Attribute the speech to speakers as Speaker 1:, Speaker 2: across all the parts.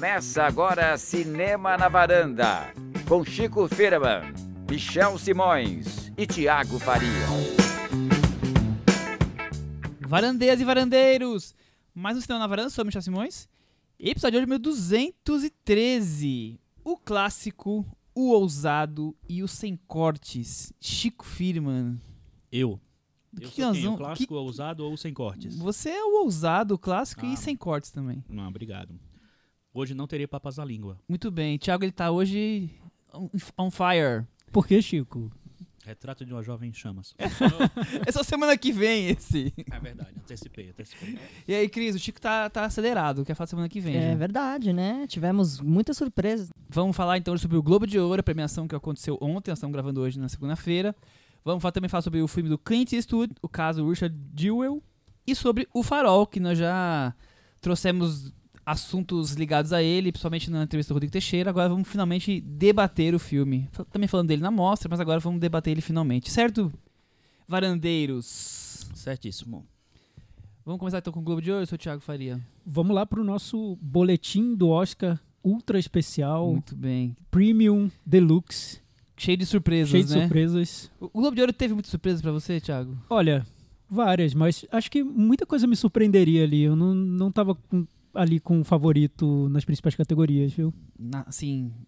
Speaker 1: Começa agora Cinema na Varanda, com Chico Firman, Michel Simões e Tiago Faria.
Speaker 2: Varandeiras e varandeiros! Mais um Cinema na Varanda, sou o Michel Simões. Episódio de hoje, meu 213. O clássico, o ousado e o sem cortes. Chico Firman.
Speaker 3: Eu.
Speaker 2: Do
Speaker 3: Eu
Speaker 2: que
Speaker 3: sou
Speaker 2: nós
Speaker 3: quem? O
Speaker 2: vamos-
Speaker 3: clássico,
Speaker 2: que-
Speaker 3: ousado ou sem cortes?
Speaker 2: Você é o ousado, o clássico
Speaker 3: Ah.
Speaker 2: e sem cortes também.
Speaker 3: Não, obrigado. Hoje não terei papas na língua.
Speaker 2: Muito bem. Thiago, ele tá hoje on, on fire.
Speaker 4: Por que, Chico?
Speaker 3: Retrato de uma jovem em chamas.
Speaker 2: É só semana que vem esse.
Speaker 3: é verdade, antecipei, antecipei.
Speaker 2: E aí, Cris, o Chico tá, tá acelerado. Quer falar semana que vem.
Speaker 5: É
Speaker 2: já.
Speaker 5: verdade, né? Tivemos muitas surpresas.
Speaker 2: Vamos falar então sobre o Globo de Ouro, a premiação que aconteceu ontem, nós estamos gravando hoje na segunda-feira. Vamos falar- também falar sobre o filme do Clint Eastwood, o caso Richard Jewell, e sobre o Farol, que nós já trouxemos assuntos ligados a ele, principalmente na entrevista do Rodrigo Teixeira. Agora vamos finalmente debater o filme. Também falando dele na mostra, mas agora vamos debater ele finalmente, certo? Varandeiros.
Speaker 3: Certíssimo.
Speaker 2: Vamos começar então com o Globo de Ouro, eu sou o Thiago Faria.
Speaker 4: Vamos lá pro nosso boletim do Oscar ultra especial,
Speaker 2: Muito bem.
Speaker 4: Premium Deluxe,
Speaker 2: Cheio de surpresas,
Speaker 4: cheio de
Speaker 2: né?
Speaker 4: surpresas.
Speaker 2: O o Globo de Ouro teve muitas surpresas pra você, Thiago?
Speaker 4: Olha, várias, mas acho que muita coisa me surpreenderia ali. Eu não, não tava com- ali com o favorito nas principais categorias, viu?
Speaker 2: Na-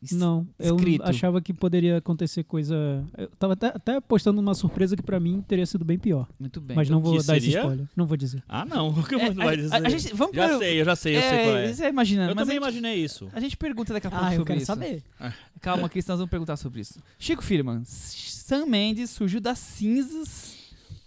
Speaker 2: es-
Speaker 4: Não, eu
Speaker 2: escrito.
Speaker 4: achava que poderia acontecer coisa. Eu tava até, até postando uma surpresa que pra mim teria sido bem pior.
Speaker 2: Muito bem.
Speaker 4: mas não vou
Speaker 3: que
Speaker 4: dar esse
Speaker 3: seria?
Speaker 4: spoiler. Não vou dizer.
Speaker 3: Ah, não. O que
Speaker 2: É,
Speaker 3: você vai
Speaker 2: a-
Speaker 3: dizer?
Speaker 2: a- a gente- vamos
Speaker 3: já
Speaker 2: pro-
Speaker 3: sei, eu já sei, eu sei qual é.
Speaker 2: Você imagina,
Speaker 3: Eu
Speaker 2: mas
Speaker 3: também
Speaker 2: gente,
Speaker 3: imaginei isso.
Speaker 2: a gente pergunta daqui a pouco
Speaker 5: Ah, eu
Speaker 2: sobre
Speaker 5: quero
Speaker 2: isso.
Speaker 5: saber.
Speaker 2: Calma, Cris, nós vamos perguntar sobre isso. Chico Firman, Sam Mendes surgiu das cinzas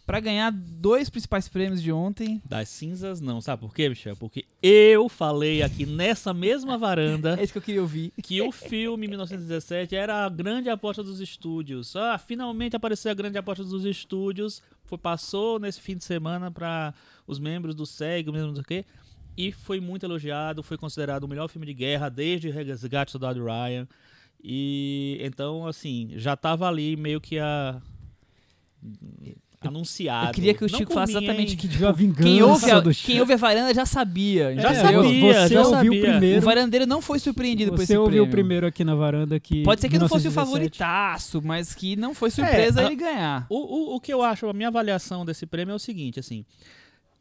Speaker 2: pra ganhar dois principais prêmios de ontem.
Speaker 3: Das cinzas, não. Sabe por quê, Michel? Porque eu falei aqui nessa mesma varanda
Speaker 2: É isso que eu queria ouvir.
Speaker 3: que o filme 1917 era a grande aposta dos estúdios. Ah, finalmente apareceu a grande aposta dos estúdios. Foi, passou nesse fim de semana para os membros do SEG, mesmo do que. E foi muito elogiado, foi considerado o melhor filme de guerra desde Resgate do Soldado Ryan. E então, assim, já tava ali meio que a. anunciado.
Speaker 2: Eu queria que o Chico falasse exatamente
Speaker 3: hein?
Speaker 2: que
Speaker 4: a vingança
Speaker 2: quem ouve, a,
Speaker 4: do
Speaker 2: quem ouve a varanda já sabia.
Speaker 3: Já
Speaker 2: entendeu?
Speaker 3: sabia,
Speaker 4: Você
Speaker 3: já
Speaker 4: ouviu
Speaker 3: sabia.
Speaker 4: primeiro.
Speaker 2: O varandeiro não foi surpreendido por esse
Speaker 4: Você ouviu
Speaker 2: prêmio.
Speaker 4: primeiro aqui na varanda que.
Speaker 2: Pode ser que não fosse o
Speaker 4: 1917
Speaker 2: favoritaço, mas que não foi surpresa
Speaker 3: É,
Speaker 2: ele ganhar.
Speaker 3: O, o, o que eu acho, a minha avaliação desse prêmio é o seguinte, assim.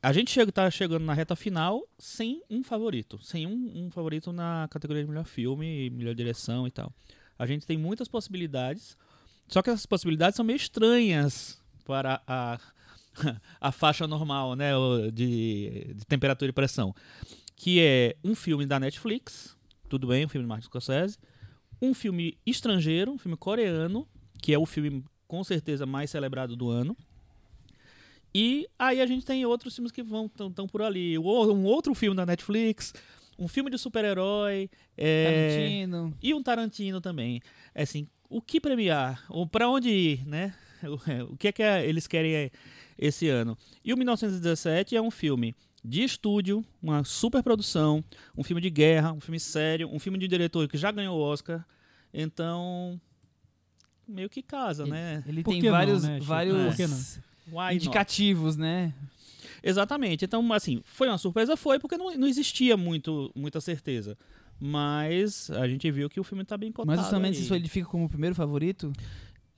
Speaker 3: A gente chega, tá chegando na reta final sem um favorito. Sem um, um favorito na categoria de melhor filme, melhor direção e tal. A gente tem muitas possibilidades. Só que essas possibilidades são meio estranhas para a, a faixa normal, né? De, de temperatura e pressão. Que é um filme da Netflix. Tudo bem, um filme de Martin Scorsese. Um filme estrangeiro, um filme coreano, que é o filme com certeza mais celebrado do ano. E aí a gente tem outros filmes que vão tão, por ali. Um outro filme da Netflix, um filme de super-herói, é,
Speaker 2: Tarantino.
Speaker 3: e um Tarantino também. É assim, o que premiar? Ou para onde ir, né? O, que é que é- eles querem é, esse ano? E o 1917 é um filme de estúdio, uma superprodução, um filme de guerra, um filme sério, um filme de diretor que já ganhou o Oscar. Então, meio que casa, né?
Speaker 2: Ele
Speaker 4: Por
Speaker 2: tem
Speaker 4: que não,
Speaker 2: vários,
Speaker 4: né,
Speaker 2: vários
Speaker 3: not?
Speaker 2: indicativos, né?
Speaker 3: Exatamente. Então, assim, foi uma surpresa? Foi, porque não, não existia muito, muita certeza. Mas a gente viu que o filme tá bem cotado.
Speaker 2: Mas o Sam Mendes solidifica como o primeiro favorito?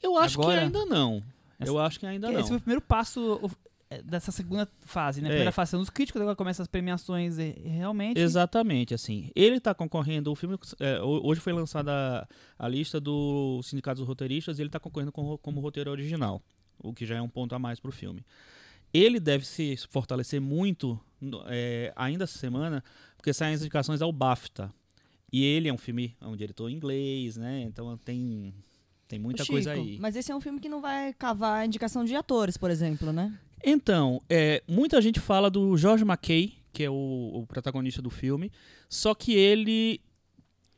Speaker 3: Eu acho
Speaker 2: agora-
Speaker 3: que ainda não. Eu acho que ainda
Speaker 2: Esse
Speaker 3: não.
Speaker 2: foi o primeiro passo é, dessa segunda fase, né? A
Speaker 3: É.
Speaker 2: primeira fase são os críticos, agora começam as premiações realmente.
Speaker 3: Exatamente, assim. Ele tá concorrendo, o filme. é, ho- hoje foi lançada a, lista do Sindicato dos Roteiristas e ele tá concorrendo com, como roteiro original. O que já é um ponto a mais pro filme. Ele deve se fortalecer muito é, ainda essa semana, porque saem as indicações ao BAFTA. E ele é um filme, é um diretor inglês, né? Então tem, tem muita
Speaker 5: Chico,
Speaker 3: coisa aí.
Speaker 5: Mas esse é um filme que não vai cavar a indicação de atores, por exemplo, né?
Speaker 3: Então, é, muita gente fala do George McKay, que é o, o protagonista do filme, só que ele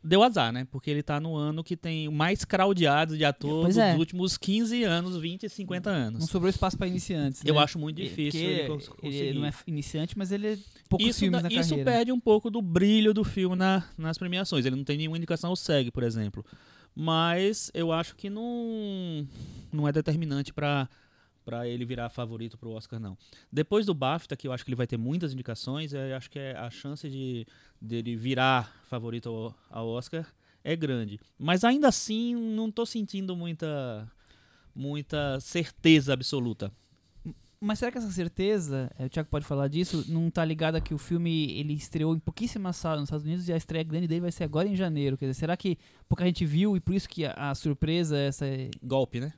Speaker 3: deu azar, né? Porque ele tá no ano que tem o mais craudiado de ator
Speaker 5: Pois
Speaker 3: dos
Speaker 5: é.
Speaker 3: últimos 15 anos, 20 e 50 anos.
Speaker 2: Não sobrou espaço para iniciantes.
Speaker 3: Eu
Speaker 2: né?
Speaker 3: acho muito difícil
Speaker 2: Porque
Speaker 3: ele
Speaker 2: ele
Speaker 3: conseguir.
Speaker 2: não é iniciante, mas ele é poucos
Speaker 3: isso,
Speaker 2: filmes
Speaker 3: dá-
Speaker 2: na
Speaker 3: isso
Speaker 2: carreira.
Speaker 3: perde um pouco do brilho do filme na- nas premiações. Ele não tem nenhuma indicação ao SEG, por exemplo. Mas eu acho que não, não é determinante para pra ele virar favorito pro Oscar, não. Depois do BAFTA, que eu acho que ele vai ter muitas indicações, eu acho que é a chance de dele virar favorito ao, ao Oscar é grande. Mas ainda assim, não tô sentindo muita muita certeza absoluta.
Speaker 2: Mas será que essa certeza, é, o Thiago pode falar disso, não tá ligada que o filme ele estreou em pouquíssimas salas nos Estados Unidos e a estreia grande dele vai ser agora em janeiro? Quer dizer, será que pouca gente viu e por isso que a, a surpresa, essa. É,
Speaker 3: Golpe, né?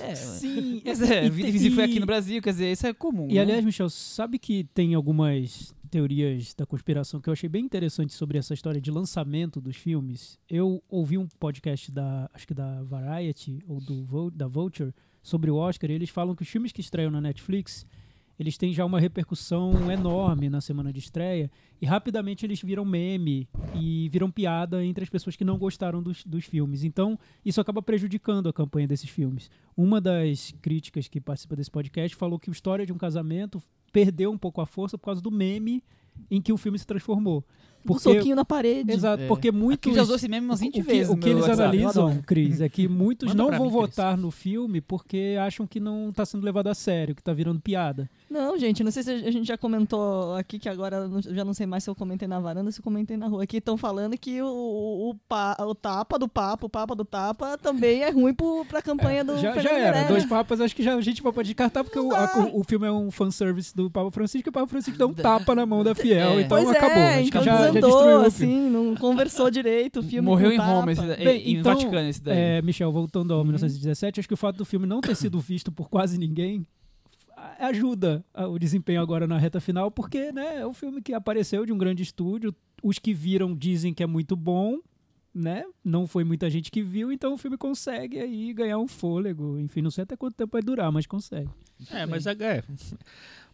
Speaker 2: é,
Speaker 4: Sim,
Speaker 2: Mas é,
Speaker 4: e-
Speaker 2: foi aqui no Brasil, quer dizer, isso é comum.
Speaker 4: E
Speaker 2: né?
Speaker 4: aliás, Michel, sabe que tem algumas teorias da conspiração que eu achei bem interessante sobre essa história de lançamento dos filmes? Eu ouvi um podcast da, acho que da Variety ou do da Vulture sobre o Oscar eles falam que os filmes que estreiam na Netflix eles têm já uma repercussão enorme na semana de estreia e rapidamente eles viram meme e viram piada entre as pessoas que não gostaram dos, dos filmes. Então, isso acaba prejudicando a campanha desses filmes. Uma das críticas que participa desse podcast falou que o História de um Casamento perdeu um pouco a força por causa do meme em que o filme se transformou. Porque,
Speaker 5: soquinho na parede.
Speaker 4: exato,
Speaker 2: É.
Speaker 4: porque
Speaker 2: Aqui
Speaker 4: muitos
Speaker 2: já usou esse meme umas 20
Speaker 4: o que,
Speaker 2: vezes.
Speaker 4: o que eles
Speaker 2: WhatsApp,
Speaker 4: analisam. Cris, é que muitos
Speaker 3: Manda
Speaker 4: não vão
Speaker 3: mim,
Speaker 4: votar no filme porque acham que não está sendo levado a sério, que está virando piada.
Speaker 5: Não, gente, não sei se a gente já comentou aqui, que agora já não sei mais se eu comentei na varanda, se eu comentei na rua. Aqui estão falando que o, o, pa- o tapa do papo, o papa do tapa, também é ruim pro, pra campanha do
Speaker 4: já, já era. Dois papas, acho que já, a gente pode descartar, porque o, a- o, o filme é um fanservice do Papa Francisco e o Papa Francisco dá um tapa na mão da fiel.
Speaker 2: É.
Speaker 4: Então
Speaker 5: Pois
Speaker 4: acabou.
Speaker 5: é,
Speaker 4: acho que
Speaker 5: então
Speaker 4: já, filme.
Speaker 5: assim, não conversou direito o filme
Speaker 2: Morreu em Roma, esse,
Speaker 4: Bem,
Speaker 2: em
Speaker 4: então,
Speaker 2: Vaticano esse daí.
Speaker 4: É, Michel, voltando ao 1917, acho que o fato do filme não ter sido visto por quase ninguém ajuda o desempenho agora na reta final, porque né, é um filme que apareceu de um grande estúdio. Os que viram dizem que é muito bom, né? Não foi muita gente que viu, então o filme consegue aí ganhar um fôlego. Enfim, não sei até quanto tempo vai durar, mas consegue.
Speaker 3: É, mas é, é.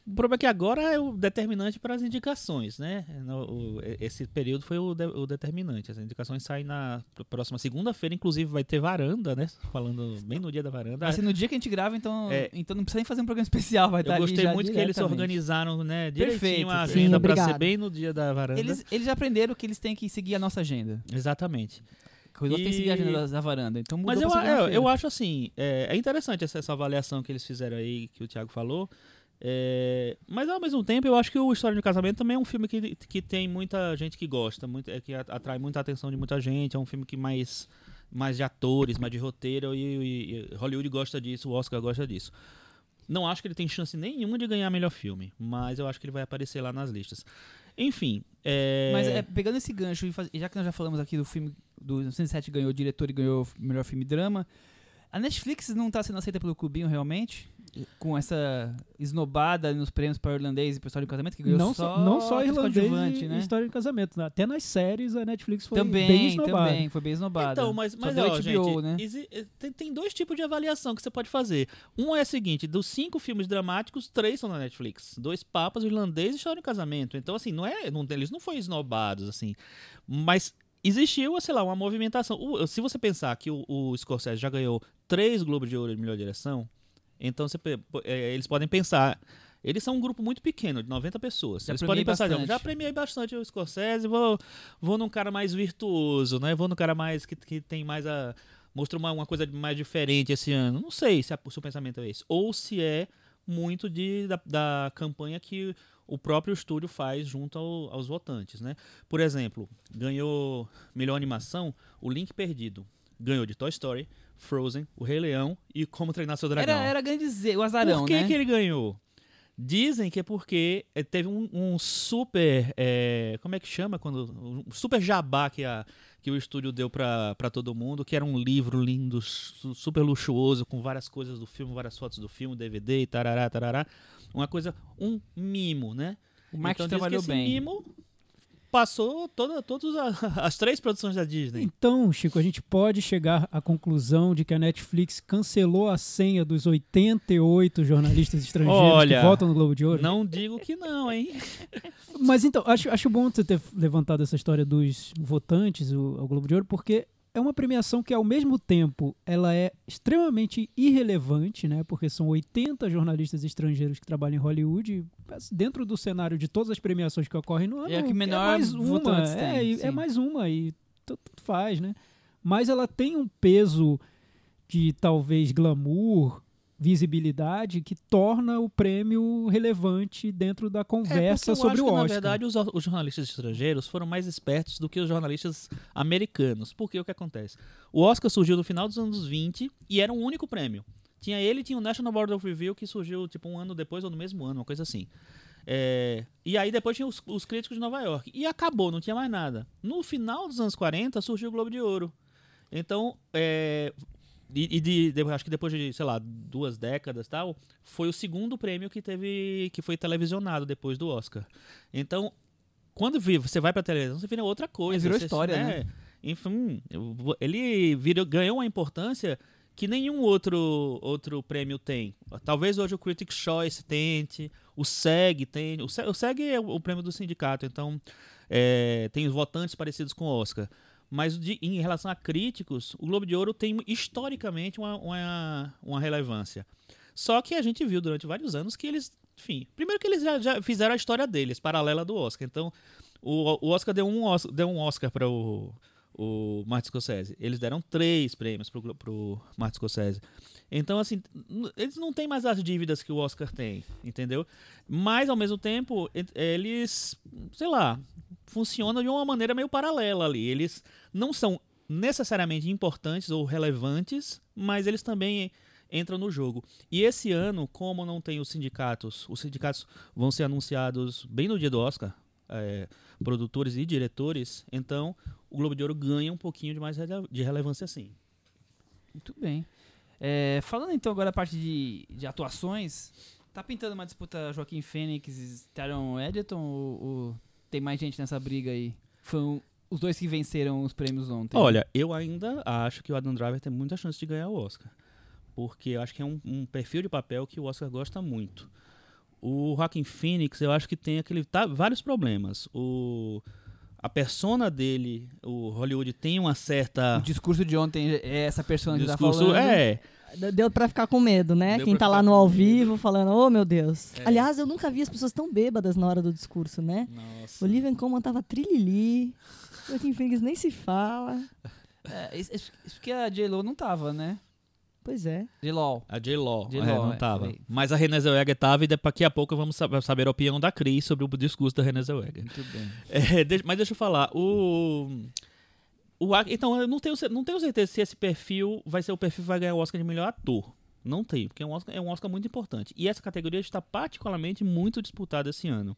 Speaker 3: O problema é que agora é o determinante para as indicações, né? No- o- esse período foi o, de- o determinante. As indicações saem na pr- próxima segunda-feira, inclusive vai ter varanda, né? Falando bem no dia da varanda.
Speaker 2: Ser no dia que a gente grava, então,
Speaker 3: É.
Speaker 2: então não precisa nem fazer um programa especial, vai estar
Speaker 3: Eu
Speaker 2: ali
Speaker 3: gostei muito que eles organizaram, né, direitinho
Speaker 2: Perfeito,
Speaker 3: a agenda para ser bem no dia da varanda.
Speaker 2: Eles, eles aprenderam que eles têm que seguir a nossa agenda.
Speaker 3: Exatamente.
Speaker 2: Outros têm que seguir a
Speaker 3: E-
Speaker 2: agenda da, da varanda. Então
Speaker 3: Mas eu, eu, eu acho assim, é, é interessante essa, essa avaliação que eles fizeram aí, que o Thiago falou. É, mas ao mesmo tempo, eu acho que o História de Casamento também é um filme que, que tem muita gente que gosta, muito, é, que atrai muita atenção de muita gente. É um filme que mais, mais de atores, mais de roteiro, e, e- Hollywood gosta disso, o Oscar gosta disso. Não acho que ele tem chance nenhuma de ganhar melhor filme, mas eu acho que ele vai aparecer lá nas listas. Enfim. É...
Speaker 2: Mas é, pegando esse gancho, já que nós já falamos aqui do filme do 1907 ganhou diretor e ganhou melhor filme drama, a Netflix não tá sendo aceita pelo clubinho realmente? Com essa esnobada nos prêmios para o irlandês e para história do casamento que ganhou
Speaker 4: Não
Speaker 2: só,
Speaker 4: não só irlandês e
Speaker 2: né?
Speaker 4: história de casamento. né? Até nas séries a Netflix foi
Speaker 2: também,
Speaker 4: bem esnobada.
Speaker 2: também, foi bem esnobada.
Speaker 3: Então, mas, mas ó,
Speaker 2: HBO,
Speaker 3: gente,
Speaker 2: né?
Speaker 3: eh, tem, tem dois tipos de avaliação que você pode fazer. Um é o seguinte, dos cinco filmes dramáticos, três são na Netflix. Dois Papas, o Irlandês e História de Casamento. Então, assim, não é, não, eles não foram esnobados, assim. Mas existiu, sei lá, uma movimentação. O- se você pensar que o, o Scorsese já ganhou três Globos de Ouro de melhor direção, então você po- eh, eles podem pensar... Eles são um grupo muito pequeno, de 90 pessoas.
Speaker 2: Já
Speaker 3: eles podem pensar,
Speaker 2: bastante.
Speaker 3: já premiei bastante o Scorsese, vou, vou num cara mais virtuoso, né? Vou num cara mais que, que tem mais a. Mostrou uma, uma coisa mais diferente esse ano. Não sei se, a, se o pensamento é esse. Ou se é muito de, da, da campanha que o próprio estúdio faz junto ao- aos votantes, né? Por exemplo, ganhou melhor animação o Link Perdido. Ganhou de Toy Story, Frozen, O Rei Leão e Como Treinar Seu Dragão.
Speaker 2: Era, era grande dizer, o azarão,
Speaker 3: Por que,
Speaker 2: né?
Speaker 3: que ele ganhou? Dizem que é porque eh, teve um, um super. eh, como é que chama? quando Um super jabá que, a, que o estúdio deu pra, pra todo mundo, que era um livro lindo, su- super luxuoso, com várias coisas do filme, várias fotos do filme, DVD e tarará, tarará. Uma coisa, um mimo, né?
Speaker 2: O marketing
Speaker 3: então, diz
Speaker 2: trabalhou
Speaker 3: que esse
Speaker 2: bem.
Speaker 3: mimo passou toda, todas as três produções da Disney.
Speaker 4: Então, Chico, a gente pode chegar à conclusão de que a Netflix cancelou a senha dos 88 jornalistas estrangeiros
Speaker 3: Olha,
Speaker 4: que votam no Globo de Ouro.
Speaker 3: Não digo que não, hein?
Speaker 4: Mas então, acho, acho bom você ter levantado essa história dos votantes o- ao Globo de Ouro, porque é uma premiação que, ao mesmo tempo, ela é extremamente irrelevante, né? Porque são 80 jornalistas estrangeiros que trabalham em Hollywood. Dentro do cenário de todas as premiações que ocorrem no ano,
Speaker 2: É a que menor
Speaker 4: mais uma. é,
Speaker 2: tem,
Speaker 4: e- é
Speaker 2: sim.
Speaker 4: mais uma, e tu- tudo faz, né? Mas ela tem um peso de talvez glamour visibilidade que torna o prêmio relevante dentro da conversa
Speaker 3: é porque eu
Speaker 4: sobre o
Speaker 3: que,
Speaker 4: Oscar.
Speaker 3: Na verdade, os, os jornalistas estrangeiros foram mais espertos do que os jornalistas americanos. Porque o que acontece? O Oscar surgiu no final dos anos 20 e era um único prêmio. Tinha ele e tinha o National Board of Review que surgiu tipo um ano depois ou no mesmo ano, uma coisa assim. É, e aí depois tinha os, os críticos de Nova York. E acabou, não tinha mais nada. No final dos anos 40 surgiu o Globo de Ouro. Então, é, e, e de, de- acho que depois de, sei lá, duas décadas e tal, foi o segundo prêmio que teve que foi televisionado depois do Oscar. Então, quando vi- você vai pra televisão, você vira outra coisa.
Speaker 2: virou
Speaker 3: você-
Speaker 2: história, né?
Speaker 3: Enfim, eu vou- ele virou, ganhou uma importância que nenhum outro outro prêmio tem. Talvez hoje o Critics' Choice tente, o SEG tem. O SEG, o SEG é o, o prêmio do sindicato, então é, tem os votantes parecidos com o Oscar. Mas de- em relação a críticos, o Globo de Ouro tem historicamente uma, uma, uma relevância. Só que a gente viu durante vários anos que eles, enfim, primeiro que eles já, já fizeram a história deles, paralela do Oscar. Então, o, o Oscar deu um Oscar, deu um Oscar para o, o Martin Scorsese. Eles deram três prêmios Glo- pro Martin Scorsese. Então, assim, eles não têm mais as dívidas que o Oscar tem, entendeu? Mas, ao mesmo tempo, eles, sei lá, funcionam de uma maneira meio paralela ali. Eles não são necessariamente importantes ou relevantes, mas eles também entram no jogo. E esse ano, como não tem os sindicatos, os sindicatos vão ser anunciados bem no dia do Oscar, é, produtores e diretores, então o Globo de Ouro ganha um pouquinho de mais de relevância sim.
Speaker 2: Muito bem. É, falando então agora a parte de, de atuações, tá pintando uma disputa Joaquim Fênix e Taron Edgerton ou, ou tem mais gente nessa briga aí? Foram os dois que venceram os prêmios ontem.
Speaker 3: Olha, eu ainda acho que o Adam Driver tem muita chance de ganhar o Oscar. Porque eu acho que é um, um perfil de papel que o Oscar gosta muito. O Joaquin Phoenix, eu acho que tem aquele tá, vários problemas. O a persona dele, o Hollywood tem uma certa
Speaker 2: O discurso de ontem é essa pessoa que tá
Speaker 3: discurso,
Speaker 2: falando.
Speaker 3: é,
Speaker 5: Deu pra ficar com medo, né?
Speaker 3: Deu
Speaker 5: Quem tá lá no ao
Speaker 3: medo.
Speaker 5: vivo falando, oh meu Deus.
Speaker 3: É.
Speaker 5: Aliás, eu nunca vi as pessoas tão bêbadas na hora do discurso, né?
Speaker 3: Nossa.
Speaker 5: Olivia Colman tava trilili. Joaquim Phoenix nem se fala.
Speaker 2: É, isso, isso porque a J-Lo não tava, né?
Speaker 5: Pois é.
Speaker 2: J-Lo.
Speaker 3: A J-Law,
Speaker 2: J-Lo,
Speaker 3: é, não
Speaker 2: é,
Speaker 3: tava.
Speaker 2: foi.
Speaker 3: Mas a Renée Zellweger tava e daqui a pouco vamos sa- saber a opinião da Cris sobre o discurso da Renée Zellweger.
Speaker 2: Muito bem.
Speaker 3: É, mas deixa eu falar, o... o então, eu não tenho, não tenho certeza se esse perfil vai ser o perfil que vai ganhar o Oscar de melhor ator. Não tem, porque é um Oscar, é um Oscar muito importante. E essa categoria está particularmente muito disputada esse ano.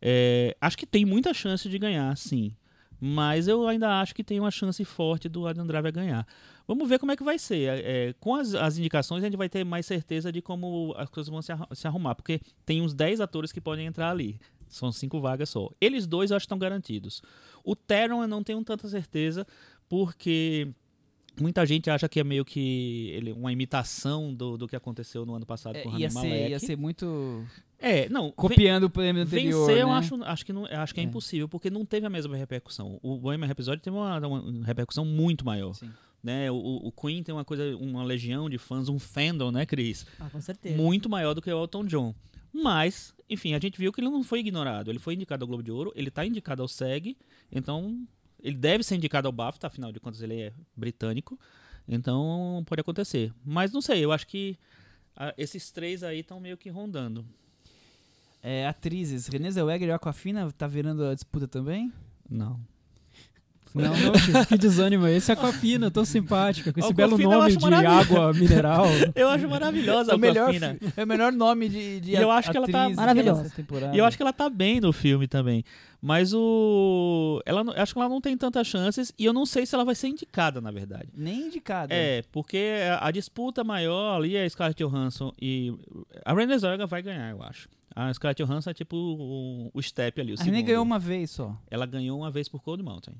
Speaker 3: É, acho que tem muita chance de ganhar, sim. Mas eu ainda acho que tem uma chance forte do Adam Driver ganhar. Vamos ver como é que vai ser. É, com as, as indicações, a gente vai ter mais certeza de como as coisas vão se, se arrumar. Porque tem uns 10 atores que podem entrar ali. São cinco vagas só. Eles dois eu acho que estão garantidos. O Teron eu não tenho tanta certeza, porque muita gente acha que é meio que ele, uma imitação do, do que aconteceu no ano passado
Speaker 2: É,
Speaker 3: com o
Speaker 2: ia,
Speaker 3: Rami
Speaker 2: ser,
Speaker 3: Malek.
Speaker 2: ia ser muito.
Speaker 3: É, não.
Speaker 2: Copiando o prêmio anterior.
Speaker 3: Vencer, eu
Speaker 2: né?
Speaker 3: acho, acho que, não, acho que é,
Speaker 2: É.
Speaker 3: impossível, porque não teve a mesma repercussão. O Bohemian Rhapsody teve uma, uma repercussão muito maior.
Speaker 2: Sim.
Speaker 3: Né? O, o Queen tem uma coisa, uma legião de fãs, um fandom, né, Cris?
Speaker 5: Ah, com certeza.
Speaker 3: Muito maior do que o Elton John. Mas, enfim, a gente viu que ele não foi ignorado. Ele foi indicado ao Globo de Ouro, ele está indicado ao SEG, então ele deve ser indicado ao BAFTA, afinal de contas ele é britânico. Então pode acontecer. Mas não sei, eu acho que ah, esses três aí estão meio que rondando.
Speaker 2: É, atrizes. Renée Zellweger e Aquafina tá virando a disputa também?
Speaker 3: Não.
Speaker 4: Não, não, tio, que desânimo. Esse é Aquafina, tão simpática, com esse belo
Speaker 3: Aquafina eu
Speaker 4: nome de água mineral.
Speaker 3: Eu acho maravilhosa
Speaker 2: É
Speaker 3: a
Speaker 2: o melhor,
Speaker 3: Aquafina.
Speaker 2: é o melhor nome de, de
Speaker 3: E eu acho que ela tá
Speaker 5: maravilhosa.
Speaker 2: temporada.
Speaker 3: E eu acho que ela tá bem no filme também. Mas o. Ela, acho que ela não tem tantas chances. E eu não sei se ela vai ser indicada, na verdade.
Speaker 2: Nem indicada.
Speaker 3: É, porque a, disputa maior ali é a Scarlett Johansson e. A Renée Zellweger vai ganhar, eu acho. A Scarlett Johansson é tipo o, o step ali. O
Speaker 2: A Renée ganhou uma vez só.
Speaker 3: Ela ganhou uma vez por Cold Mountain.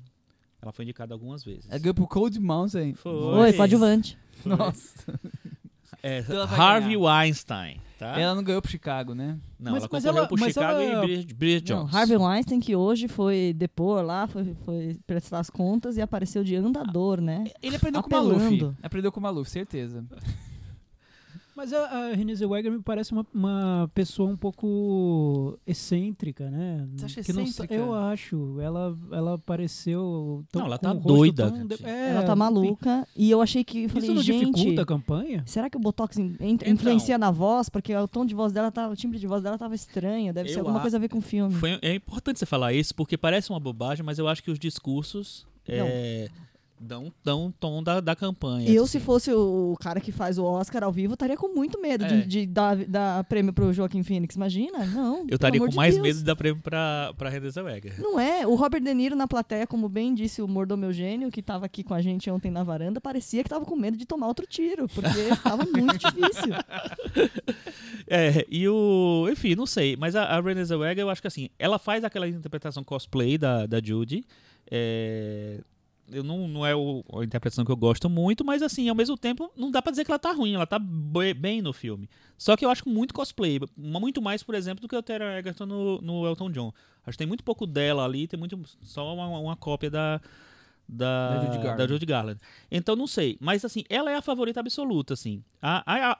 Speaker 3: Ela foi indicada algumas vezes.
Speaker 2: Ela ganhou pro Cold Mountain.
Speaker 3: Foi.
Speaker 5: Oi, coadjuvante.
Speaker 3: Foi.
Speaker 2: Nossa.
Speaker 3: É,
Speaker 2: Então
Speaker 3: Harvey Weinstein, tá?
Speaker 2: Ela não ganhou pro Chicago, né?
Speaker 3: Não,
Speaker 4: Mas-
Speaker 3: ela
Speaker 4: mas
Speaker 3: concorreu
Speaker 4: ela-
Speaker 3: pro
Speaker 4: mas
Speaker 3: Chicago
Speaker 4: ela-
Speaker 3: e Bridget, Bridget
Speaker 5: Não,
Speaker 3: Jones.
Speaker 5: Harvey Weinstein, que hoje foi depor lá, foi, foi prestar as contas e apareceu de andador, né?
Speaker 2: Ele aprendeu com o Maluf.
Speaker 5: Apelando.
Speaker 2: Aprendeu com o Maluf, certeza.
Speaker 4: Mas a, a Renée Zellweger me parece uma, uma pessoa um pouco excêntrica, né?
Speaker 2: Você acha
Speaker 4: Que não
Speaker 2: excêntrica?
Speaker 4: eu acho. Ela, ela pareceu. tão-
Speaker 3: Não, ela tá doida,
Speaker 4: tão. É,
Speaker 5: Ela tá
Speaker 4: enfim.
Speaker 5: maluca. E eu achei que. eu
Speaker 4: Isso
Speaker 5: Falei,
Speaker 4: não
Speaker 5: gente.
Speaker 4: dificulta a campanha?
Speaker 5: Será que o Botox in- in-
Speaker 3: Então.
Speaker 5: influencia na voz? Porque o tom de voz dela tava. O timbre de voz dela tava estranho. Deve ser alguma
Speaker 3: a-
Speaker 5: coisa a ver com o filme.
Speaker 3: Foi, é importante você falar isso, porque parece uma bobagem, mas eu acho que os discursos é, dão, dão um tom da, da campanha.
Speaker 5: Eu,
Speaker 3: assim.
Speaker 5: se fosse o cara que faz o Oscar ao vivo, estaria com muito medo
Speaker 3: É.
Speaker 5: de, de dar, dar prêmio pro Joaquim Phoenix. Imagina? Não.
Speaker 3: Eu estaria com
Speaker 5: de
Speaker 3: mais
Speaker 5: Deus.
Speaker 3: medo de dar prêmio pra, pra Renée Zellweger.
Speaker 5: Não é. O Robert De Niro na plateia, como bem disse o Mordomo Eugênio, que tava aqui com a gente ontem na varanda, parecia que tava com medo de tomar outro tiro, porque tava muito difícil.
Speaker 3: É, e o. Enfim, não sei. Mas a, a Renée Zellweger, eu acho que assim, ela faz aquela interpretação cosplay da, da Judy. É, eu não, não é o- a interpretação que eu gosto muito, mas assim, ao mesmo tempo, não dá pra dizer que ela tá ruim, ela tá bem no filme. Só que eu acho muito cosplay, muito mais, por exemplo, do que o Taylor Egerton no, no Elton John. Acho que tem muito pouco dela ali, tem muito só uma, uma cópia da da,
Speaker 2: Da Judy Garland.
Speaker 3: da Judy Garland. Então não sei, mas assim, ela é a favorita absoluta, assim. A, a,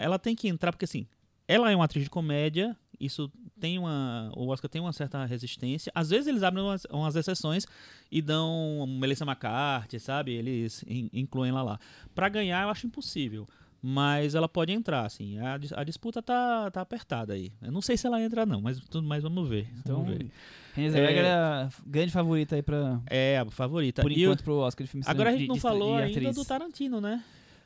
Speaker 3: ela tem que entrar porque assim, ela é uma atriz de comédia, isso tem uma. O Oscar tem uma certa resistência. Às vezes eles abrem umas, umas exceções e dão Melissa McCarthy, sabe? Eles in- incluem lá lá. Pra ganhar, eu acho impossível. Mas ela pode entrar, assim. A, a disputa tá, tá apertada aí. Eu não sei se ela entra, não, mas, tudo mais vamos ver.
Speaker 2: Então,
Speaker 3: vamos ver.
Speaker 2: Renée Zellweger é a grande favorita aí pra,
Speaker 3: É a favorita.
Speaker 2: por
Speaker 3: E o-
Speaker 2: enquanto pro Oscar de filme
Speaker 3: agora a
Speaker 2: de-
Speaker 3: gente não
Speaker 2: de-
Speaker 3: falou
Speaker 2: de
Speaker 3: ainda do Tarantino, né?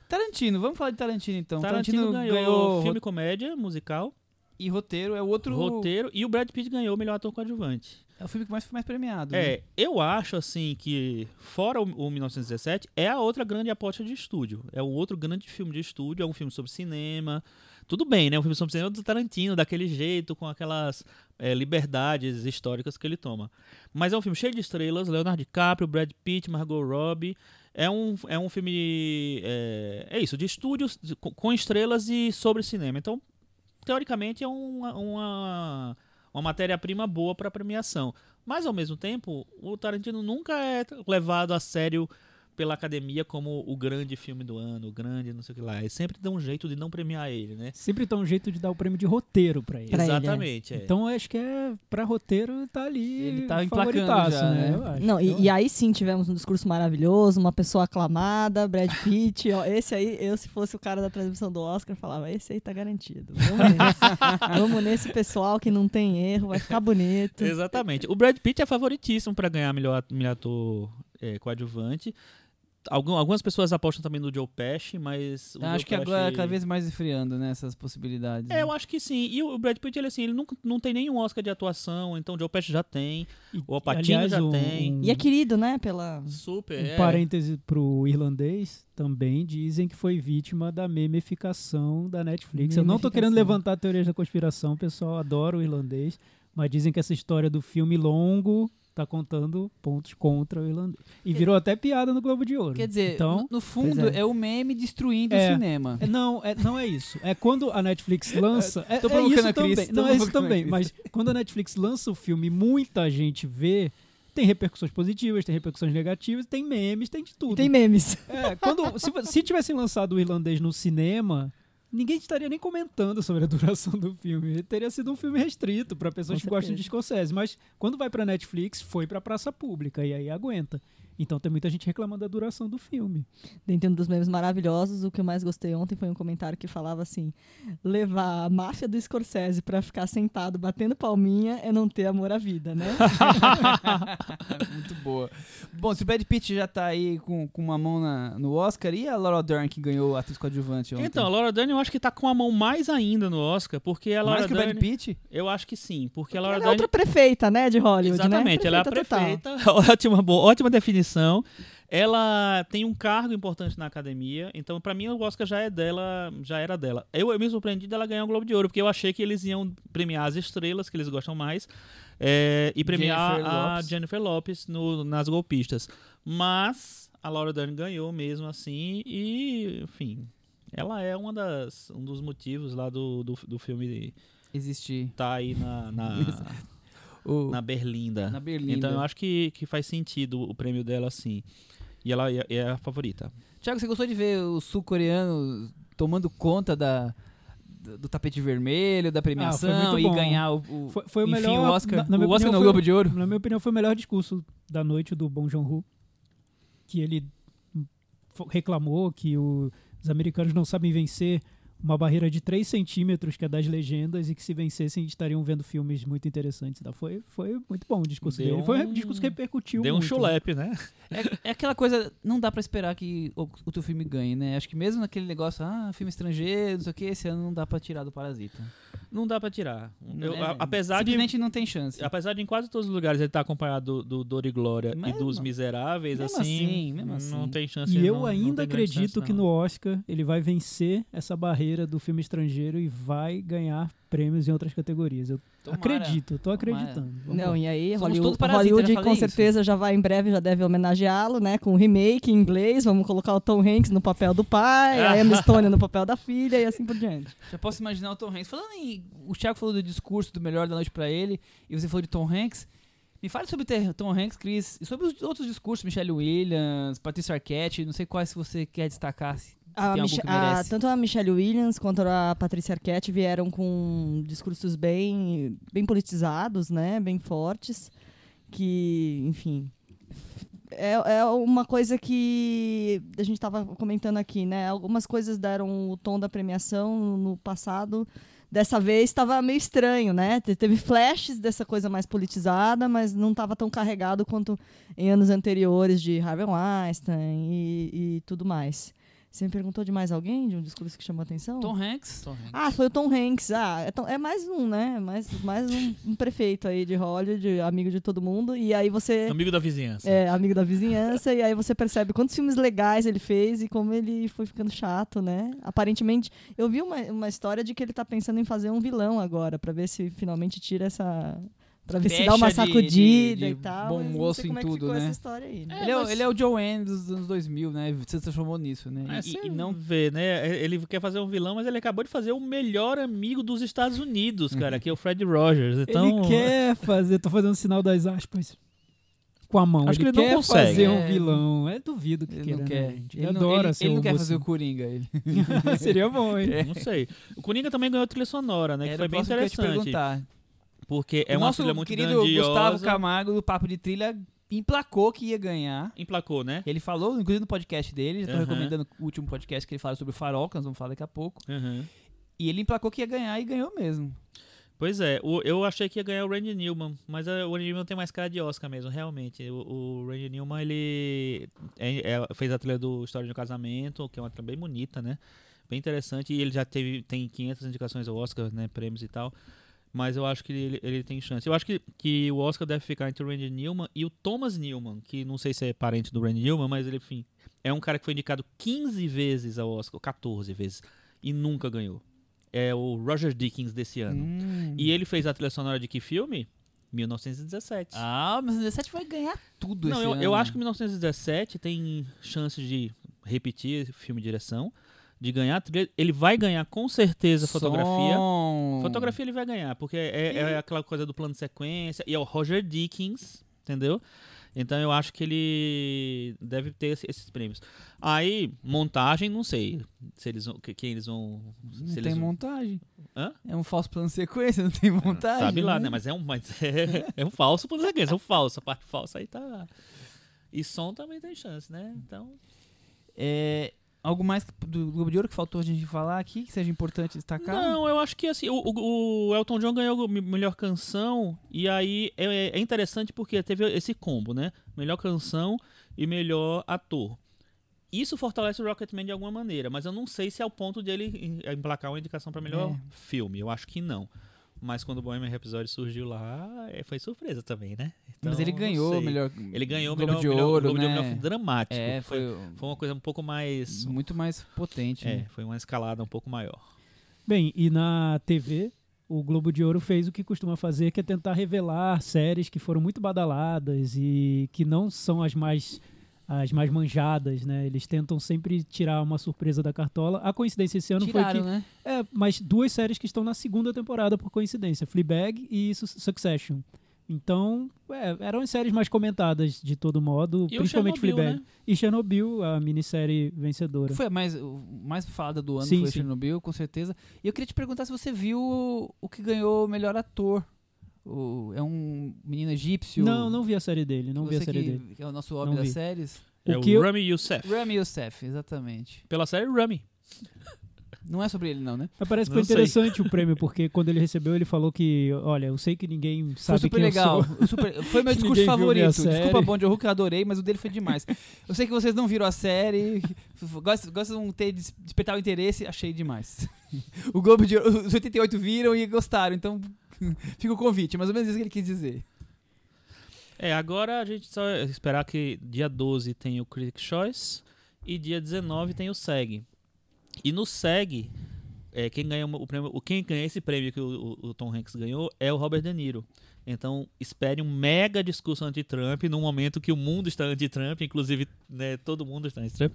Speaker 2: Tarantino, vamos falar de Tarantino então.
Speaker 3: Tarantino, ganhou, filme comédia, musical,
Speaker 2: e roteiro, é o outro
Speaker 3: roteiro, e o Brad Pitt ganhou o melhor ator coadjuvante.
Speaker 2: É o filme que mais foi mais premiado. né?
Speaker 3: É, eu acho assim que, fora o, o 1917, é a outra grande aposta de estúdio. É o outro grande filme de estúdio, é um filme sobre cinema. Tudo bem, né? Um filme sobre cinema do Tarantino, daquele jeito, com aquelas é, liberdades históricas que ele toma. Mas é um filme cheio de estrelas, Leonardo DiCaprio, Brad Pitt, Margot Robbie. É um, é um filme. É, é isso, de estúdios com estrelas e sobre cinema. Então, teoricamente, é uma, uma, uma matéria-prima boa para premiação. Mas, ao mesmo tempo, o Tarantino nunca é levado a sério pela academia como o grande filme do ano, o grande não sei o que lá. Eles sempre dão um jeito de não premiar ele, né?
Speaker 4: Sempre tá um jeito de dar o prêmio de roteiro pra ele.
Speaker 5: Pra ele, é.
Speaker 3: Exatamente. é.
Speaker 4: Então acho que é pra roteiro tá ali.
Speaker 2: Ele tá emplacando já, né?
Speaker 4: Eu acho.
Speaker 5: Não, e, e aí sim tivemos um discurso maravilhoso, uma pessoa aclamada, Brad Pitt. ó, esse aí, eu se fosse o cara da transmissão do Oscar, falava: esse aí tá garantido. Vamos nesse, Vamos nesse pessoal que não tem erro, vai ficar bonito.
Speaker 3: Exatamente. O Brad Pitt é favoritíssimo para ganhar melhor, melhor ator é, coadjuvante. Algum- algumas pessoas apostam também no Joe Pesci, mas... o
Speaker 2: Eu
Speaker 3: Joe
Speaker 2: acho que
Speaker 3: Pesci-
Speaker 2: agora cada vez mais esfriando, né, essas possibilidades.
Speaker 3: É, eu acho que sim. E o Brad Pitt, ele assim, ele nunca, não tem nenhum Oscar de atuação, então o Joe Pesci já tem.
Speaker 4: E,
Speaker 3: O Al Pacino
Speaker 4: aliás,
Speaker 3: já
Speaker 4: um-
Speaker 3: tem.
Speaker 5: E é querido, né? Pela.
Speaker 3: Super,
Speaker 4: Um
Speaker 3: é.
Speaker 4: parêntese pro irlandês, também dizem que foi vítima da memificação da Netflix. Eu não tô querendo
Speaker 5: Memificação.
Speaker 4: levantar teorias da conspiração, o pessoal adora o irlandês, mas dizem que essa história do filme longo tá contando pontos contra o irlandês. E virou até piada no Globo de Ouro.
Speaker 2: Quer dizer,
Speaker 4: então,
Speaker 2: no, no fundo,
Speaker 5: é.
Speaker 2: é. o meme destruindo
Speaker 4: É.
Speaker 2: o cinema.
Speaker 4: É, não, é, não é isso. É quando a Netflix lança. É,
Speaker 2: Tô
Speaker 4: é
Speaker 2: provocando
Speaker 4: isso
Speaker 2: Cris,
Speaker 4: também. Não, é isso também. Mas quando a Netflix lança o filme muita gente vê, tem repercussões positivas, tem repercussões negativas, tem memes, tem de tudo.
Speaker 5: E tem memes.
Speaker 4: É, quando, se, se tivessem lançado o irlandês no cinema, ninguém estaria nem comentando sobre a duração do filme. Teria sido um filme restrito para pessoas
Speaker 5: Com
Speaker 4: que gostam de. Scorsese. Mas quando vai para Netflix, foi para praça pública e aí aguenta. Então tem muita gente reclamando da duração do filme.
Speaker 5: Dentre um dos memes maravilhosos, o que eu mais gostei ontem foi um comentário que falava assim: levar a máfia do Scorsese pra ficar sentado batendo palminha é não ter amor à vida, né?
Speaker 2: Muito boa. Bom, se o Brad Pitt já tá aí com, com uma mão na- no Oscar, e a Laura Dern que ganhou a atriz coadjuvante ontem?
Speaker 3: Então, a Laura Dern eu acho que tá com a mão mais ainda no Oscar, porque a Laura
Speaker 2: Mais que o Brad
Speaker 3: Dern...
Speaker 2: Pitt?
Speaker 3: Eu acho que sim, porque a Laura
Speaker 5: Ela é
Speaker 3: Dern...
Speaker 5: outra prefeita, né, de Hollywood,
Speaker 3: Exatamente,
Speaker 5: né?
Speaker 3: ela é a
Speaker 5: total.
Speaker 3: prefeita, ótima, boa, ótima definição. Ela tem um cargo importante na academia, então pra mim o Oscar já é dela, já era dela. Eu, eu me surpreendi dela ganhar o Globo de Ouro, porque eu achei que eles iam premiar as estrelas que eles gostam mais é, e premiar
Speaker 2: Jennifer
Speaker 3: a
Speaker 2: Lopez.
Speaker 3: Jennifer Lopes no- nas golpistas. Mas a Laura Dern ganhou mesmo assim e, enfim, ela é uma das, um dos motivos lá do, do, do filme
Speaker 2: Existir.
Speaker 3: tá aí na, na,
Speaker 2: O,
Speaker 3: na Berlinda.
Speaker 2: na Berlim.
Speaker 3: Então eu acho que, que faz sentido o prêmio dela sim. E ela é, é a favorita.
Speaker 2: Tiago, você gostou de ver os sul-coreanos tomando conta da, do, tapete vermelho, da premiação
Speaker 4: Ah,
Speaker 2: e ganhar o, o-
Speaker 4: Foi, foi o
Speaker 2: enfim,
Speaker 4: melhor.
Speaker 2: o Oscar,
Speaker 4: na- na minha
Speaker 2: o Oscar
Speaker 4: foi-
Speaker 2: Globo de Ouro.
Speaker 4: Na minha opinião, foi o melhor discurso da noite do Bong Joon-ho. Que ele reclamou que o- os americanos não sabem vencer uma barreira de 3 centímetros, que é das legendas, e que se vencessem estariam vendo filmes muito interessantes. Tá? Foi, foi muito bom o discurso
Speaker 3: Deu
Speaker 4: dele. Foi
Speaker 3: um-
Speaker 4: discurso que repercutiu
Speaker 3: Deu um
Speaker 4: muito.
Speaker 3: chulepe, né?
Speaker 2: É, é aquela coisa, não dá pra esperar que o, o teu filme ganhe, né? Acho que mesmo naquele negócio, ah, filme estrangeiro, não sei o que, esse ano não dá pra tirar do Parasita.
Speaker 3: Não dá pra tirar. Eu-
Speaker 2: É,
Speaker 3: a- apesar de
Speaker 2: simplesmente não tem chance.
Speaker 3: Apesar de em quase todos os lugares ele estar acompanhado do, do Dor e Glória e dos Miseráveis,
Speaker 2: mesmo
Speaker 3: assim,
Speaker 2: assim, mesmo
Speaker 3: não
Speaker 2: assim.
Speaker 3: tem chance.
Speaker 4: E eu
Speaker 3: não-
Speaker 4: ainda acredito
Speaker 3: chance,
Speaker 4: que no Oscar ele vai vencer essa barreira do filme estrangeiro e vai ganhar prêmios em outras categorias. Eu
Speaker 2: Tomara.
Speaker 4: acredito, tô acreditando. Vamos
Speaker 5: Não, e aí
Speaker 2: Somos
Speaker 5: Hollywood, Hollywood com
Speaker 2: isso.
Speaker 5: certeza já vai em breve, já deve homenageá-lo, né? Com um remake em inglês, vamos colocar o Tom Hanks no papel do pai, a Emma Stone no papel da filha e assim por diante.
Speaker 2: Já posso imaginar o Tom Hanks. Falando em. O Thiago falou do discurso do melhor da noite pra ele, e você falou de Tom Hanks. Me fale sobre ter- Tom Hanks, Chris, e sobre os outros discursos, Michelle Williams, Patrícia Arquette, não sei quais você quer destacar.
Speaker 5: A Mich- a- tanto a Michelle Williams quanto a Patrícia Arquette vieram com discursos bem, bem politizados, né? Bem fortes. Que, enfim. É, é uma coisa que a gente estava comentando aqui, né? Algumas coisas deram o tom da premiação no passado. Dessa vez estava meio estranho, né? Te- Teve flashes dessa coisa mais politizada, mas não estava tão carregado quanto em anos anteriores de Harvey Weinstein e, e tudo mais. Você me perguntou de mais alguém, de um discurso que chamou a atenção?
Speaker 2: Tom Hanks.
Speaker 3: Tom Hanks.
Speaker 5: Ah, foi o Tom Hanks. Ah, é, Tom- é mais um, né? Mais, mais um, um prefeito aí de Hollywood, amigo de todo mundo. E aí você.
Speaker 3: Amigo da vizinhança.
Speaker 5: É, amigo da vizinhança, e aí você percebe quantos filmes legais ele fez e como ele foi ficando chato, né? Aparentemente, eu vi uma, uma história de que ele tá pensando em fazer um vilão agora, pra ver se finalmente tira essa. Pra ver se dá uma
Speaker 2: Pecha de-
Speaker 5: sacudida
Speaker 2: de- de
Speaker 5: e tal.
Speaker 2: bom
Speaker 5: não
Speaker 2: moço em
Speaker 5: é que
Speaker 2: tudo, né?
Speaker 5: essa história aí. né?
Speaker 2: ele, é, o-
Speaker 3: mas-
Speaker 2: ele é o Joanne dos anos 2000, né? Se transformou nisso, né?
Speaker 3: É,
Speaker 2: E- e, não
Speaker 3: vê, né? Ele quer fazer um vilão, mas ele acabou de fazer o melhor amigo dos Estados Unidos, cara, que é o Fred Rogers. Então,
Speaker 4: Ele quer fazer, tô fazendo sinal das aspas com a mão.
Speaker 3: Acho
Speaker 4: ele
Speaker 3: que ele não
Speaker 4: quer
Speaker 3: consegue.
Speaker 4: fazer um
Speaker 2: É.
Speaker 4: vilão. É duvido que
Speaker 2: Ele
Speaker 4: queira,
Speaker 2: não
Speaker 4: né,
Speaker 2: quer.
Speaker 4: gente?
Speaker 2: Ele,
Speaker 4: Ele,
Speaker 2: não,
Speaker 4: adora
Speaker 2: ele,
Speaker 4: ser
Speaker 2: ele
Speaker 4: o
Speaker 2: não quer fazer o. Coringa. Ele.
Speaker 4: Seria bom, hein?
Speaker 3: não sei. O Coringa também ganhou trilha sonora, né? Que
Speaker 2: Era
Speaker 3: foi
Speaker 2: o
Speaker 3: bem
Speaker 2: que eu te
Speaker 3: interessante.
Speaker 2: perguntar.
Speaker 3: Porque é
Speaker 2: o
Speaker 3: uma trilha muito
Speaker 2: querido
Speaker 3: grandiosa.
Speaker 2: Gustavo Camargo, do Papo de Trilha, emplacou que ia ganhar.
Speaker 3: Emplacou, né?
Speaker 2: Ele falou, inclusive no podcast dele, já tô
Speaker 3: Aham.
Speaker 2: recomendando o último podcast que ele fala sobre o farol, que nós vamos falar daqui a pouco.
Speaker 3: Uhum.
Speaker 2: E ele emplacou que ia ganhar e ganhou mesmo.
Speaker 3: Pois é, o- eu achei que ia ganhar o Randy Newman, mas eh, o Randy Newman tem mais cara de Oscar mesmo, realmente. O, o Randy Newman, ele é- é- fez a trilha do História de um Casamento, que é uma trilha bem bonita, né? Bem interessante, e ele já teve, tem 500 indicações ao Oscar, né? Prêmios e tal. Mas eu acho que ele, ele tem chance. Eu acho que, que o Oscar deve ficar entre o Randy Newman e o Thomas Newman, que não sei se é parente do Randy Newman, mas ele, enfim, é um cara que foi indicado 15 vezes ao Oscar, 14 vezes, e nunca ganhou. É o Roger Dickens desse ano.
Speaker 2: Hum.
Speaker 3: E ele fez a trilha sonora de que filme? 1917.
Speaker 2: Ah, mas o 17 vai ganhar tudo
Speaker 3: Não,
Speaker 2: esse
Speaker 3: eu,
Speaker 2: ano.
Speaker 3: eu acho que 1917 tem chances de repetir filme de direção, de ganhar trilha. Ele vai ganhar com certeza fotografia.
Speaker 2: Som.
Speaker 3: Fotografia ele vai ganhar, porque é, é aquela coisa do plano de sequência. E é o Roger Dickens, entendeu? Então eu acho que ele deve ter esse- esses prêmios. Aí, montagem, não sei se eles vão, que- quem eles vão.
Speaker 2: Não tem
Speaker 3: vão-
Speaker 2: montagem.
Speaker 3: Hã?
Speaker 2: É um falso plano de sequência, não tem montagem.
Speaker 3: Sabe lá, né? Mas é um, mas é, é um falso plano de sequência, é um falso. A parte falsa aí tá. E som também tem chance, né? Então.
Speaker 2: É, algo mais do Globo de Ouro que faltou a gente falar aqui, que seja importante destacar?
Speaker 3: Não, eu acho que assim, o, o- Elton John ganhou me- melhor canção, e aí é, é interessante porque teve esse combo, né? Melhor canção e melhor ator. Isso fortalece o Rocketman de alguma maneira, mas eu não sei se é o ponto dele em- emplacar uma indicação para melhor
Speaker 2: É.
Speaker 3: filme. Eu acho que não. Mas quando o Bohemian Rhapsody surgiu lá, é, foi surpresa também, né?
Speaker 2: Mas
Speaker 3: Então,
Speaker 2: ele
Speaker 3: não
Speaker 2: ganhou melhor
Speaker 3: Ele ganhou o
Speaker 2: Globo
Speaker 3: melhor,
Speaker 2: de
Speaker 3: melhor-
Speaker 2: Ouro,
Speaker 3: Globo de
Speaker 2: né?
Speaker 3: Ouro melhor dramático.
Speaker 2: É,
Speaker 3: foi,
Speaker 2: foi,
Speaker 3: foi uma coisa um pouco mais.
Speaker 2: muito mais potente.
Speaker 3: É,
Speaker 2: né?
Speaker 3: foi uma escalada um pouco maior.
Speaker 4: Bem, e na TV, o Globo de Ouro fez o que costuma fazer, que é tentar revelar séries que foram muito badaladas e que não são as mais as mais manjadas, né? Eles tentam sempre tirar uma surpresa da cartola. A coincidência esse ano
Speaker 2: Tiraram,
Speaker 4: foi que
Speaker 2: né?
Speaker 4: é, mas duas séries que estão na segunda temporada por coincidência, Fleabag e Su- Succession. Então, é, eram as séries mais comentadas de todo modo,
Speaker 3: E
Speaker 4: principalmente
Speaker 3: Chernobyl,
Speaker 4: Fleabag.
Speaker 3: né?
Speaker 4: E Chernobyl, a minissérie vencedora.
Speaker 2: Foi a mais, mais falada do ano,
Speaker 4: Sim,
Speaker 2: foi
Speaker 4: sim.
Speaker 2: Chernobyl, com certeza. E eu queria te perguntar se você viu o que ganhou o melhor ator. O- é um menino egípcio.
Speaker 4: Não, não vi a série dele, não vi a série
Speaker 2: que,
Speaker 4: dele.
Speaker 2: que é o nosso homem
Speaker 4: Não
Speaker 2: das
Speaker 4: vi.
Speaker 2: séries.
Speaker 3: É
Speaker 4: O
Speaker 3: o,
Speaker 4: que eu-
Speaker 3: Rami Youssef.
Speaker 2: Rami Youssef, exatamente.
Speaker 3: Pela série Rami.
Speaker 2: Não é sobre ele, não, né?
Speaker 4: Mas parece que
Speaker 3: Não
Speaker 4: foi
Speaker 3: sei.
Speaker 4: interessante o prêmio, porque quando ele recebeu, ele falou que, olha, eu sei que ninguém
Speaker 2: Foi
Speaker 4: sabe
Speaker 2: super
Speaker 4: quem
Speaker 2: legal.
Speaker 4: eu sou.
Speaker 2: Super- foi meu
Speaker 4: Que
Speaker 2: discurso favorito. Desculpa, Hulk, eu adorei, mas o dele foi demais. Eu sei que vocês não viram a série, gostam, gostam de ter des- despertar o interesse, achei demais. O Globo de Ouro, os 88 viram e gostaram, então fica o convite, mais ou menos isso que ele quis dizer.
Speaker 3: É, agora a gente só esperar que dia 12 tem o Critics' Choice e dia 19 tem o SEG. E no SEG, é, quem ganha o prêmio, o quem ganha esse prêmio que o, o- o Tom Hanks ganhou é o Robert De Niro. Então, espere um mega discurso anti-Trump num momento que o mundo está anti-Trump, inclusive né, todo mundo está anti-Trump.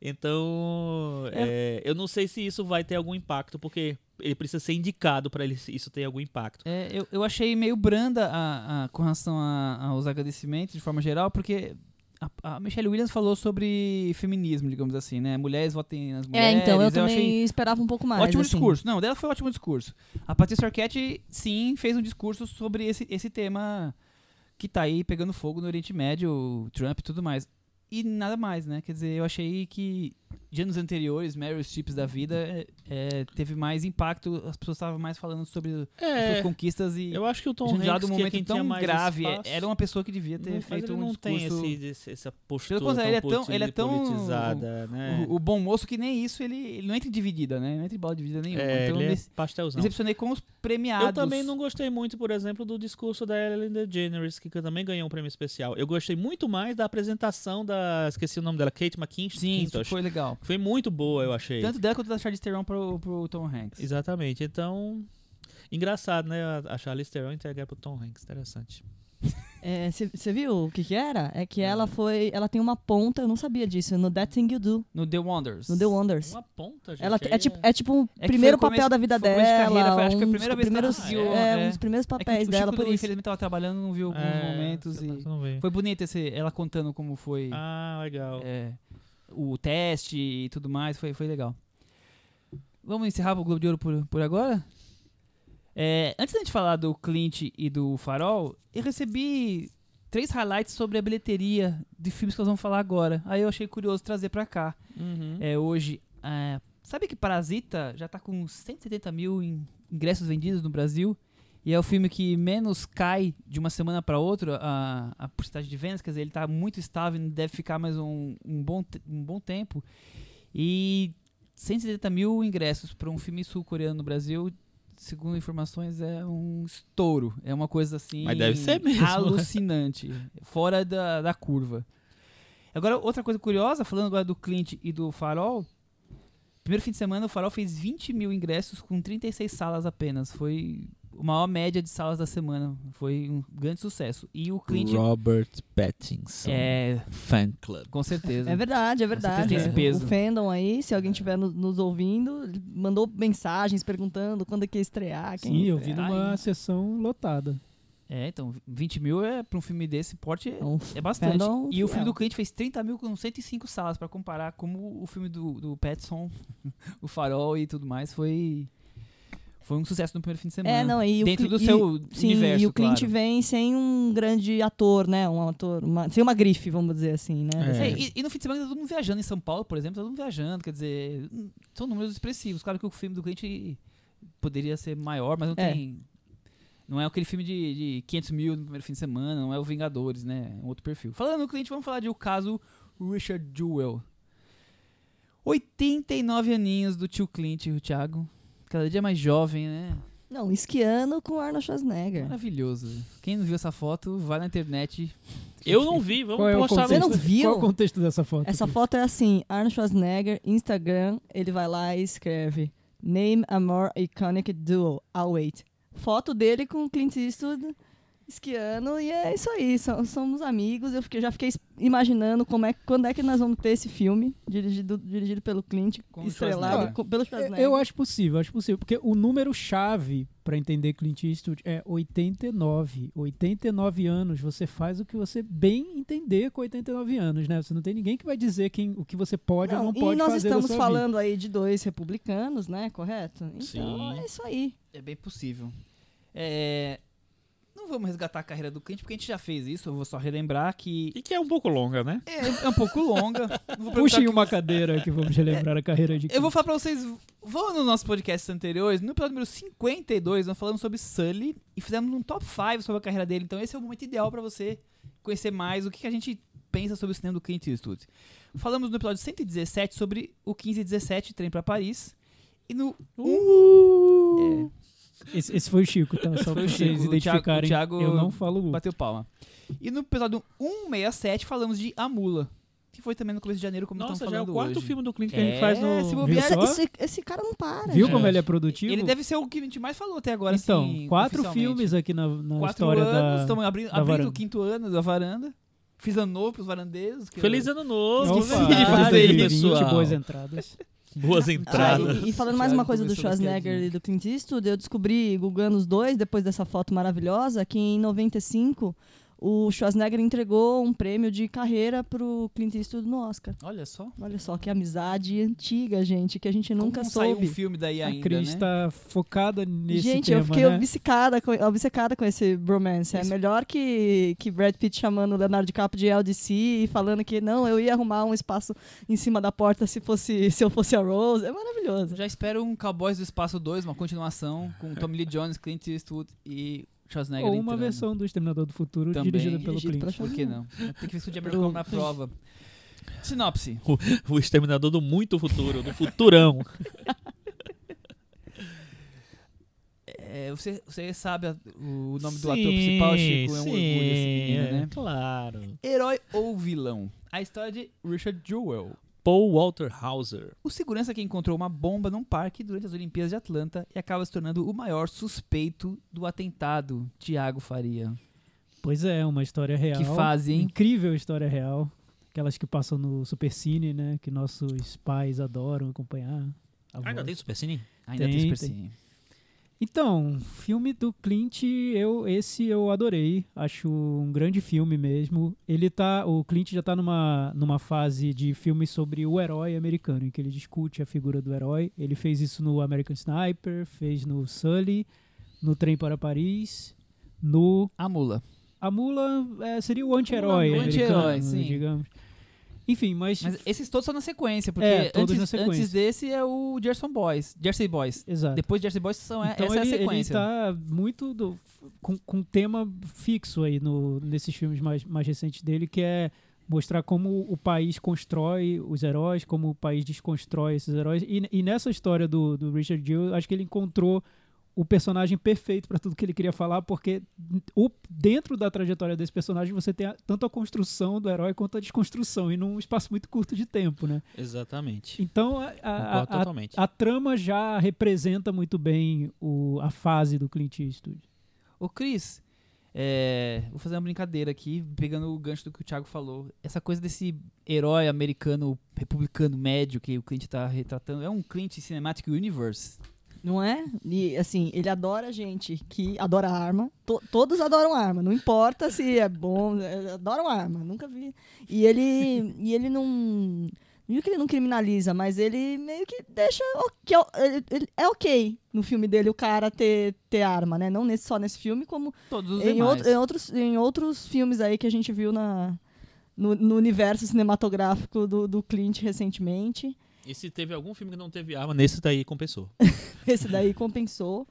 Speaker 3: Então, é, eu não sei se isso vai ter algum impacto, porque ele precisa ser indicado para isso ter algum impacto.
Speaker 2: É, eu, eu achei meio branda a, a- com relação a- aos agradecimentos de forma geral, porque a, a Michelle Williams falou sobre feminismo, digamos assim, né? Mulheres votem nas
Speaker 5: É,
Speaker 2: mulheres.
Speaker 5: então, eu também
Speaker 2: achei
Speaker 5: esperava um pouco mais.
Speaker 2: ótimo
Speaker 5: assim.
Speaker 2: discurso. Não, dela foi um ótimo discurso. A Patrícia Arquette, sim, fez um discurso sobre esse, esse tema que tá aí pegando fogo no Oriente Médio, o Trump e tudo mais. E nada mais, né? Quer dizer, eu achei que de anos anteriores, Meryl Streep da vida, é, é, teve mais impacto, as pessoas estavam mais falando sobre as suas conquistas e
Speaker 3: eu acho que o Tom Hanks,
Speaker 2: um
Speaker 3: que é
Speaker 2: momento
Speaker 3: quem tinha
Speaker 2: tão
Speaker 3: mais
Speaker 2: grave,
Speaker 3: espaço,
Speaker 2: era uma pessoa que devia ter
Speaker 3: não, mas
Speaker 2: feito
Speaker 3: ele
Speaker 2: um
Speaker 3: não tem
Speaker 2: discurso...
Speaker 3: esse, esse- essa postura
Speaker 2: Pelo contrário, ele é tão- ele é tão-
Speaker 3: politizada, né?
Speaker 2: O, o bom moço que nem isso, ele, ele não entra em dividida, né? Não entra em bola de dividida nenhuma.
Speaker 3: é,
Speaker 2: então,
Speaker 3: ele é
Speaker 2: me
Speaker 3: pastelzão.
Speaker 2: decepcionei com os premiados.
Speaker 3: Eu também não gostei muito, por exemplo, do discurso da Ellen DeGeneres, que também ganhou um prêmio especial. Eu gostei muito mais da apresentação da... Esqueci o nome dela, Kate McKintosh.
Speaker 2: Sim, isso
Speaker 3: Quintosh.
Speaker 2: foi legal.
Speaker 3: Foi muito boa, eu achei.
Speaker 2: Tanto dela quanto da Charlize Theron pro, pro Tom Hanks.
Speaker 3: Exatamente. Então, engraçado, né? A- A Charlize Theron entregar pro Tom Hanks. Interessante.
Speaker 5: Você viu o que que era? É que ela foi. Ela tem uma ponta, eu não sabia disso, no That Thing You Do,
Speaker 2: No The Wonders.
Speaker 5: no The Wonders.
Speaker 3: Uma ponta, gente.
Speaker 5: Ela
Speaker 3: aí
Speaker 5: é tipo, é tipo um
Speaker 2: que
Speaker 5: primeiro
Speaker 2: o começo-
Speaker 5: papel da vida
Speaker 2: começo de
Speaker 5: dela.
Speaker 2: carreira, foi- acho que foi a
Speaker 5: um
Speaker 2: primeira
Speaker 5: dos
Speaker 2: vez que ela
Speaker 5: primeiros, é,
Speaker 2: é.
Speaker 5: um dos primeiros
Speaker 2: É que
Speaker 5: papéis
Speaker 2: o
Speaker 5: dela,
Speaker 2: Chico,
Speaker 5: por isso.
Speaker 2: infelizmente, tava trabalhando, não viu alguns
Speaker 3: É,
Speaker 2: momentos. E...
Speaker 3: não-.
Speaker 2: Foi bonito esse, ela contando como foi
Speaker 3: Ah, legal.
Speaker 2: é, o teste e tudo mais. Foi, foi legal. Vamos encerrar o Globo de Ouro por, por agora? É, antes da gente falar do Clint e do Farol, eu recebi três highlights sobre a bilheteria de filmes que nós vamos falar agora. Aí eu achei curioso trazer pra cá.
Speaker 3: Uhum.
Speaker 2: É, hoje, é, sabe que Parasita já tá com 170 mil in- ingressos vendidos no Brasil? E é o filme que menos cai de uma semana para outra a, a porcentagem de vendas, quer dizer, ele tá muito estável e deve ficar mais um, um, bom, um bom tempo. E 170 mil ingressos para um filme sul-coreano no Brasil, segundo informações, é um estouro. É uma coisa assim.
Speaker 3: Mas deve ser mesmo.
Speaker 2: Alucinante. fora da, da curva. Agora, outra coisa curiosa, falando agora do Clint e do Farol. Primeiro fim de semana, o Farol fez 20 mil ingressos com 36 salas apenas. Foi maior média de salas da semana. Foi um grande sucesso. E o Clint.
Speaker 3: Robert Pattinson.
Speaker 2: É,
Speaker 3: Fan Club.
Speaker 2: com certeza.
Speaker 5: É verdade, é verdade.
Speaker 2: tem esse peso.
Speaker 5: O fandom aí, se alguém estiver no- nos ouvindo, mandou mensagens perguntando quando é que ia estrear. Quem
Speaker 4: Sim,
Speaker 5: ia
Speaker 4: eu vi
Speaker 5: estrear.
Speaker 4: numa sessão lotada.
Speaker 2: É, então, 20 mil é para um filme desse porte é,
Speaker 5: É um
Speaker 2: é bastante.
Speaker 5: fandom
Speaker 2: E o filme do Clint fez 30 mil com 105 salas, para comparar como o filme do, do Petson, o Farol e tudo mais. Foi, foi um sucesso no primeiro fim de semana.
Speaker 5: É, não, e o
Speaker 2: dentro
Speaker 5: Cli-
Speaker 2: do
Speaker 5: e-
Speaker 2: seu
Speaker 5: Sim,
Speaker 2: universo,
Speaker 5: e o Clint
Speaker 2: claro.
Speaker 5: vem sem um grande ator, né? Um ator, uma- sem uma grife, vamos dizer assim, né?
Speaker 3: É.
Speaker 2: É, e, e no fim de semana tá todo mundo viajando em São Paulo, por exemplo, tá todo mundo viajando, quer dizer, são números expressivos. Claro que o filme do Clint poderia ser maior, mas não
Speaker 5: É.
Speaker 2: tem. Não é aquele filme de, de 500 mil no primeiro fim de semana, não é o Vingadores, né? É um outro perfil. Falando no Clint, vamos falar de o caso Richard Jewell. 89 aninhos do tio Clint, o Thiago. Cada dia mais jovem, né?
Speaker 5: Não, esquiando com Arnold Schwarzenegger.
Speaker 2: Maravilhoso. Quem não viu essa foto, vai na internet.
Speaker 3: Eu não vi, vamos
Speaker 4: Qual é
Speaker 3: postar
Speaker 5: Você não viu?
Speaker 4: Qual é o contexto dessa foto?
Speaker 5: Essa
Speaker 4: aqui?
Speaker 5: foto é assim, Arnold Schwarzenegger, Instagram, ele vai lá e escreve Name a more iconic duo, I'll wait. Foto dele com Clint Eastwood esquiando e é isso aí, so- somos amigos. Eu fiquei- já fiquei imaginando como é, quando é que nós vamos ter esse filme dirigido, dirigido pelo Clint,
Speaker 2: Com
Speaker 5: estrelado com- pelo
Speaker 4: Eu,
Speaker 5: Schwarzenegger.
Speaker 4: eu acho possível, acho possível. Porque o número chave pra entender Clint Eastwood é 89. 89 anos. Você faz o que você bem entender com 89 anos, né? Você não tem ninguém que vai dizer quem, o que você pode ou não
Speaker 5: e
Speaker 4: pode
Speaker 5: nós
Speaker 4: fazer
Speaker 5: estamos falando aí de dois republicanos, né? Correto? Então
Speaker 3: Sim.
Speaker 5: é isso aí.
Speaker 2: É bem possível. É, Não vamos resgatar a carreira do Clint, porque a gente já fez isso. Eu vou só relembrar que
Speaker 3: E que é um pouco longa, né?
Speaker 2: é, é um pouco longa.
Speaker 4: Puxem
Speaker 2: que
Speaker 4: uma
Speaker 2: você-
Speaker 4: cadeira que vamos relembrar a carreira de
Speaker 2: Eu vou
Speaker 4: Clint.
Speaker 2: falar pra vocês, vão nos nossos podcasts anteriores, no episódio número 52, nós falamos sobre Sully e fizemos um top 5 sobre a carreira dele. Então esse é o momento ideal pra você conhecer mais o que que a gente pensa sobre o cinema do Clint Eastwood. Falamos no episódio 117 sobre o 1517, Trem pra Paris. E no
Speaker 4: Uh! Esse, esse foi o Chico, tá? Só pra vocês
Speaker 2: Chico, o
Speaker 4: identificarem.
Speaker 2: Thiago- o
Speaker 4: eu
Speaker 2: Thiago
Speaker 4: não falo.
Speaker 2: bateu palma. E no episódio 167 falamos de A Mula, que foi também no começo de janeiro, como
Speaker 3: Nossa,
Speaker 2: estamos
Speaker 3: já é o
Speaker 2: falando
Speaker 3: quarto
Speaker 2: hoje.
Speaker 3: filme do Clint que a
Speaker 2: É,
Speaker 3: gente faz
Speaker 2: se
Speaker 3: no...
Speaker 2: bobear-
Speaker 4: Viu só?
Speaker 5: Esse, esse cara não para.
Speaker 4: Viu
Speaker 5: gente.
Speaker 4: como ele é produtivo?
Speaker 2: Ele deve ser o que a gente mais falou até agora,
Speaker 4: então,
Speaker 2: assim,
Speaker 4: quatro filmes aqui na, na
Speaker 2: Quatro
Speaker 4: história
Speaker 2: anos,
Speaker 4: da.
Speaker 2: estamos abrindo,
Speaker 4: da
Speaker 2: abrindo o quinto ano da varanda. Fiz ano novo pros varandeiros. que
Speaker 3: Feliz
Speaker 2: eu-
Speaker 3: ano novo,
Speaker 2: Esqueci
Speaker 4: Opa,
Speaker 2: de fazer isso.
Speaker 4: 2020,
Speaker 3: pessoal.
Speaker 4: Boas entradas.
Speaker 5: Ah, e, e falando mais uma coisa do Schwarzenegger e do Clint Eastwood, eu descobri, googando os dois, depois dessa foto maravilhosa, que em 95 o Schwarzenegger entregou um prêmio de carreira pro Clint Eastwood no Oscar.
Speaker 2: Olha só.
Speaker 5: Olha só que amizade antiga, gente, que a gente nunca
Speaker 2: Como não saiu
Speaker 5: soube.
Speaker 2: um filme daí
Speaker 4: A
Speaker 2: ainda,
Speaker 4: Cris
Speaker 2: né?
Speaker 4: tá focada nesse
Speaker 5: Gente,
Speaker 4: tema,
Speaker 5: eu fiquei
Speaker 4: né?
Speaker 5: obcecada, com, obcecada com esse bromance. É melhor que, que Brad Pitt chamando o Leonardo DiCaprio de LDC e falando que não, eu ia arrumar um espaço em cima da porta se fosse se eu fosse a Rose. É maravilhoso.
Speaker 2: Já espero um Cowboys do Espaço 2, uma continuação com Tommy Lee Jones, Clint Eastwood e Schwarzenegger
Speaker 4: Ou uma
Speaker 2: entrando.
Speaker 4: versão do Exterminador do Futuro
Speaker 2: Também.
Speaker 4: dirigida pelo
Speaker 5: Dirigido
Speaker 4: Clint.
Speaker 2: Por que não? Tem que ver isso de americano na prova. Sinopse.
Speaker 3: O exterminador do muito futuro, do futurão.
Speaker 2: É, você, você sabe a- o nome do ator principal, Chico? É um orgulho esse menino, né?
Speaker 3: Claro.
Speaker 2: Herói ou vilão? A história de Richard Jewell.
Speaker 3: Paul Walter Hauser.
Speaker 2: O segurança que encontrou uma bomba num parque durante as Olimpíadas de Atlanta e acaba se tornando o maior suspeito do atentado, Tiago Faria.
Speaker 4: Pois é, uma história real.
Speaker 2: Que fase, hein?
Speaker 4: Incrível história real. Aquelas que passam no Supercine, né? Que nossos pais adoram acompanhar.
Speaker 3: Ainda
Speaker 4: avós.
Speaker 3: tem Super Cine?
Speaker 2: Ainda
Speaker 4: Tem,
Speaker 2: tem, Super
Speaker 4: tem. Então, filme do Clint, eu esse eu adorei. Acho um grande filme mesmo. Ele tá, o Clint já tá numa, numa fase de filmes sobre o herói americano, em que ele discute a figura do herói. Ele fez isso no American Sniper, fez no Sully, no Trem para Paris, no
Speaker 2: A mula.
Speaker 4: a mula é, seria o anti-herói
Speaker 2: anti-herói, sim.
Speaker 4: digamos. Enfim, mas,
Speaker 2: Mas esses todos são na sequência, porque
Speaker 4: É,
Speaker 2: antes,
Speaker 4: na sequência.
Speaker 2: antes desse é o Gerson Boys. Jersey Boys.
Speaker 4: exato.
Speaker 2: Depois de Jersey Boys são
Speaker 4: Então
Speaker 2: essa
Speaker 4: ele,
Speaker 2: é a
Speaker 4: ele
Speaker 2: sequência.
Speaker 4: tá muito do- com, com um tema fixo aí no, nesses filmes mais, mais recentes dele, que é mostrar como o país constrói os heróis, como o país desconstrói esses heróis. E, e nessa história do, do Richard Gill, acho que ele encontrou o personagem perfeito para tudo que ele queria falar, porque o, dentro da trajetória desse personagem você tem a- tanto a construção do herói quanto a desconstrução, e num espaço muito curto de tempo, né?
Speaker 3: Exatamente.
Speaker 4: Então a, a- a- trama já representa muito bem o, a fase do Clint Eastwood.
Speaker 2: Ô, Cris, é, vou fazer uma brincadeira aqui, pegando o gancho do que o Thiago falou. Essa coisa desse herói americano, republicano médio que o Clint tá retratando, é um Clint Cinematic Universe.
Speaker 5: Não é? E assim, ele adora gente que adora arma. To- todos adoram arma. Não importa se é bom, é, adoram arma. Nunca vi. E ele, e ele não. Não digo que ele não criminaliza, mas ele meio que deixa. ele- ele- é ok no filme dele o cara ter, ter arma, né? Não nesse, só nesse filme, como em, outro- em outros, em outros filmes aí que a gente viu na, no, no universo cinematográfico do, do Clint recentemente.
Speaker 3: E se teve algum filme que não teve arma, nesse daí compensou.
Speaker 5: Esse daí compensou.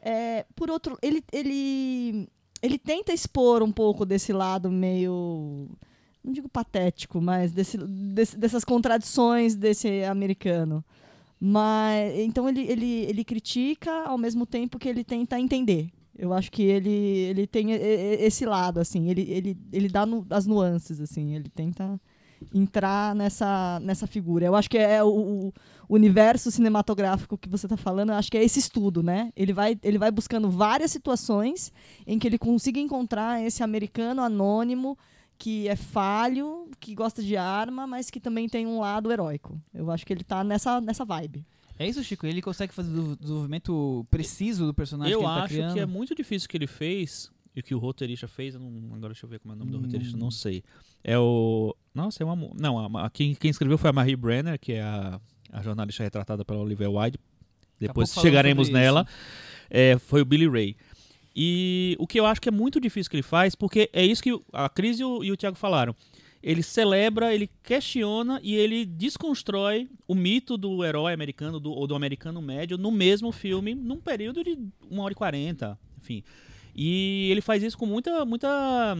Speaker 5: É, por outro, ele, ele, ele tenta expor um pouco desse lado meio, não digo patético, mas desse, desse- dessas contradições desse americano. Mas então ele, ele, ele critica ao mesmo tempo que ele tenta entender. Eu acho que ele, ele tem esse lado assim, ele, ele, ele dá as nuances assim, ele tenta entrar nessa, nessa figura. Eu acho que é o, o universo cinematográfico que você está falando, eu acho que é esse estudo, né? Ele vai, ele vai buscando várias situações em que ele consiga encontrar esse americano anônimo que é falho, que gosta de arma, mas que também tem um lado heróico. Eu acho que ele tá nessa, nessa vibe.
Speaker 2: É isso, Chico? Ele consegue fazer o desenvolvimento preciso do personagem
Speaker 3: Eu
Speaker 2: que ele tá
Speaker 3: acho
Speaker 2: criando?
Speaker 3: que é muito difícil o que ele fez e o que o roteirista fez. eu não- agora deixa eu ver como é o nome do
Speaker 2: Hum.
Speaker 3: roteirista, não sei. É o. Nossa, é uma. Não, a, quem, quem escreveu foi a Marie Brenner, que é a, a jornalista retratada pela Olivia Wilde. Depois chegaremos nela. É, foi o Billy Ray. E o que eu acho que é muito difícil que ele faz, porque é isso que a Cris e o, e o Thiago falaram. Ele celebra, ele questiona e ele desconstrói o mito do herói americano do, ou do americano médio no mesmo filme, num período de 1 hora e 40, enfim. E ele faz isso com muita, muita,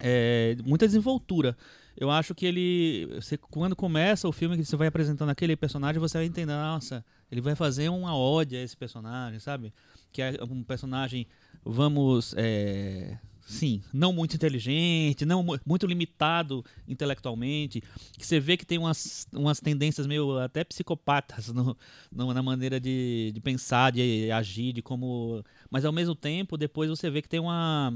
Speaker 3: é, muita desenvoltura. Eu acho que ele, você, quando começa o filme, que você vai apresentando aquele personagem, você vai entender, nossa, ele vai fazer uma ode a esse personagem, sabe? Que é um personagem, vamos, é, sim, não muito inteligente, não mu- muito limitado intelectualmente, que você vê que tem umas, umas tendências meio até psicopatas no, no- na maneira de, de pensar, de agir, de como, mas ao mesmo tempo, depois você vê que tem uma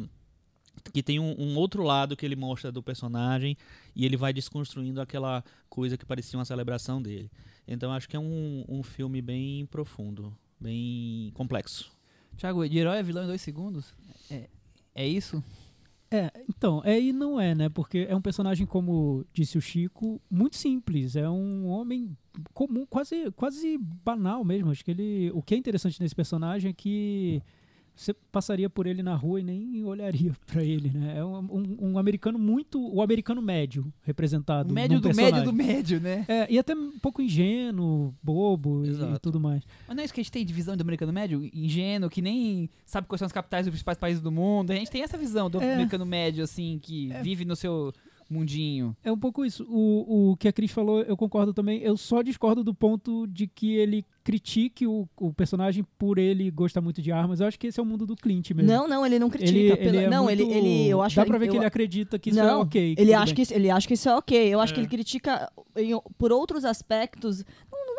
Speaker 3: que tem um, um outro lado que ele mostra do personagem e ele vai desconstruindo aquela coisa que parecia uma celebração dele. Então acho que é um, um filme bem profundo, bem complexo.
Speaker 2: Thiago, de herói a vilão em dois segundos? É, é isso?
Speaker 4: É, então, é e não é, né? Porque é um personagem, como disse o Chico, muito simples. É um homem comum, quase, quase banal mesmo. Acho que ele. O que é interessante nesse personagem é que você passaria por ele na rua e nem olharia pra ele, né? É um, um- um americano muito. O americano médio representado.
Speaker 2: O médio do
Speaker 4: personagem.
Speaker 2: médio do médio, né?
Speaker 4: É, e até um pouco ingênuo, bobo e- e tudo mais.
Speaker 2: Mas não é isso que a gente tem de visão do americano médio? Ingênuo, que nem sabe quais são as capitais dos principais países do mundo. A gente tem essa visão do
Speaker 4: É.
Speaker 2: americano médio, assim, que vive no seu mundinho.
Speaker 4: É um pouco isso. O, o que a Cris falou, eu concordo também. Eu só discordo do ponto de que ele critique o, o personagem por ele gostar muito de armas. Eu acho que esse é o mundo do Clint mesmo.
Speaker 5: Não, não, ele não critica.
Speaker 4: ele,
Speaker 5: pela-
Speaker 4: ele é
Speaker 5: não,
Speaker 4: muito-
Speaker 5: ele, ele, eu acho
Speaker 4: Dá pra ver
Speaker 5: eu-
Speaker 4: que ele acredita que isso
Speaker 5: não,
Speaker 4: é ok. que
Speaker 5: ele acha
Speaker 4: bem.
Speaker 5: que isso, ele acha que isso é ok. Eu acho que
Speaker 3: É.
Speaker 5: ele critica em- por outros aspectos.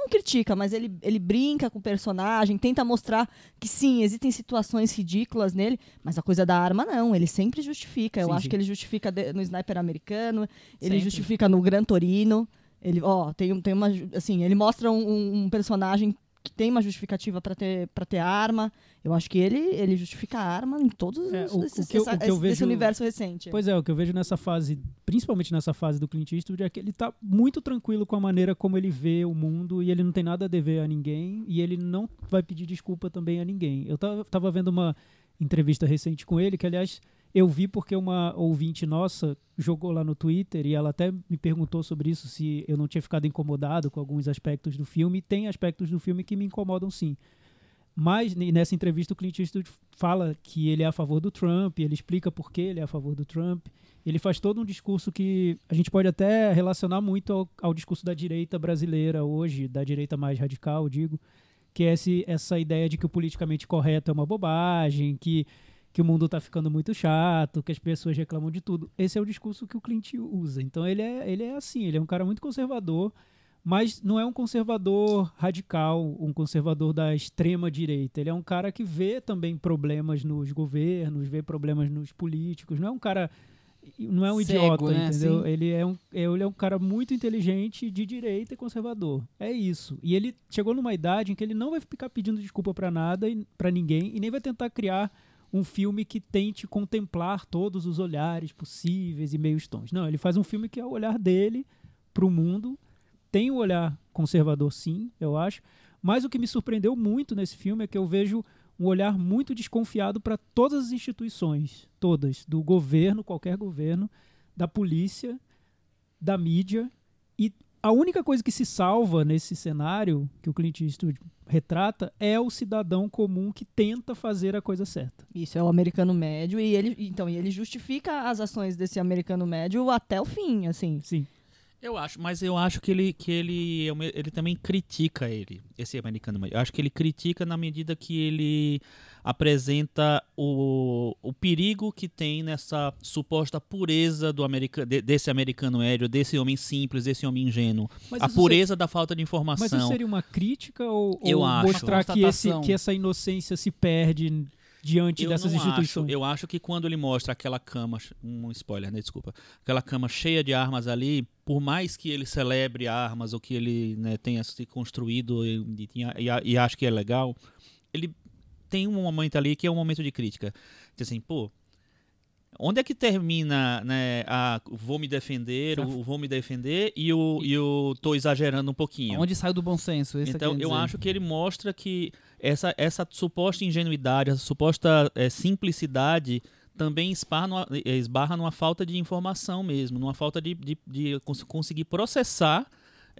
Speaker 5: Critica, mas ele, ele brinca com o personagem, tenta mostrar que sim, existem situações ridículas nele, mas a coisa da arma não. Ele sempre justifica. Eu
Speaker 4: Sim,
Speaker 5: acho
Speaker 4: sim.
Speaker 5: que ele justifica no Sniper americano, ele
Speaker 2: Sempre.
Speaker 5: justifica no Gran Torino. Ele, ó, tem, um- tem uma. Assim, ele mostra um- um personagem que tem uma justificativa pra ter, pra ter arma. Eu acho que ele, ele justifica a arma em todos
Speaker 4: É,
Speaker 5: os,
Speaker 4: o- o
Speaker 5: esses-
Speaker 4: que eu-
Speaker 5: essa-
Speaker 4: o que eu vejo-
Speaker 5: esse universo recente.
Speaker 4: Pois é, o que eu vejo nessa fase, principalmente nessa fase do Clint Eastwood, é que ele tá muito tranquilo com a maneira como ele vê o mundo e ele não tem nada a dever a ninguém e ele não vai pedir desculpa também a ninguém. Eu tava, tava vendo uma entrevista recente com ele, que aliás eu vi porque uma ouvinte nossa jogou lá no Twitter e ela até me perguntou sobre isso, se eu não tinha ficado incomodado com alguns aspectos do filme. Tem aspectos do filme que me incomodam sim. Mas ne- nessa entrevista o Clint Eastwood fala que ele é a favor do Trump, ele explica por que ele é a favor do Trump. Ele faz todo um discurso que a gente pode até relacionar muito ao, ao discurso da direita brasileira hoje, da direita mais radical, digo, que é esse, essa ideia de que o politicamente correto é uma bobagem, que, que o mundo está ficando muito chato, que as pessoas reclamam de tudo. Esse é o discurso que o Clint usa. Então ele é, ele é assim, ele é um cara muito conservador, mas não é um conservador radical, um conservador da extrema direita. Ele é um cara que vê também problemas nos governos, vê problemas nos políticos. Não é um cara. Não é um
Speaker 2: Cego,
Speaker 4: idiota,
Speaker 2: né,
Speaker 4: entendeu?
Speaker 2: assim?
Speaker 4: Ele é, um, ele é um cara muito inteligente, de direita e conservador. É isso. E ele chegou numa idade em que ele não vai ficar pedindo desculpa pra nada, e- pra ninguém, e nem vai tentar criar um filme que tente contemplar todos os olhares possíveis e meios tons. Não, ele faz um filme que é o olhar dele pro mundo. Tem um olhar conservador, sim, eu acho. Mas o que me surpreendeu muito nesse filme é que eu vejo um olhar muito desconfiado para todas as instituições, todas, do governo, qualquer governo, da polícia, da mídia. E a única coisa que se salva nesse cenário que o Clint Eastwood retrata é o cidadão comum que tenta fazer a coisa certa.
Speaker 5: Isso é o americano médio e ele então e ele justifica as ações desse americano médio até o fim, assim.
Speaker 4: Sim.
Speaker 3: Eu acho, mas eu acho que ele, que ele, é ele também critica ele, esse americano. Eu acho que ele critica na medida que ele apresenta o, o perigo que tem nessa suposta pureza do america, de- desse americano médio, desse homem simples, desse homem ingênuo.
Speaker 4: Mas
Speaker 3: a pureza da falta de
Speaker 4: Mas
Speaker 3: informação.
Speaker 4: isso seria uma crítica ou,
Speaker 3: Eu
Speaker 4: ou
Speaker 3: acho.
Speaker 4: mostrar que, esse, que essa inocência se perde diante
Speaker 3: Eu
Speaker 4: dessas instituições?
Speaker 3: Acho, eu acho que quando ele mostra aquela cama, um spoiler, né? Desculpa. Aquela cama cheia de armas ali, por mais que ele celebre armas ou que ele né, tenha se construído e, e, e, e acho que é legal, ele tem um momento ali que é um momento de crítica. Diz assim, pô. Onde é que termina, né, a vou me defender, o vou me defender e o, e o tô exagerando um pouquinho?
Speaker 2: Onde sai do bom senso? Esse
Speaker 3: Então,
Speaker 2: quer
Speaker 3: eu acho que ele mostra que essa, essa suposta ingenuidade, essa suposta eh, simplicidade também esbarra numa, eh, esbarra numa falta de informação mesmo, numa falta de, de, de cons- conseguir processar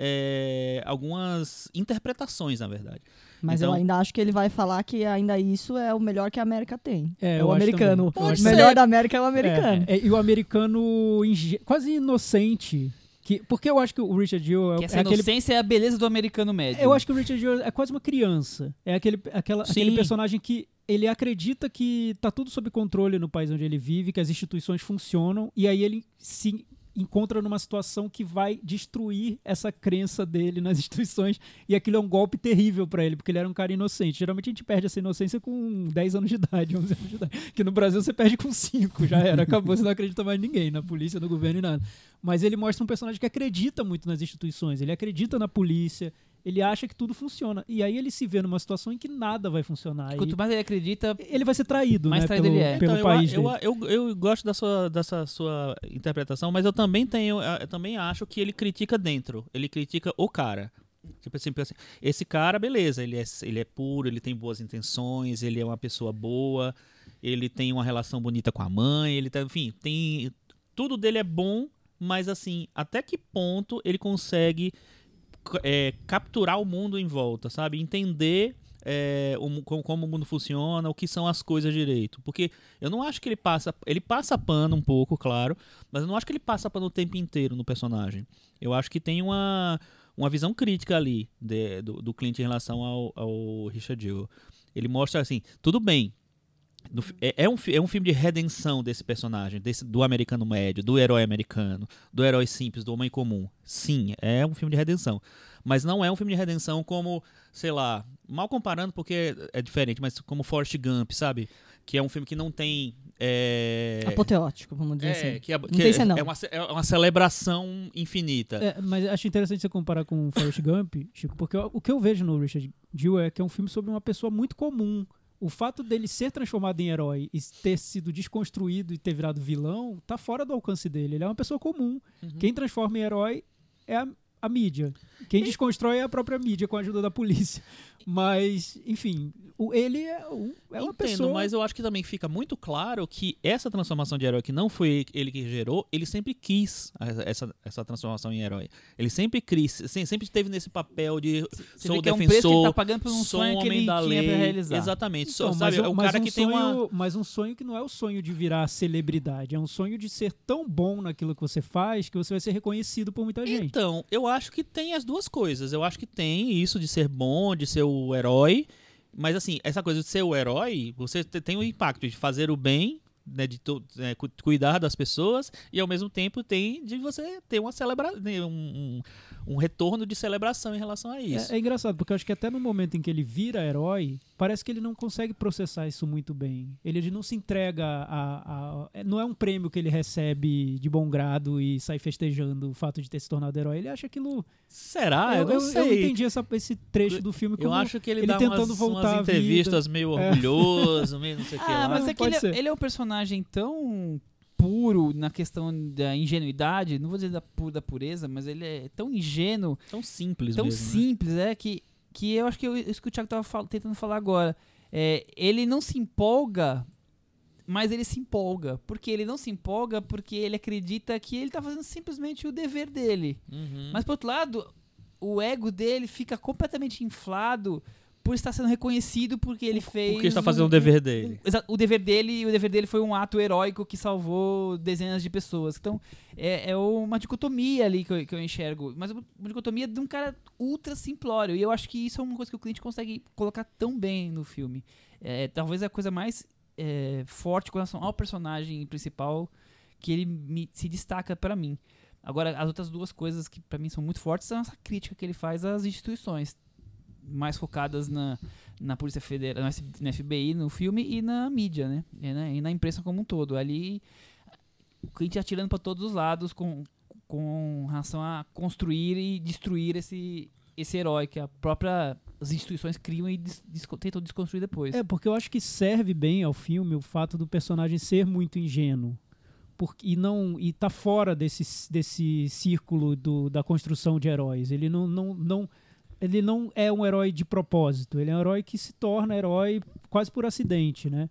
Speaker 3: eh, algumas interpretações, na verdade.
Speaker 5: Mas
Speaker 3: Então-
Speaker 5: eu ainda acho que ele vai falar que ainda isso é o melhor que a América tem.
Speaker 4: É,
Speaker 5: É, o americano. O melhor da América é o americano.
Speaker 4: É, é, e o americano quase inocente. Que, porque eu acho que o Richard Gere é,
Speaker 2: Que
Speaker 4: é
Speaker 2: essa
Speaker 4: aquele.
Speaker 2: inocência é a beleza do americano médio.
Speaker 4: Eu acho que o Richard Gere é quase uma criança. É aquele, aquela, aquele personagem que ele acredita que tá tudo sob controle no país onde ele vive, que as instituições funcionam, e aí ele se encontra numa situação que vai destruir essa crença dele nas instituições, e aquilo é um golpe terrível pra ele, porque ele era um cara inocente. Geralmente a gente perde essa inocência com 10 anos de idade, 11 anos de idade, que no Brasil você perde com 5, já era, acabou, você não acredita mais em ninguém, na polícia, no governo e nada. Mas ele mostra um personagem que acredita muito nas instituições, ele acredita na polícia, ele acha que tudo funciona. E aí ele se vê numa situação em que nada vai funcionar.
Speaker 2: Quanto
Speaker 4: E
Speaker 2: mais ele acredita,
Speaker 4: ele vai ser traído,
Speaker 2: mais
Speaker 4: né,
Speaker 2: traído
Speaker 4: pelo,
Speaker 2: ele é.
Speaker 4: pelo
Speaker 3: Então,
Speaker 4: país
Speaker 3: eu,
Speaker 4: dele.
Speaker 3: eu, eu, eu gosto da sua, dessa sua interpretação, mas eu também tenho, eu também acho que ele critica dentro. Ele critica o cara. Tipo assim, assim, esse cara, beleza, ele é, ele é puro, ele tem boas intenções, ele é uma pessoa boa, ele tem uma relação bonita com a mãe, ele tá, enfim, tem tudo dele é bom, mas assim, até que ponto ele consegue é, capturar o mundo em volta, sabe? Entender é, o como, o mundo funciona, o que são as coisas direito. Porque eu não acho que ele passa. Ele passa pano um pouco, claro, mas eu não acho que ele passa pano o tempo inteiro no personagem. Eu acho que tem uma, uma visão crítica ali de- do, do Clint em relação ao, ao Richard Gere. Ele mostra assim, tudo bem. No é, é um, é um filme de redenção desse personagem, desse, do americano médio, do herói americano, do herói simples, do homem comum. Sim, é um filme de redenção. Mas não é um filme de redenção como, sei lá, mal comparando porque é diferente, mas como Forrest Gump, sabe? Que é um filme que não tem. É,
Speaker 5: Apoteótico, vamos dizer
Speaker 3: é,
Speaker 5: assim.
Speaker 3: que é, que
Speaker 5: tem senão.
Speaker 3: é, uma, é uma celebração infinita.
Speaker 4: É, mas acho interessante você comparar com o Forrest Gump, Chico, porque o o que eu vejo no Richard Gere é que é um filme sobre uma pessoa muito comum. O fato dele ser transformado em herói e ter sido desconstruído e ter virado vilão tá fora do alcance dele. Ele é uma pessoa comum.
Speaker 3: Uhum.
Speaker 4: Quem transforma em herói é a, a mídia. Quem desconstrói é a própria mídia com a ajuda da polícia. Mas, enfim, o- ele é, um- é uma
Speaker 3: Entendo,
Speaker 4: pessoa.
Speaker 3: mas eu acho que também fica muito claro que essa transformação de herói, que não foi ele que gerou, ele sempre quis essa, essa transformação em herói. Ele sempre quis, se- sempre esteve nesse papel de
Speaker 2: você
Speaker 3: sou
Speaker 2: que é um preço que ele
Speaker 3: defensor,
Speaker 2: tá pagando por um
Speaker 3: sou
Speaker 2: sonho
Speaker 3: um
Speaker 2: que
Speaker 3: homem
Speaker 2: ele
Speaker 3: da lei.
Speaker 2: realizar.
Speaker 3: Exatamente.
Speaker 4: Então,
Speaker 3: só, sabe,
Speaker 4: mas,
Speaker 3: é o
Speaker 4: mas
Speaker 3: cara
Speaker 4: um
Speaker 3: que tem uma
Speaker 4: sonho, mas um sonho que não é o sonho de virar celebridade, é um sonho de ser tão bom naquilo que você faz que você vai ser reconhecido por muita gente.
Speaker 3: Então, eu acho que tem as duas coisas. Eu acho que tem isso de ser bom, de ser o herói. Mas, assim, essa coisa de ser o herói, você te- tem o impacto de fazer o bem, né, de é, cu- cuidar das pessoas, e ao mesmo tempo tem de você ter uma celebração, um, um, um retorno de celebração em relação a isso.
Speaker 4: É, é engraçado, porque eu acho que até no momento em que ele vira herói, parece que ele não consegue processar isso muito bem. Ele, ele não se entrega a, a- é, Não é um prêmio que ele recebe de bom grado e sai festejando o fato de ter se tornado herói. Ele acha aquilo.
Speaker 3: Será? eu,
Speaker 4: eu,
Speaker 3: não
Speaker 4: eu-
Speaker 3: sei.
Speaker 4: eu entendi essa- esse trecho do filme como.
Speaker 3: Eu acho que ele,
Speaker 4: ele
Speaker 3: dá
Speaker 4: tentando
Speaker 3: umas,
Speaker 4: voltar
Speaker 3: umas entrevistas meio
Speaker 4: É.
Speaker 3: orgulhoso, meio não sei o que
Speaker 2: Ah,
Speaker 3: lá.
Speaker 2: mas é que ele, ele é um personagem tão puro na questão da ingenuidade, não vou dizer da, pu- da pureza, mas ele é tão ingênuo,
Speaker 3: Tão simples
Speaker 2: tão
Speaker 3: mesmo. né?
Speaker 2: simples, é, que, que eu acho que eu, isso que o Thiago tava fal- tentando falar agora. É, ele não se empolga, mas ele se empolga. Porque ele não se empolga porque ele acredita que ele tá fazendo simplesmente o dever dele.
Speaker 3: Uhum.
Speaker 2: Mas por outro lado, o ego dele fica completamente inflado por estar sendo reconhecido porque ele fez.
Speaker 3: Porque está fazendo
Speaker 2: um-
Speaker 3: o dever dele.
Speaker 2: Exa- o dever dele, o dever dele foi um ato heróico que salvou dezenas de pessoas. Então, é, é uma dicotomia ali que eu, que eu enxergo. Mas uma dicotomia de um cara ultra simplório. E eu acho que isso é uma coisa que o cliente consegue colocar tão bem no filme. É, talvez a coisa mais é, forte com relação ao personagem principal que ele me- se destaca pra mim. Agora, as outras duas coisas que pra mim são muito fortes são essa crítica que ele faz às instituições mais focadas na, na Polícia Federal, no FBI, no filme e na mídia, né? E na, e na imprensa como um todo. Ali, o cliente atirando para todos os lados com, com relação a construir e destruir esse, esse herói que a própria as instituições criam e des- desco- tentam desconstruir depois.
Speaker 4: É, porque eu acho que serve bem ao filme o fato do personagem ser muito ingênuo. Porque, e não e tá fora desse, desse círculo do, da construção de heróis. Ele não, não, não, ele não é um herói de propósito. Ele é um herói que se torna herói quase por acidente, né?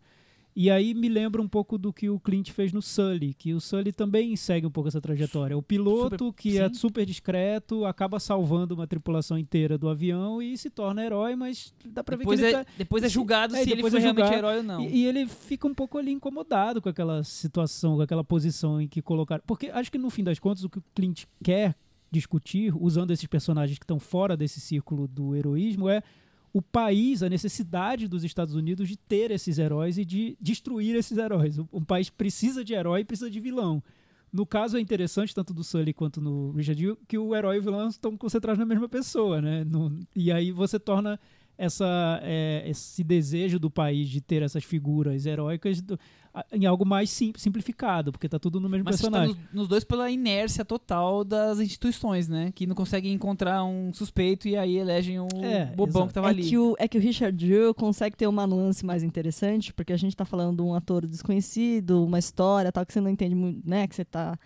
Speaker 4: E aí me lembra um pouco do que o Clint fez no Sully, que o Sully também segue um pouco essa trajetória. O piloto,
Speaker 2: Super-
Speaker 4: que é
Speaker 2: sim.
Speaker 4: super discreto, acaba salvando uma tripulação inteira do avião e se torna herói, mas dá pra
Speaker 2: depois,
Speaker 4: ver que ele
Speaker 2: é,
Speaker 4: tá,
Speaker 2: depois é julgado
Speaker 4: é,
Speaker 2: se ele foi
Speaker 4: é
Speaker 2: realmente herói ou não.
Speaker 4: e, e ele fica um pouco ali incomodado com aquela situação, com aquela posição em que colocaram. Porque acho que no fim das contas o que o Clint quer discutir, usando esses personagens que estão fora desse círculo do heroísmo, é o país, a necessidade dos Estados Unidos de ter esses heróis e de destruir esses heróis. Um país precisa de herói e precisa de vilão. No caso é interessante, tanto do Sully quanto no Richard que o herói e o vilão estão concentrados na mesma pessoa, né? No- e aí você torna essa, é, esse desejo do país de ter essas figuras heróicas do- em algo mais sim- simplificado, porque tá tudo no mesmo
Speaker 2: Mas você tá
Speaker 4: personagem.
Speaker 2: nos, nos dois pela inércia total das instituições, né? Que não conseguem encontrar um suspeito e aí elegem o
Speaker 4: É,
Speaker 2: bobão
Speaker 4: exato.
Speaker 2: que tava
Speaker 5: É
Speaker 2: ali.
Speaker 5: que, o, é que o Richard Jewell consegue ter uma nuance mais interessante, porque a gente tá falando de um ator desconhecido, uma história tal, que você não entende muito, né? Que você tá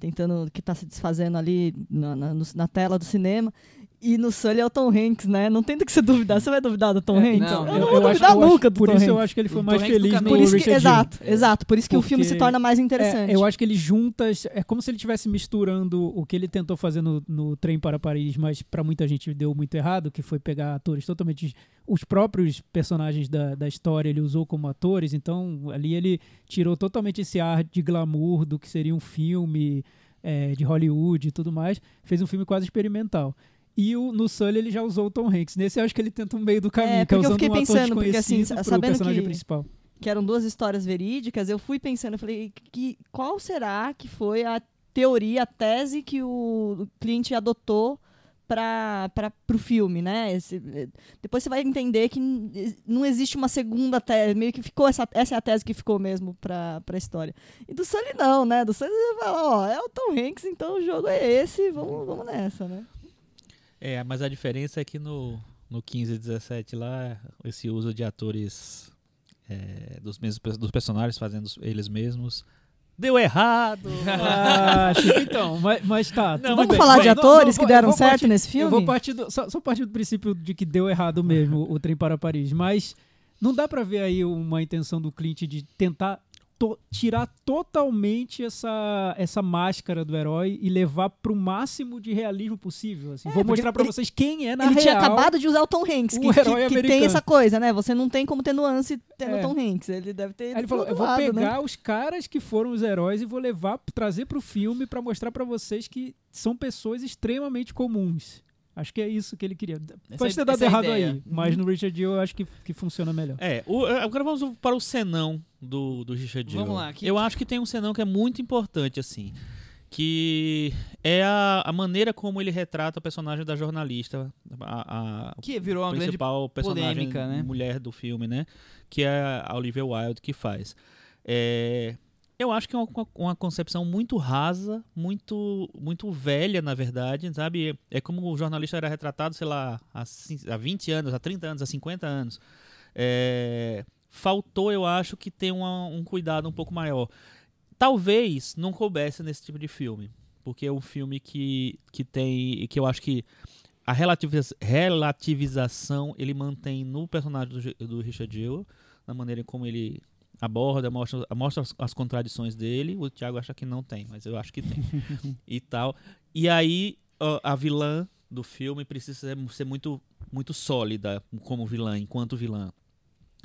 Speaker 5: tentando, que tá se desfazendo ali na, na, na tela do cinema. E no Sully é o Tom Hanks, né? Não tem do que você duvidar. Você vai duvidar do Tom
Speaker 2: É,
Speaker 5: Hanks?
Speaker 2: não,
Speaker 5: eu
Speaker 2: eu-
Speaker 5: não vou
Speaker 4: eu
Speaker 5: duvidar
Speaker 4: acho-
Speaker 5: nunca do
Speaker 4: por
Speaker 5: Tom
Speaker 4: isso eu
Speaker 5: Hanks.
Speaker 4: acho que ele foi
Speaker 2: O
Speaker 4: mais
Speaker 2: Tom Hanks
Speaker 4: feliz
Speaker 5: Por isso que,
Speaker 4: Richard Hill.
Speaker 5: exato, exato. Por isso que o filme se
Speaker 4: Porque-
Speaker 5: torna mais interessante.
Speaker 4: É, eu acho que ele junta. É como se ele estivesse misturando o que ele tentou fazer no, no Trem para Paris, mas para muita gente deu muito errado, que foi pegar atores totalmente. Os próprios personagens da, da história ele usou como atores, então ali ele tirou totalmente esse ar de glamour do que seria um filme é, de Hollywood e tudo mais. Fez um filme quase experimental. E o, no Sully ele já usou o Tom Hanks. Nesse eu acho que ele tenta um meio do caminho,
Speaker 5: É,
Speaker 4: que é
Speaker 5: porque eu
Speaker 4: usando
Speaker 5: fiquei
Speaker 4: um
Speaker 5: pensando, porque, assim, sabendo que-
Speaker 4: principal.
Speaker 5: que eram duas histórias verídicas, eu fui pensando, eu falei, que, qual será que foi a teoria, a tese que o cliente adotou para o filme, né? Esse- depois você vai entender que não existe uma segunda tese, meio que ficou essa, essa é a tese que ficou mesmo para a história. E do Sully não, né? Do Sully você fala, ó, é o Tom Hanks, então o jogo é esse, vamos, vamos nessa, né?
Speaker 3: É, mas a diferença é que no, no 15 e 17 lá, esse uso de atores é, dos, mesmos, dos personagens fazendo eles mesmos deu errado.
Speaker 4: Ah, Chico, então, mas, mas tá. tudo
Speaker 5: Vamos
Speaker 4: bem.
Speaker 5: falar de
Speaker 4: não,
Speaker 5: atores
Speaker 4: não,
Speaker 5: que
Speaker 4: eu
Speaker 5: deram certo
Speaker 4: partir-
Speaker 5: nesse
Speaker 4: Eu
Speaker 5: filme?
Speaker 4: vou partir do, só, só partir do princípio de que deu errado mesmo o Trem para Paris, mas não dá pra ver aí uma intenção do Clint de tentar to- tirar totalmente essa, essa máscara do herói e levar pro máximo de realismo possível. Assim.
Speaker 5: É,
Speaker 4: vou mostrar pra
Speaker 5: ele-
Speaker 4: vocês quem é na
Speaker 5: Ele
Speaker 4: real.
Speaker 5: tinha acabado de usar o Tom Hanks,
Speaker 4: o
Speaker 5: que, que-
Speaker 4: herói
Speaker 5: que tem
Speaker 4: americano.
Speaker 5: essa coisa, né? Você não tem como ter nuance tendo
Speaker 4: É.
Speaker 5: Tom Hanks. Ele deve ter.
Speaker 4: Aí ele falou: eu vou
Speaker 5: lado, né?
Speaker 4: pegar os caras que foram os heróis e vou levar, trazer pro filme pra mostrar pra vocês que são pessoas extremamente comuns. Acho que é isso que ele queria. Pode ter
Speaker 2: essa
Speaker 4: dado
Speaker 2: é
Speaker 4: errado
Speaker 2: ideia.
Speaker 4: aí, mas no Richard Hill eu acho que, que funciona melhor.
Speaker 3: É, o- agora vamos para o senão do, do Richard
Speaker 2: Vamos lá, que-
Speaker 3: Eu acho que tem um senão que é muito importante, assim. Que é a, a maneira como ele retrata o personagem da jornalista, a, a
Speaker 2: Que virou uma grande
Speaker 3: principal personagem
Speaker 2: polêmica, né?
Speaker 3: mulher do filme, né? Que é a Olivia Wilde que faz. É, eu acho que é uma, uma concepção muito rasa, muito muito velha, na verdade, sabe? É como o jornalista era retratado, sei lá, há, há 20 anos, há 30 anos, há 50 anos. É, faltou, eu acho, que ter uma- um cuidado um pouco maior. Talvez não coubesse nesse tipo de filme, porque é um filme que, que tem, que eu acho que a relativiza- relativização ele mantém no personagem do, do Richard Jewell, na maneira como ele aborda, mostra, mostra as, as contradições dele. O Thiago acha que não tem, mas eu acho que tem. e tal. E aí a vilã do filme precisa ser, ser muito muito sólida como vilã, enquanto vilã.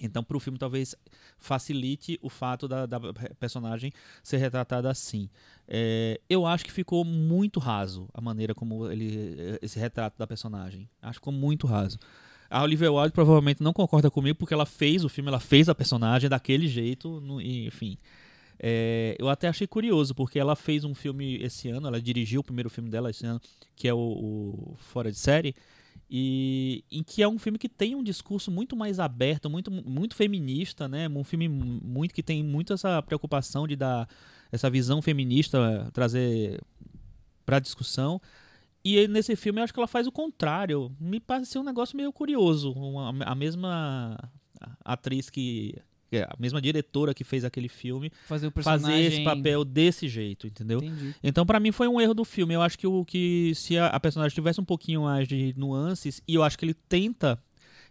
Speaker 3: Então, para o filme, talvez facilite o fato da, da personagem ser retratada assim. É, eu acho que ficou muito raso a maneira como ele esse retrato da personagem. Acho que ficou muito raso. A Olivia Wilde provavelmente não concorda comigo porque ela fez o filme, ela fez a personagem daquele jeito, no, enfim. É, eu até achei curioso porque ela fez um filme esse ano, ela dirigiu o primeiro filme dela esse ano, que é o, o Fora de Série e em que é um filme que tem um discurso muito mais aberto, muito, muito feminista, né? Um filme muito que tem muito essa preocupação de dar essa visão feminista, trazer para discussão. E nesse filme eu acho que ela faz o contrário. Me pareceu um negócio meio curioso. Uma, a mesma atriz que é a mesma diretora que fez aquele filme,
Speaker 2: fazer, o personagem...
Speaker 3: fazer esse papel desse jeito, entendeu?
Speaker 2: Entendi.
Speaker 3: Então, para mim, foi um erro do filme. Eu acho que, o, que se a, a personagem tivesse um pouquinho mais de nuances, e eu acho que ele tenta.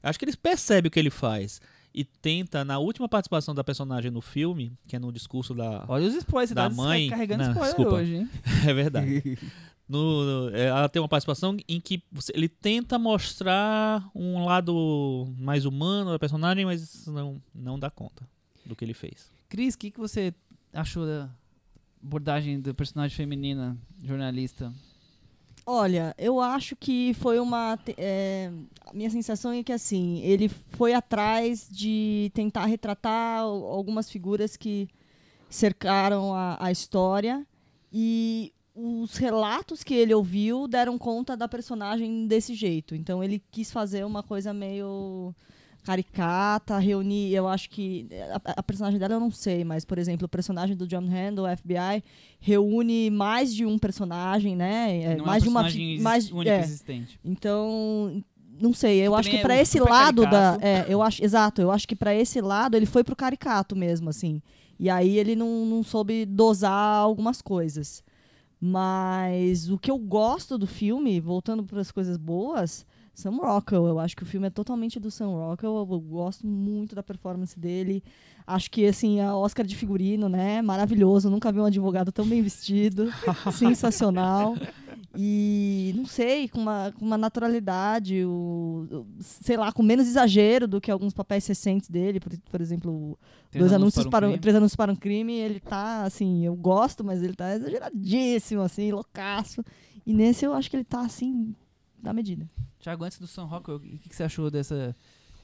Speaker 3: Acho que ele percebe o que ele faz e tenta, na última participação da personagem no filme, que é no discurso da,
Speaker 2: Olha os spoilers,
Speaker 3: da
Speaker 2: tá
Speaker 3: mãe.
Speaker 2: carregando
Speaker 3: Não,
Speaker 2: spoiler
Speaker 3: desculpa.
Speaker 2: hoje, hein?
Speaker 3: é verdade. No, no- é, ela tem uma participação em que você- ele tenta mostrar um lado mais humano da personagem, mas não, não dá conta do que ele fez.
Speaker 2: Cris, o que, que você achou da abordagem do personagem feminina, jornalista?
Speaker 5: Olha, eu acho que foi uma. é, a minha sensação é que assim, ele foi atrás de tentar retratar al- algumas figuras que cercaram a, a história e os relatos que ele ouviu deram conta da personagem desse jeito. Então ele quis fazer uma coisa meio caricata, reunir, eu acho que a, a personagem dela eu não sei, mas por exemplo, o personagem do John Handel, FBI, reúne mais de um personagem, né? É,
Speaker 2: Não
Speaker 5: mais
Speaker 2: é
Speaker 5: de
Speaker 2: um
Speaker 5: uma
Speaker 2: personagem
Speaker 5: fi- mais
Speaker 2: único
Speaker 5: é.
Speaker 2: existente.
Speaker 5: Então, não sei, eu
Speaker 2: Que
Speaker 5: acho que
Speaker 2: também é
Speaker 5: esse lado
Speaker 2: caricato.
Speaker 5: da, é, eu acho, exato, eu acho que pra esse lado ele foi pro caricato mesmo, assim. E aí ele não, não soube dosar algumas coisas. Mas o que eu gosto do filme, voltando para as coisas boas, Sam Rockwell. Eu acho que o filme é totalmente do Sam Rockwell. Eu gosto muito da performance dele. Acho que, assim, a Oscar de figurino, né? Maravilhoso. Nunca vi um advogado tão bem vestido. Sensacional. E, não sei, com uma, com uma naturalidade, o, o- sei lá, com menos exagero do que alguns papéis recentes dele. Por, por exemplo,
Speaker 2: Três
Speaker 5: dois
Speaker 2: Anúncios para um
Speaker 5: para, um-
Speaker 2: Crime.
Speaker 5: três anúncios para um crime, ele tá assim, eu gosto, mas ele tá exageradíssimo, assim, loucaço. E nesse eu acho que ele tá assim, na medida.
Speaker 2: Tiago, antes do Sam Rockwell, o que, que você achou dessa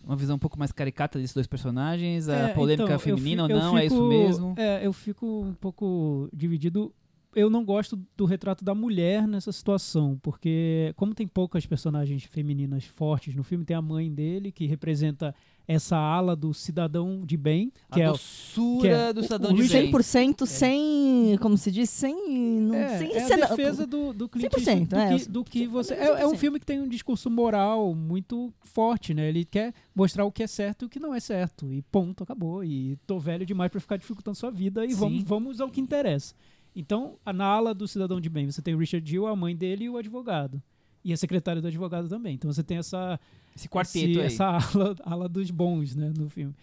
Speaker 2: uma visão um pouco mais caricata desses dois personagens? A
Speaker 4: É,
Speaker 2: polêmica
Speaker 4: então,
Speaker 2: feminina
Speaker 4: fi-
Speaker 2: ou não? é isso
Speaker 4: fico-
Speaker 2: mesmo?
Speaker 4: É, eu fico um pouco dividido. Eu não gosto do retrato da mulher nessa situação, porque como tem poucas personagens femininas fortes no filme, tem a mãe dele que representa essa ala do cidadão de bem, que
Speaker 2: a
Speaker 4: é, o-
Speaker 2: doçura
Speaker 4: que é
Speaker 2: do cidadão
Speaker 4: o
Speaker 2: de
Speaker 4: Richard
Speaker 2: bem.
Speaker 5: 100% sem, como se diz, sem... Não,
Speaker 4: é,
Speaker 5: sem
Speaker 4: é a defesa do, do Clint
Speaker 5: 100%,
Speaker 4: Eastwood, do,
Speaker 5: é,
Speaker 4: que, do que você é, é um
Speaker 5: 100%.
Speaker 4: filme que tem um discurso moral muito forte, né? Ele quer mostrar o que é certo e o que não é certo e ponto, acabou. E tô velho demais pra ficar dificultando sua vida e
Speaker 2: Sim.
Speaker 4: vamos, vamos ao que interessa. Então, na ala do cidadão de bem, você tem o Richard Gill, a mãe dele e o advogado. E a secretária do advogado também. Então você tem essa
Speaker 2: Esse quarteto
Speaker 4: esse-
Speaker 2: aí.
Speaker 4: essa ala, ala dos bons, né, no filme.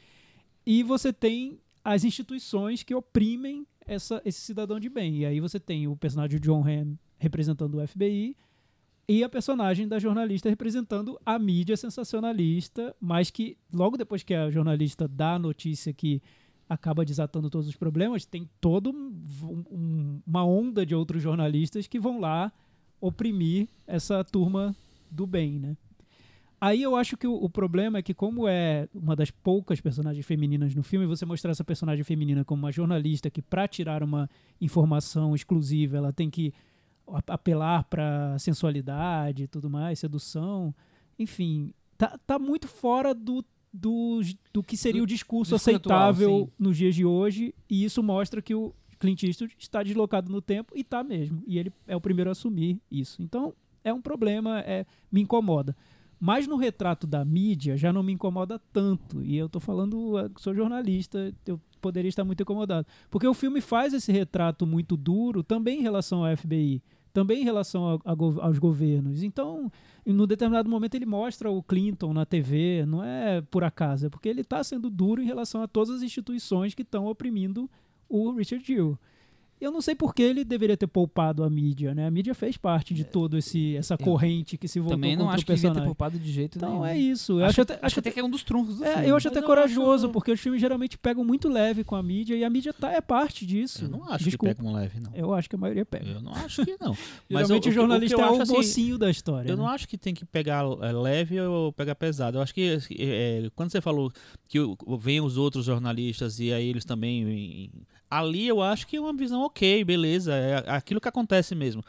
Speaker 4: E você tem as instituições que oprimem essa, esse cidadão de bem. E aí você tem o personagem de John Hamm representando o FBI e a personagem da jornalista representando a mídia sensacionalista, mas que logo depois que a jornalista dá a notícia que acaba desatando todos os problemas, tem toda uma onda de outros jornalistas que vão lá oprimir essa turma do bem, né? Aí eu acho que o, o problema é que, como é uma das poucas personagens femininas no filme, você mostrar essa personagem feminina como uma jornalista que, para tirar uma informação exclusiva, ela tem que apelar para sensualidade e tudo mais, sedução, enfim, tá, tá muito fora do, do, do que seria
Speaker 2: Do
Speaker 4: o discurso
Speaker 2: discurso atual,
Speaker 4: aceitável
Speaker 2: sim.
Speaker 4: nos dias de hoje, e isso mostra que o Clint Eastwood está deslocado no tempo e tá mesmo, e ele é o primeiro a assumir isso. Então, é um problema, é, me incomoda. Mas no retrato da mídia já não me incomoda tanto. E eu tô falando, eh, sou jornalista, eu poderia estar muito incomodado. Porque o filme faz esse retrato muito duro também em relação ao FBI, também em relação a go- aos governos. Então, em determinado momento ele mostra o Clinton na TV, não é por acaso, é porque ele está sendo duro em relação a todas as instituições que estão oprimindo o Richard Gill. Eu não sei por que ele deveria ter poupado a mídia, né? A mídia fez parte de todo esse essa corrente que se voltou
Speaker 2: Também não acho
Speaker 4: o
Speaker 2: que devia ter poupado de jeito nenhum.
Speaker 4: Então é isso. Eu
Speaker 2: Acho,
Speaker 4: acho, até,
Speaker 2: acho até que é um dos trunfos do
Speaker 4: é,
Speaker 2: filme.
Speaker 4: eu acho até
Speaker 3: eu
Speaker 4: corajoso,
Speaker 3: acho-
Speaker 4: porque os filmes geralmente pegam muito leve com a mídia e a mídia tá, é parte disso.
Speaker 3: Eu não acho
Speaker 4: Desculpa.
Speaker 3: que pega um leve, não.
Speaker 4: Eu acho que a maioria pega.
Speaker 3: Eu não acho que não. Mas
Speaker 4: Geralmente
Speaker 3: eu-
Speaker 4: o jornalista
Speaker 3: eu
Speaker 4: é o
Speaker 3: assim,
Speaker 4: mocinho da história.
Speaker 3: Eu
Speaker 4: né?
Speaker 3: não acho que tem que pegar é, leve ou pegar pesado. Eu acho que é, quando você falou que o- vem os outros jornalistas e aí eles também. Ali eu acho que é uma visão ok, beleza. É aquilo que acontece mesmo.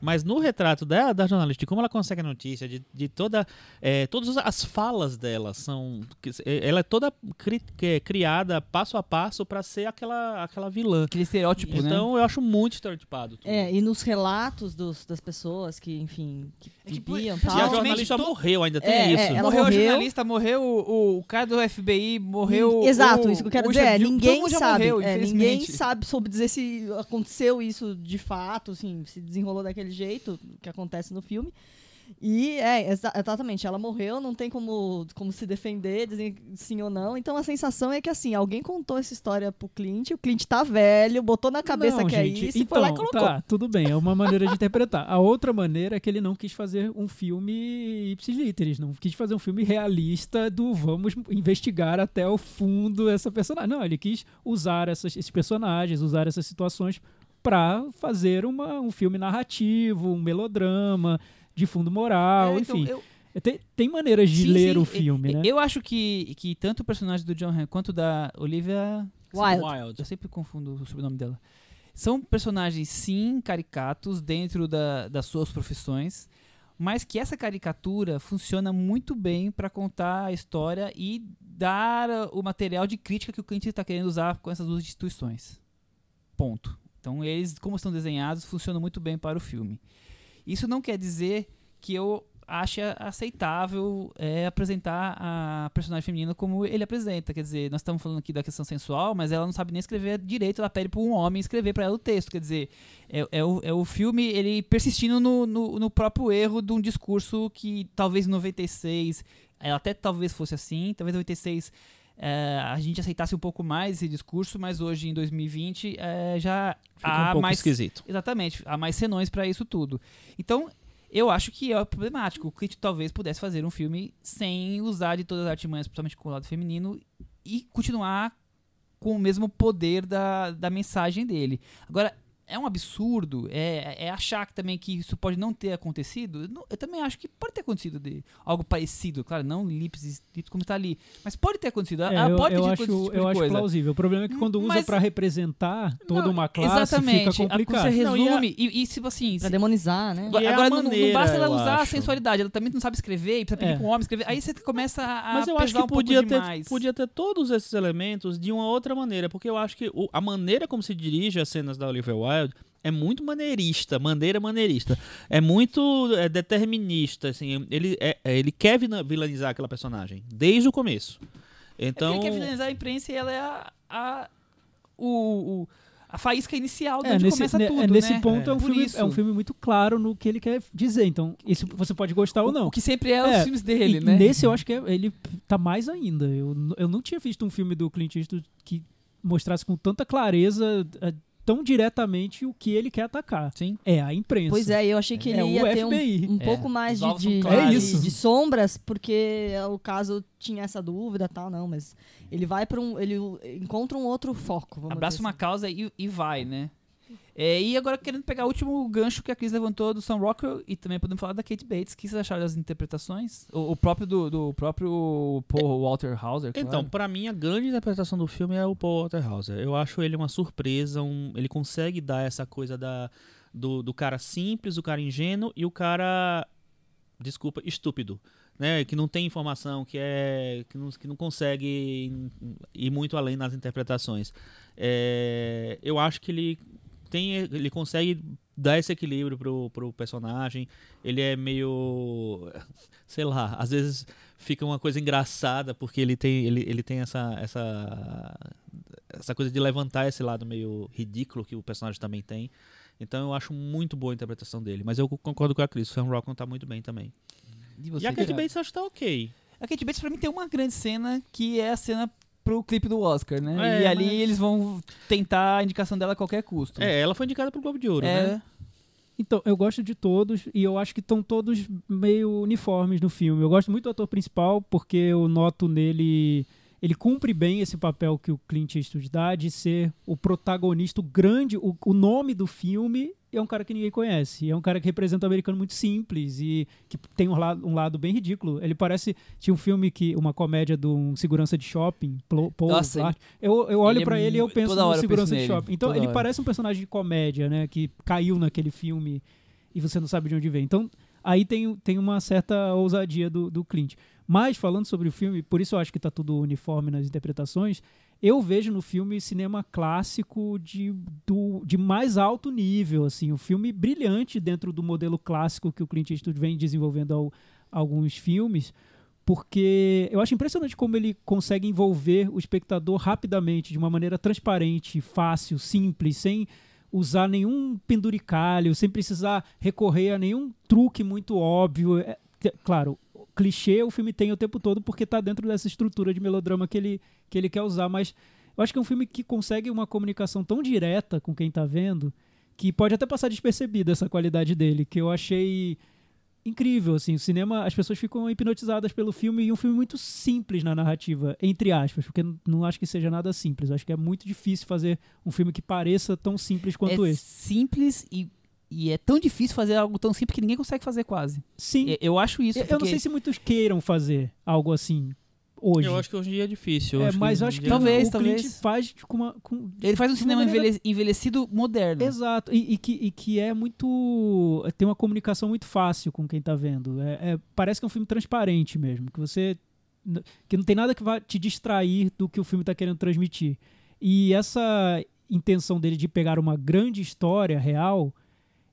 Speaker 3: Mas no retrato da, da jornalista, de como ela consegue a notícia, de, de toda. é, todas as falas dela são. é, Ela é toda cri- é criada passo a passo pra ser aquela, aquela vilã.
Speaker 2: Aquele estereótipo, né?
Speaker 3: Então eu acho muito estereotipado. tudo.
Speaker 5: É, e nos relatos dos, das pessoas que, enfim, que
Speaker 2: É que,
Speaker 5: viviam
Speaker 2: e
Speaker 3: E a
Speaker 5: tal.
Speaker 3: Jornalista
Speaker 2: to-
Speaker 3: morreu, ainda tem
Speaker 5: É,
Speaker 3: isso.
Speaker 5: é, ela
Speaker 2: morreu, a
Speaker 5: morreu.
Speaker 2: jornalista, morreu o, o cara do FBI, morreu.
Speaker 5: Exato,
Speaker 2: o,
Speaker 5: isso que eu quero dizer. É, ninguém sabe.
Speaker 2: morreu,
Speaker 5: é, ninguém sabe sobre dizer se aconteceu isso de fato, assim, se desenrolou daquele jeito que acontece no filme. E é, exa- exatamente, ela morreu, não tem como, como se defender, dizer sim ou não. Então a sensação é que assim, alguém contou essa história pro Clint, o Clint tá velho, botou na cabeça
Speaker 4: Não,
Speaker 5: que é
Speaker 4: gente,
Speaker 5: isso e
Speaker 4: então,
Speaker 5: foi lá e colocou.
Speaker 4: Tá, tudo bem, é uma maneira de interpretar. A outra maneira é que ele não quis fazer um filme ipsis literis, não quis fazer um filme realista do vamos investigar até o fundo essa personagem. Não, ele quis usar essas- esses personagens, usar essas situações pra fazer uma, um filme narrativo, um melodrama de fundo moral,
Speaker 2: É, então,
Speaker 4: enfim.
Speaker 2: eu-
Speaker 4: Tem, tem maneiras de
Speaker 2: sim,
Speaker 4: ler
Speaker 2: sim,
Speaker 4: o filme,
Speaker 2: eu,
Speaker 4: né?
Speaker 2: Eu acho que, que tanto o personagem do John Hamm quanto da Olivia
Speaker 5: Wild.
Speaker 3: Wild.
Speaker 2: Eu sempre confundo o sobrenome dela. São personagens, sim, caricatos dentro da- das suas profissões, mas que essa caricatura funciona muito bem para contar a história e dar o material de crítica que o Clint está querendo usar com essas duas instituições. Ponto. Então, eles, como estão desenhados, funcionam muito bem para o filme. Isso não quer dizer que eu ache aceitável é, apresentar a personagem feminina como ele apresenta. Quer dizer, nós estamos falando aqui da questão sensual, mas ela não sabe nem escrever direito, ela pede para um homem escrever para ela o texto. Quer dizer, é, é o, é o filme ele persistindo no, no, no próprio erro de um discurso que talvez em 96, ela até talvez fosse assim, talvez em 96 é, a gente aceitasse um pouco mais esse discurso, mas hoje em 2020 é, já
Speaker 3: Fica
Speaker 2: há
Speaker 3: um pouco
Speaker 2: mais
Speaker 3: esquisito.
Speaker 2: Exatamente, há mais senões pra isso tudo. Então, eu acho que é problemático. O Clint talvez pudesse fazer um filme sem usar de todas as artimanhas, principalmente com o lado feminino, e continuar com o mesmo poder da, da mensagem dele. Agora, é um absurdo, é, é achar que também que isso pode não ter acontecido. Não, Eu também acho que pode ter acontecido de algo parecido, claro, não lips, lips como tá ali, mas pode ter acontecido.
Speaker 4: É, eu,
Speaker 2: pode
Speaker 4: eu
Speaker 2: ter
Speaker 4: acho,
Speaker 2: dito tipo
Speaker 4: eu acho
Speaker 2: coisa.
Speaker 4: plausível. O problema é que quando usa pra representar toda
Speaker 2: Não,
Speaker 4: uma classe,
Speaker 2: exatamente,
Speaker 4: fica complicado.
Speaker 2: Você
Speaker 3: Não, e a-
Speaker 2: resume, e, e se assim, se-
Speaker 5: demonizar, né?
Speaker 2: Agora,
Speaker 3: E é
Speaker 2: agora não, não
Speaker 3: maneira,
Speaker 2: basta ela usar a sensualidade, ela também não sabe escrever e precisa pedir
Speaker 4: É.
Speaker 2: com um homem escrever. Aí você começa a,
Speaker 3: Mas eu acho que
Speaker 2: um
Speaker 3: podia ter,
Speaker 2: demais.
Speaker 3: podia ter todos esses elementos de uma outra maneira, porque eu acho que o- a maneira como se dirige as cenas da Olivia Wilde é muito maneirista, maneira maneirista. É muito é, determinista, assim, ele, é- é, ele quer vilanizar aquela personagem, desde o começo. Então,
Speaker 2: É ele quer finalizar a imprensa e ela é a, a, o, o- a faísca inicial de
Speaker 4: É,
Speaker 2: onde
Speaker 4: nesse,
Speaker 2: começa
Speaker 4: ne-
Speaker 2: tudo,
Speaker 4: é, nesse
Speaker 2: né?
Speaker 4: ponto é, um
Speaker 2: Por
Speaker 4: filme, é um filme muito claro no que ele quer dizer. Então, isso você pode gostar ou não.
Speaker 2: O que sempre é,
Speaker 4: É,
Speaker 2: os filmes dele,
Speaker 4: E
Speaker 2: né?
Speaker 4: Nesse eu acho que é- ele tá mais ainda. Eu, eu não tinha visto um filme do Clint Eastwood que mostrasse com tanta clareza, tão diretamente o que ele quer atacar.
Speaker 2: Sim.
Speaker 4: É a imprensa.
Speaker 5: Pois é, eu achei que ele
Speaker 4: É
Speaker 5: ia ter um,
Speaker 4: FBI.
Speaker 5: um
Speaker 2: É,
Speaker 5: pouco mais de, de.
Speaker 4: É
Speaker 5: de-
Speaker 4: isso.
Speaker 5: de sombras, porque o caso tinha essa dúvida e tal, não, mas ele vai para um. Ele encontra um outro foco. Vamos
Speaker 2: Abraça
Speaker 5: dizer
Speaker 2: uma
Speaker 5: assim.
Speaker 2: causa e, e vai, né? É, e agora querendo pegar o último gancho que a Cris levantou do Sam Rockwell e também podemos falar da Kate Bates. O que vocês acharam das interpretações? O, o próprio do, do próprio Paul Walter Hauser, claro.
Speaker 3: Então, pra mim, a grande interpretação do filme é o Paul Walter Eu acho ele uma surpresa, um- ele consegue dar essa coisa da, do, do cara simples, o cara ingênuo e o cara, desculpa, estúpido. Né, que não tem informação, que, é, que, não, que não consegue ir muito além nas interpretações. É, eu acho que ele tem, ele consegue dar esse equilíbrio pro, pro personagem. Ele é meio, sei lá, às vezes fica uma coisa engraçada porque ele tem ele, ele tem essa essa essa coisa de levantar esse lado meio ridículo que o personagem também tem. Então eu acho muito boa a interpretação dele, mas eu concordo com a Chris, o Sam Rockwell tá muito bem também.
Speaker 2: E,
Speaker 3: e a Kate? Bates eu acho que tá ok.
Speaker 2: A Kate Bates pra mim tem uma grande cena que é a cena pro clipe do Oscar, né?
Speaker 3: É,
Speaker 2: e ali
Speaker 3: mas-
Speaker 2: eles vão tentar a indicação dela a qualquer custo.
Speaker 3: É, ela foi indicada pro Globo de Ouro,
Speaker 2: É,
Speaker 3: né?
Speaker 4: Então, eu gosto de todos e eu acho que estão todos meio uniformes no filme. Eu gosto muito do ator principal porque eu noto nele. Ele cumpre bem esse papel que o Clint Eastwood dá de ser o protagonista, o grande. O, o nome do filme é um cara que ninguém conhece. É um cara que representa um americano muito simples e que tem um lado, um lado bem ridículo. Ele parece. Tinha um filme que. Uma comédia de um segurança de shopping, Paul
Speaker 2: Nossa.
Speaker 4: Eu, eu olho
Speaker 2: é
Speaker 4: pra ele e eu penso no segurança
Speaker 2: penso
Speaker 4: de shopping. Então,
Speaker 2: toda
Speaker 4: ele
Speaker 2: hora.
Speaker 4: parece um personagem de comédia, né? Que caiu naquele filme e você não sabe de onde vem. Então, aí tem, tem uma certa ousadia do, do Clint. Mas, falando sobre o filme, por isso eu acho que tá tudo uniforme nas interpretações, eu vejo no filme cinema clássico de, do, de mais alto nível, assim, um filme brilhante dentro do modelo clássico que o Clint Eastwood vem desenvolvendo ao alguns filmes, porque eu acho impressionante como ele consegue envolver o espectador rapidamente, de uma maneira transparente, fácil, simples, sem usar nenhum penduricalho, sem precisar recorrer a nenhum truque muito óbvio. É, claro, clichê o filme tem o tempo todo porque está dentro dessa estrutura de melodrama que ele, que ele quer usar, mas eu acho que é um filme que consegue uma comunicação tão direta com quem está vendo que pode até passar despercebida essa qualidade dele, que eu achei incrível, assim, o cinema, as pessoas ficam hipnotizadas pelo filme e um filme muito simples na narrativa, entre aspas, porque não- acho que seja nada simples, acho que é muito difícil fazer um filme que pareça tão simples quanto
Speaker 2: é
Speaker 4: esse.
Speaker 2: simples e, e é tão difícil fazer algo tão simples que ninguém consegue fazer quase.
Speaker 4: Sim,
Speaker 2: E- Eu acho isso.
Speaker 4: eu eu não
Speaker 2: porque-
Speaker 4: sei se muitos queiram fazer algo assim hoje.
Speaker 3: Eu acho que hoje em dia é difícil. eu
Speaker 4: é, mas
Speaker 3: hoje
Speaker 4: acho que
Speaker 2: Talvez,
Speaker 4: o Clint
Speaker 2: talvez.
Speaker 4: faz com uma... Com,
Speaker 2: Ele faz um cinema
Speaker 4: maneira-
Speaker 2: envelhe- envelhecido moderno.
Speaker 4: Exato, e, e que, e que é muito. tem uma comunicação muito fácil com quem tá vendo. É, é- parece que é um filme transparente mesmo, que você. que não tem nada que vá te distrair do que o filme tá querendo transmitir. E essa intenção dele de pegar uma grande história real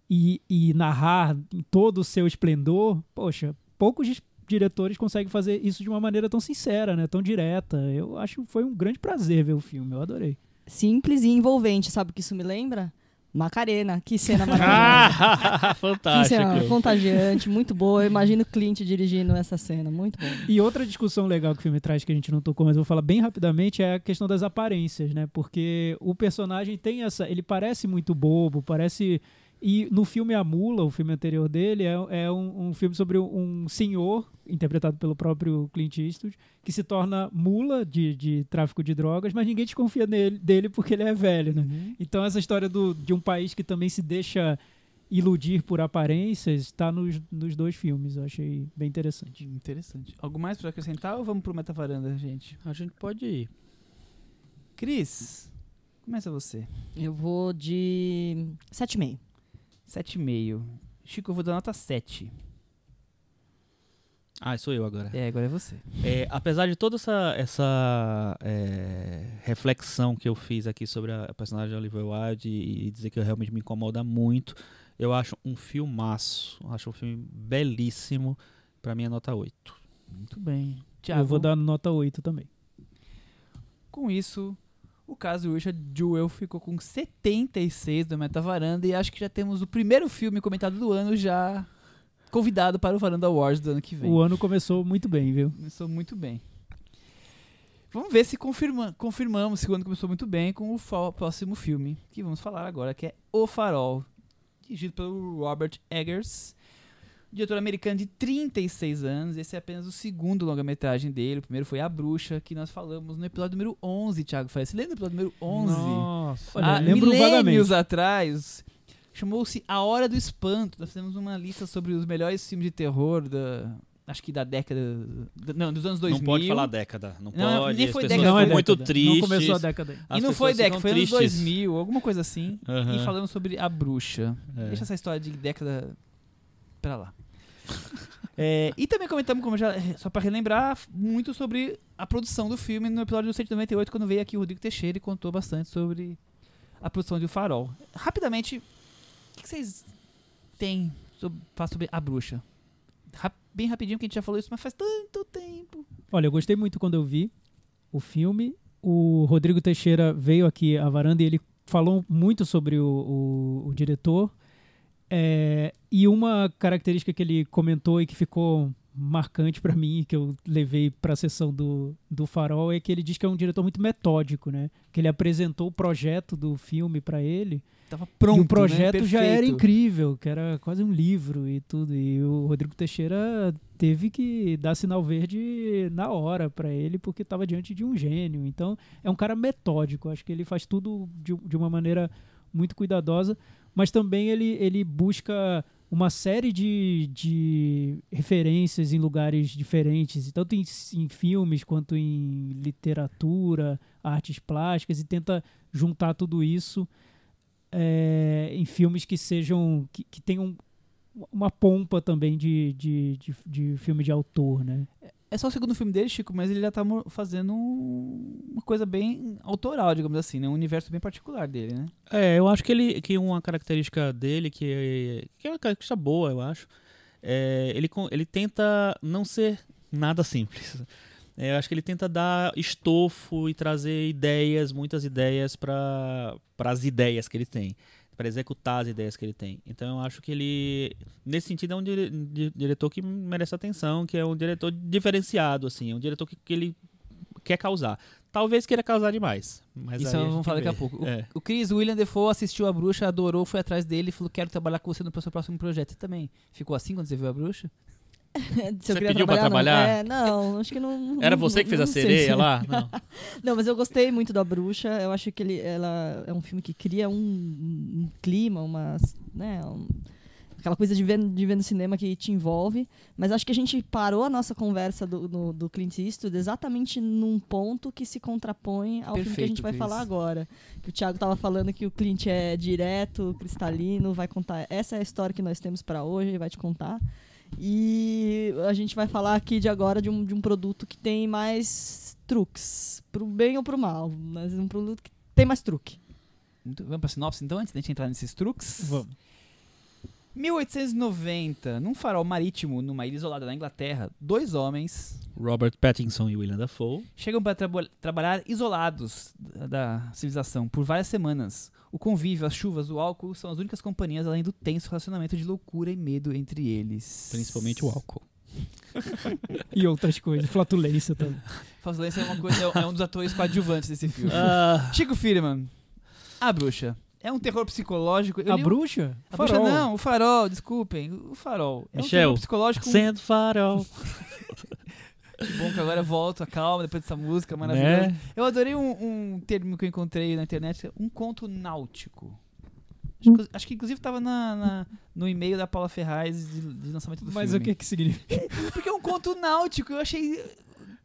Speaker 4: e, e narrar todo o seu esplendor, poxa, poucos diretores conseguem fazer isso de uma maneira tão sincera, né? Tão direta. Eu acho que foi um grande prazer ver o filme, eu adorei.
Speaker 5: Simples e envolvente, sabe o que isso me lembra? Macarena, que cena maravilhosa.
Speaker 3: Ah,
Speaker 5: que
Speaker 3: fantástico.
Speaker 5: cena contagiante, muito boa. Eu imagino o Clint dirigindo essa cena, muito bom.
Speaker 4: E outra discussão legal que o filme traz que a gente não tocou, mas eu vou falar bem rapidamente, é a questão das aparências, né? Porque o personagem tem essa. Ele parece muito bobo, parece. E no filme A Mula, o filme anterior dele, é, é um, um filme sobre um senhor, interpretado pelo próprio Clint Eastwood, que se torna mula de, de tráfico de drogas, mas ninguém desconfia nele, dele porque ele é velho, né? Então essa história do, de um país que também se deixa iludir por aparências está nos, nos dois filmes. Eu achei bem interessante.
Speaker 2: Interessante. Algo mais pra acrescentar ou vamos pro Metavaranda, gente?
Speaker 3: A gente pode ir.
Speaker 2: Cris, começa você.
Speaker 5: Eu vou de 7,5.
Speaker 2: 7,5. Chico, eu vou dar nota 7.
Speaker 3: Ah, sou eu agora.
Speaker 2: É, agora é você.
Speaker 3: É, apesar de toda essa, essa é, reflexão que eu fiz aqui sobre a personagem de Oliver Wilde e, e dizer que realmente me incomoda muito, eu acho um filmaço. Acho um filme belíssimo. Pra mim é nota 8.
Speaker 2: Muito bem. Tiago,
Speaker 4: Eu vou dar nota 8 também.
Speaker 2: com isso, o caso Richard Jewell ficou com 76 do Metavaranda e acho que já temos o primeiro filme comentado do ano já convidado para o Varanda Awards do ano que vem.
Speaker 4: O ano começou muito bem, viu?
Speaker 2: Começou muito bem. Vamos ver se confirma, confirmamos se o ano começou muito bem com o próximo filme que vamos falar agora, que é O Farol, dirigido pelo Robert Eggers, diretor americano de 36 anos. Esse é apenas o segundo longa-metragem dele. O primeiro foi A Bruxa, que nós falamos no episódio número 11, Thiago Faria. Você lembra do episódio número 11?
Speaker 3: Nossa.
Speaker 4: Olha,
Speaker 2: Há
Speaker 4: lembro
Speaker 2: milênios
Speaker 4: vagamente.
Speaker 2: atrás. Chamou-se A Hora do Espanto. Nós fizemos uma lista sobre os melhores filmes de terror da. Acho que da década. da- não, dos anos 2000.
Speaker 3: Não pode falar década. Não,
Speaker 2: Não,
Speaker 3: pode.
Speaker 2: nem
Speaker 3: As
Speaker 2: foi
Speaker 3: pessoas
Speaker 2: década,
Speaker 3: ficam
Speaker 2: foi
Speaker 3: muito
Speaker 4: década.
Speaker 3: tristes.
Speaker 4: Não começou a década.
Speaker 3: As
Speaker 2: e não foi década, foi anos
Speaker 3: tristes.
Speaker 2: 2000, alguma coisa assim.
Speaker 3: Aham.
Speaker 2: E falamos sobre A Bruxa.
Speaker 3: É.
Speaker 2: Deixa essa história de década pra lá. É, e também comentamos, como já, só pra relembrar, muito sobre a produção do filme no episódio 198, quando veio aqui o Rodrigo Teixeira e contou bastante sobre a produção de O Farol. Rapidamente, o que, vocês têm sobre, sobre A Bruxa? Rap- bem rapidinho, que a gente já falou isso, mas faz tanto tempo.
Speaker 4: Olha, eu gostei muito quando eu vi o filme. O Rodrigo Teixeira veio aqui à varanda e ele falou muito sobre o, o- o diretor. É, e uma característica que ele comentou e que ficou marcante pra mim, que eu levei pra sessão do, do Farol, é que ele diz que é um diretor muito metódico, né? Que ele apresentou o projeto do filme pra ele.
Speaker 2: Tava pronto,
Speaker 4: e o projeto
Speaker 2: né?
Speaker 4: já era incrível, que era quase um livro e tudo. E o Rodrigo Teixeira teve que dar sinal verde na hora pra ele, porque estava diante de um gênio. Então, é um cara metódico. Acho que ele faz tudo de, de uma maneira muito cuidadosa, mas também ele, ele busca uma série de, de referências em lugares diferentes, tanto em, em filmes quanto em literatura, artes plásticas, e tenta juntar tudo isso é, em filmes que sejam que, que tenham uma pompa também de, de, de, de filme de autor, né?
Speaker 2: É só o segundo filme dele, Chico, mas ele já tá fazendo coisa bem autoral, digamos assim, né? Um universo bem particular dele, né?
Speaker 3: É, eu acho que ele que uma característica dele que, que é uma característica boa, eu acho. É, ele ele tenta não ser nada simples. É, eu acho que ele tenta dar estofo e trazer ideias, muitas ideias para as ideias que ele tem, para executar as ideias que ele tem. Então eu acho que ele, nesse sentido, é um dire- di- diretor que merece atenção, que é um diretor diferenciado, assim, é um diretor que, que ele quer causar. Talvez queira causar demais. Mas
Speaker 2: Isso
Speaker 3: aí
Speaker 2: vamos falar daqui a pouco. O,
Speaker 3: É.
Speaker 2: o Chris William Defoe assistiu a bruxa, adorou, foi atrás dele e falou: Quero trabalhar com você no seu próximo projeto. Você também ficou assim quando você viu a bruxa?
Speaker 3: Você pediu pra
Speaker 5: não.
Speaker 3: trabalhar?
Speaker 5: É, não, acho que não.
Speaker 3: Era
Speaker 5: não-
Speaker 3: você que fez a
Speaker 5: não sei
Speaker 3: sereia
Speaker 5: se-
Speaker 3: lá? Não.
Speaker 5: Não, mas eu gostei muito da Bruxa. Eu acho que ele, ela é um filme que cria um, um clima, uma, né, um- aquela coisa de ver, de ver no cinema que te envolve. Mas acho que a gente parou a nossa conversa do, no- do Clint Eastwood exatamente num ponto que se contrapõe ao filme que a
Speaker 2: Perfeito,
Speaker 5: gente vai
Speaker 2: Cris.
Speaker 5: falar agora. Que o Thiago tava falando que o Clint é direto, cristalino, vai contar. Essa é a história que nós temos para hoje, ele vai te contar. E a gente vai falar aqui de agora de um, de um produto que tem mais truques, pro bem ou pro mal, mas um produto que tem mais truque.
Speaker 2: Muito- Vamos pra sinopse então, antes da gente entrar nesses truques?
Speaker 4: Vamos.
Speaker 2: 1890, num farol marítimo, numa ilha isolada na Inglaterra, dois homens
Speaker 3: Robert Pattinson e William Dafoe.
Speaker 2: chegam para trabo- trabalhar isolados da, da civilização por várias semanas. O convívio, as chuvas, o álcool são as únicas companhias além do tenso relacionamento de loucura e medo entre eles.
Speaker 3: Principalmente o álcool.
Speaker 4: E outras coisas, flatulência também.
Speaker 2: Fazolência é uma coisa, é, é um dos atores coadjuvantes desse filme.
Speaker 3: Ah,
Speaker 2: Chico Firman, A Bruxa. É um terror psicológico. Eu
Speaker 4: a
Speaker 2: li um-
Speaker 4: bruxa?
Speaker 2: A bruxa
Speaker 4: Farol.
Speaker 2: não, o farol, desculpem. O farol. É um
Speaker 3: Michel,
Speaker 2: terror psicológico.
Speaker 3: sendo farol.
Speaker 2: Que bom que agora volto, a calma depois dessa música maravilhosa.
Speaker 3: Né?
Speaker 2: Eu adorei um, um termo que eu encontrei na internet, um conto náutico. Acho, que- acho que inclusive estava na, na- no e-mail da Paula Ferraz de, de lançamento do
Speaker 4: Mas
Speaker 2: filme.
Speaker 4: o que que significa?
Speaker 2: Porque é um conto náutico, eu achei.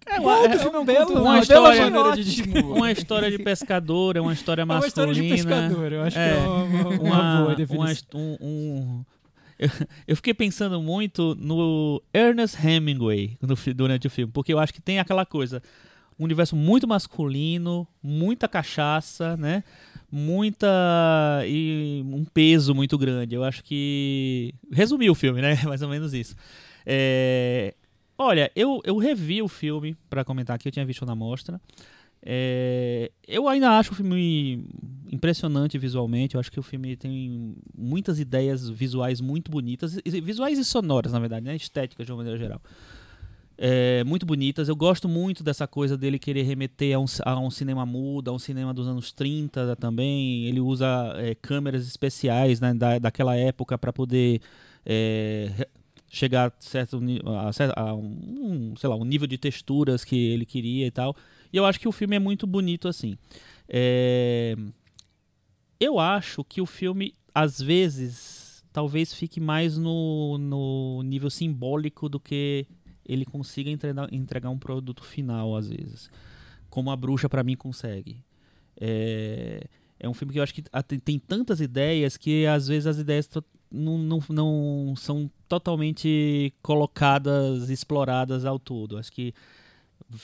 Speaker 3: É uma, é
Speaker 2: filme é um
Speaker 4: belo-
Speaker 3: uma
Speaker 2: náutico?
Speaker 3: história-
Speaker 2: de
Speaker 3: uma história de pescador, é uma história
Speaker 4: É uma
Speaker 3: masculina.
Speaker 4: história de pescador, eu acho
Speaker 3: É.
Speaker 4: que é uma, uma- uma
Speaker 3: uma,
Speaker 4: boa
Speaker 3: uma
Speaker 4: definição.
Speaker 3: hist- um, um- eu, eu fiquei pensando muito no Ernest Hemingway no durante o filme, porque eu acho que tem aquela coisa, um universo muito masculino, muita cachaça, né? Muita e um peso muito grande. Eu acho que resumiu o filme, né? Mais ou menos isso. É, Olha, eu, eu revi o filme pra comentar aqui, eu tinha visto na mostra. É, eu ainda acho o filme impressionante visualmente. Eu acho que o filme tem muitas ideias visuais muito bonitas, visuais e sonoras, na verdade, né? Estéticas de uma maneira geral. É, muito bonitas. Eu gosto muito dessa coisa dele querer remeter a um, a um cinema mudo, a um cinema dos anos 30 também. Ele usa é, câmeras especiais né, da, daquela época para poder é, chegar a certo, a, um, sei lá, um nível de texturas que ele queria e tal. E eu acho que o filme é muito bonito assim. É, Eu acho que o filme, às vezes, talvez fique mais no, no nível simbólico do que ele consiga entregar, entregar um produto final, às vezes. Como a bruxa, pra mim, consegue. É, é um filme que eu acho que tem, tantas ideias que, às vezes, as ideias não, não, não são totalmente colocadas, exploradas ao todo. Acho que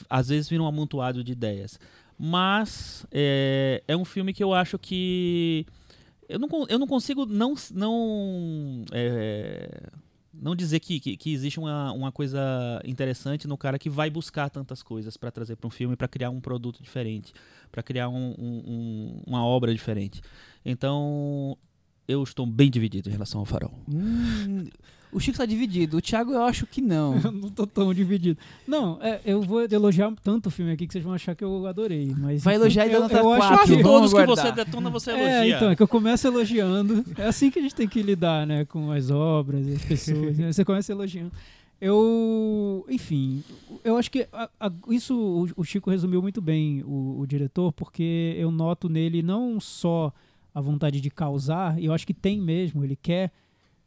Speaker 3: às vezes vira um amontoado de ideias. Mas é, é um filme que eu acho que. Eu não, eu não consigo não, não, é, não dizer que, que, que existe uma, uma coisa interessante no cara que vai buscar tantas coisas para trazer para um filme, para criar um produto diferente, para criar um- um- um- uma obra diferente. Então, eu estou bem dividido em relação ao Farol.
Speaker 2: Hum, O Chico tá dividido. O Thiago eu acho que não.
Speaker 4: Eu não tô tão dividido. Não, é, eu vou elogiar tanto o filme aqui que vocês vão achar que eu adorei. Mas,
Speaker 2: Vai
Speaker 4: enfim,
Speaker 2: elogiar e
Speaker 4: eu,
Speaker 2: nota
Speaker 4: eu acho
Speaker 2: quatro.
Speaker 4: que...
Speaker 3: Todos que você detona, você
Speaker 4: É,
Speaker 3: elogia.
Speaker 4: então, é que eu começo elogiando. É assim que a gente tem que lidar, né? Com as obras, as pessoas. né? Você começa elogiando. Eu, enfim, eu acho que a- a- isso o, o Chico resumiu muito bem, o, o diretor, porque eu noto nele não só a vontade de causar, e eu acho que tem mesmo, ele quer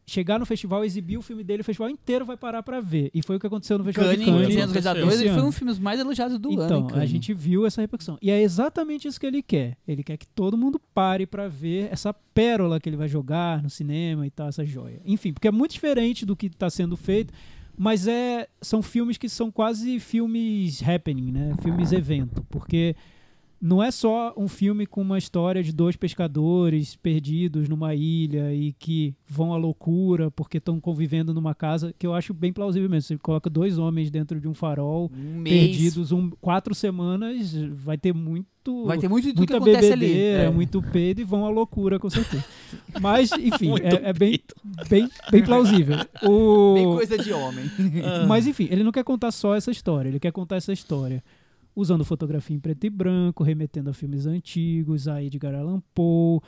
Speaker 4: chegar no festival, exibir o filme dele, o festival inteiro vai parar pra ver. E foi o que aconteceu no Festival de Cannes.
Speaker 2: Cannes
Speaker 3: aconteceu
Speaker 2: 2022,
Speaker 4: esse
Speaker 2: ele foi um dos filmes mais elogiados do ano.
Speaker 4: Então, a gente viu essa repercussão. E é exatamente isso que ele quer. Ele quer que todo mundo pare pra ver essa pérola que ele vai jogar no cinema e tal, essa joia. Enfim, porque é muito diferente do que tá sendo feito, mas é são filmes que são quase filmes happening, né? Filmes evento, porque não é só um filme com uma história de dois pescadores perdidos numa ilha e que vão à loucura porque estão convivendo numa casa, que eu acho bem plausível mesmo. Você coloca dois homens dentro de um farol,
Speaker 2: um
Speaker 4: perdidos um, quatro semanas, vai ter muito.
Speaker 2: Vai ter muito que
Speaker 4: muita
Speaker 2: ali.
Speaker 4: bebedeira,
Speaker 2: É.
Speaker 4: muito peido e vão à loucura, com certeza. Mas, enfim, é, é bem, bem, bem plausível. O...
Speaker 2: Bem coisa de homem.
Speaker 4: Mas, enfim, ele não quer contar só essa história, ele quer contar essa história usando fotografia em preto e branco, remetendo a filmes antigos, a Edgar Allan Poe,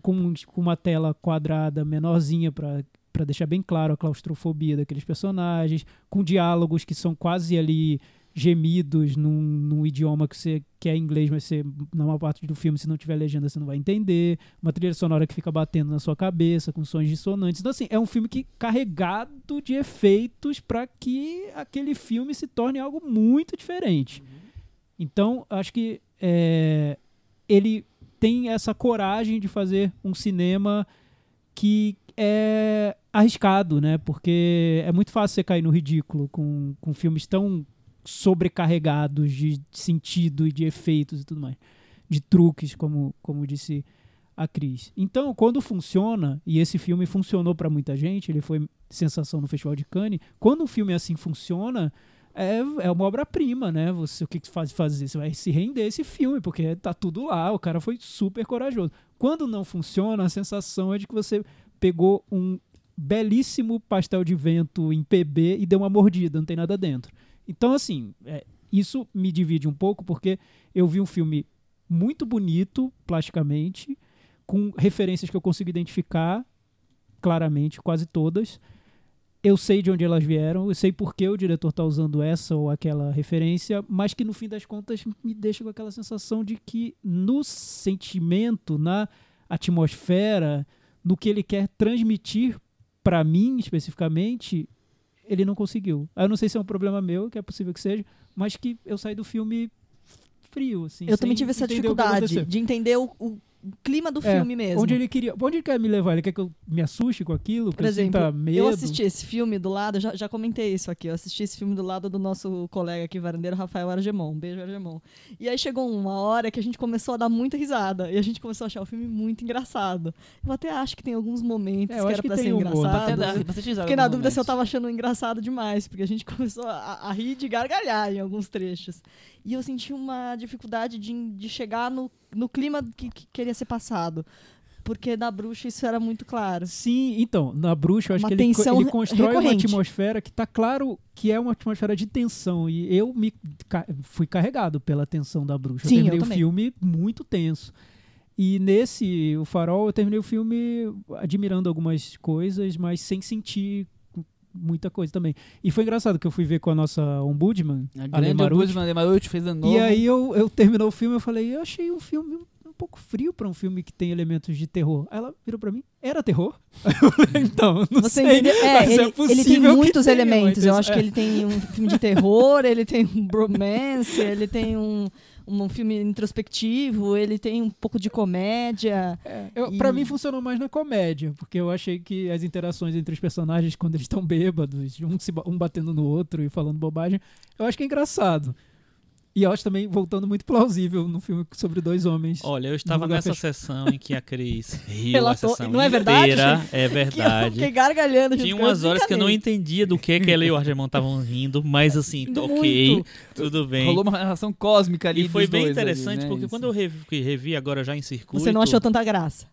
Speaker 4: com, com uma tela quadrada menorzinha para para deixar bem claro a claustrofobia daqueles personagens, com diálogos que são quase ali gemidos num, num idioma que você quer inglês, mas você, na maior parte do filme, se não tiver legenda, você não vai entender. Uma trilha sonora que fica batendo na sua cabeça, com sons dissonantes. Então, assim, é um filme que carregado de efeitos para que aquele filme se torne algo muito diferente. Então, acho que é, ele tem essa coragem de fazer um cinema que é arriscado, né? Porque é muito fácil você cair no ridículo com, com filmes tão sobrecarregados de sentido e de efeitos e tudo mais. De truques, como, como disse a Cris. Então, quando funciona, e esse filme funcionou para muita gente, ele foi sensação no Festival de Cannes, quando um filme assim funciona, é, é uma obra-prima, né? Você, o que você faz fazer? Você vai se render a esse filme, porque tá tudo lá, o cara foi super corajoso. Quando não funciona, a sensação é de que você pegou um belíssimo pastel de vento em PB e deu uma mordida, não tem nada dentro. Então, assim, é, isso me divide um pouco, porque eu vi um filme muito bonito, plasticamente, com referências que eu consigo identificar claramente, quase todas. Eu sei de onde elas vieram, eu sei por que o diretor está usando essa ou aquela referência, mas que no fim das contas me deixa com aquela sensação de que no sentimento, na atmosfera, no que ele quer transmitir para mim especificamente, ele não conseguiu. Eu não sei se é um problema meu, que é possível que seja, mas que eu saí do filme frio, assim.
Speaker 5: Eu também tive essa dificuldade de entender o, o clima do
Speaker 4: É,
Speaker 5: filme mesmo.
Speaker 4: Onde ele queria. Onde ele quer me levar? Ele quer que eu me assuste com aquilo?
Speaker 5: Por
Speaker 4: eu
Speaker 5: exemplo,
Speaker 4: sinta medo?
Speaker 5: eu assisti esse filme do lado, já, já comentei isso aqui, eu assisti esse filme do lado do nosso colega aqui, varandeiro Rafael Argemon. Um beijo, Argemon. E aí chegou uma hora que a gente começou a dar muita risada. E a gente começou a achar o filme muito engraçado. Eu até acho que tem alguns momentos
Speaker 4: É, eu
Speaker 5: que era
Speaker 4: que
Speaker 5: pra
Speaker 4: tem
Speaker 5: ser
Speaker 4: humor,
Speaker 5: engraçado.
Speaker 2: risada
Speaker 5: Fiquei na dúvida se eu tava achando engraçado demais, porque a gente começou a, a rir de gargalhar em alguns trechos. E eu senti uma dificuldade de, de chegar no, no clima que, que queria ser passado. Porque na bruxa isso era muito claro.
Speaker 4: Sim, então, na bruxa eu acho
Speaker 5: Uma
Speaker 4: que ele, ele constrói
Speaker 5: recorrente.
Speaker 4: uma atmosfera que tá claro que é uma atmosfera de tensão. E eu me ca- fui carregado pela tensão da bruxa.
Speaker 5: Sim,
Speaker 4: eu terminei
Speaker 5: eu
Speaker 4: o
Speaker 5: também.
Speaker 4: filme muito tenso. E nesse, o farol, eu terminei o filme admirando algumas coisas, mas sem sentir muita coisa também. E foi engraçado que eu fui ver com a nossa ombudsman,
Speaker 2: A grande Ombudsman Ale Marucci fez ano novo.
Speaker 4: E aí eu, eu terminou o filme, eu falei, eu achei um filme um pouco frio pra um filme que tem elementos de terror. Aí ela virou pra mim, era terror? Falei, então, não
Speaker 5: Você
Speaker 4: sei.
Speaker 5: entendeu? É,
Speaker 4: mas
Speaker 5: ele,
Speaker 4: é
Speaker 5: ele
Speaker 4: possível
Speaker 5: tem
Speaker 4: que
Speaker 5: muitos
Speaker 4: tenha,
Speaker 5: elementos. Eu
Speaker 4: é-
Speaker 5: acho que ele tem um filme de terror, ele tem um bromance, ele tem um, um filme introspectivo, ele tem um pouco de comédia.
Speaker 4: Eu,
Speaker 5: E-
Speaker 4: Pra mim funcionou mais na comédia, porque eu achei que as interações entre os personagens, quando eles estão bêbados, um, se um batendo no outro e falando bobagem, eu acho que é engraçado. E eu acho também, voltando, muito plausível no filme sobre dois homens.
Speaker 3: Olha, eu estava nessa
Speaker 4: fechado.
Speaker 3: sessão em que a Cris riu
Speaker 5: Relatou-
Speaker 3: a sessão
Speaker 5: não é verdade,
Speaker 3: inteira. É
Speaker 5: Que eu
Speaker 3: verdade.
Speaker 5: fiquei gargalhando.
Speaker 3: Tinha umas horas que eu não entendia do que, que ela e o Argemon estavam rindo, mas assim,
Speaker 5: Muito.
Speaker 3: ok, tudo bem.
Speaker 2: Rolou uma relação cósmica ali
Speaker 3: E foi
Speaker 2: dos
Speaker 3: bem
Speaker 2: dois ali,
Speaker 3: interessante,
Speaker 2: né?
Speaker 3: porque
Speaker 2: Isso.
Speaker 3: quando eu revi, revi agora já em circuito...
Speaker 5: Você não achou tanta graça.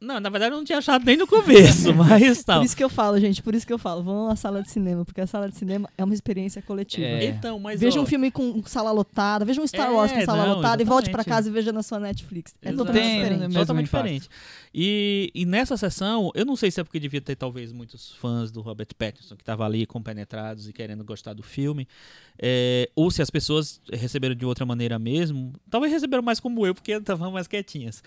Speaker 3: Não, na verdade eu não tinha achado nem no começo, mas tal.
Speaker 5: Por isso que eu falo, gente, por isso que eu falo, vão à sala de cinema, porque a sala de cinema é uma experiência coletiva.
Speaker 2: É.
Speaker 3: Então, mas
Speaker 5: Veja
Speaker 3: ó,
Speaker 5: um filme com sala lotada, veja um Star
Speaker 3: É,
Speaker 5: Wars com sala
Speaker 3: não,
Speaker 5: lotada e volte pra
Speaker 3: exatamente.
Speaker 5: casa e veja na sua Netflix. É
Speaker 3: Exato.
Speaker 5: totalmente
Speaker 2: Tem,
Speaker 5: diferente.
Speaker 2: mesmo
Speaker 3: totalmente
Speaker 2: impacto.
Speaker 3: diferente. E, e nessa sessão, eu não sei se é porque devia ter talvez muitos fãs do Robert Pattinson que estavam ali compenetrados e querendo gostar do filme, é, ou se as pessoas receberam de outra maneira mesmo, talvez receberam mais como eu, porque estavam mais quietinhas.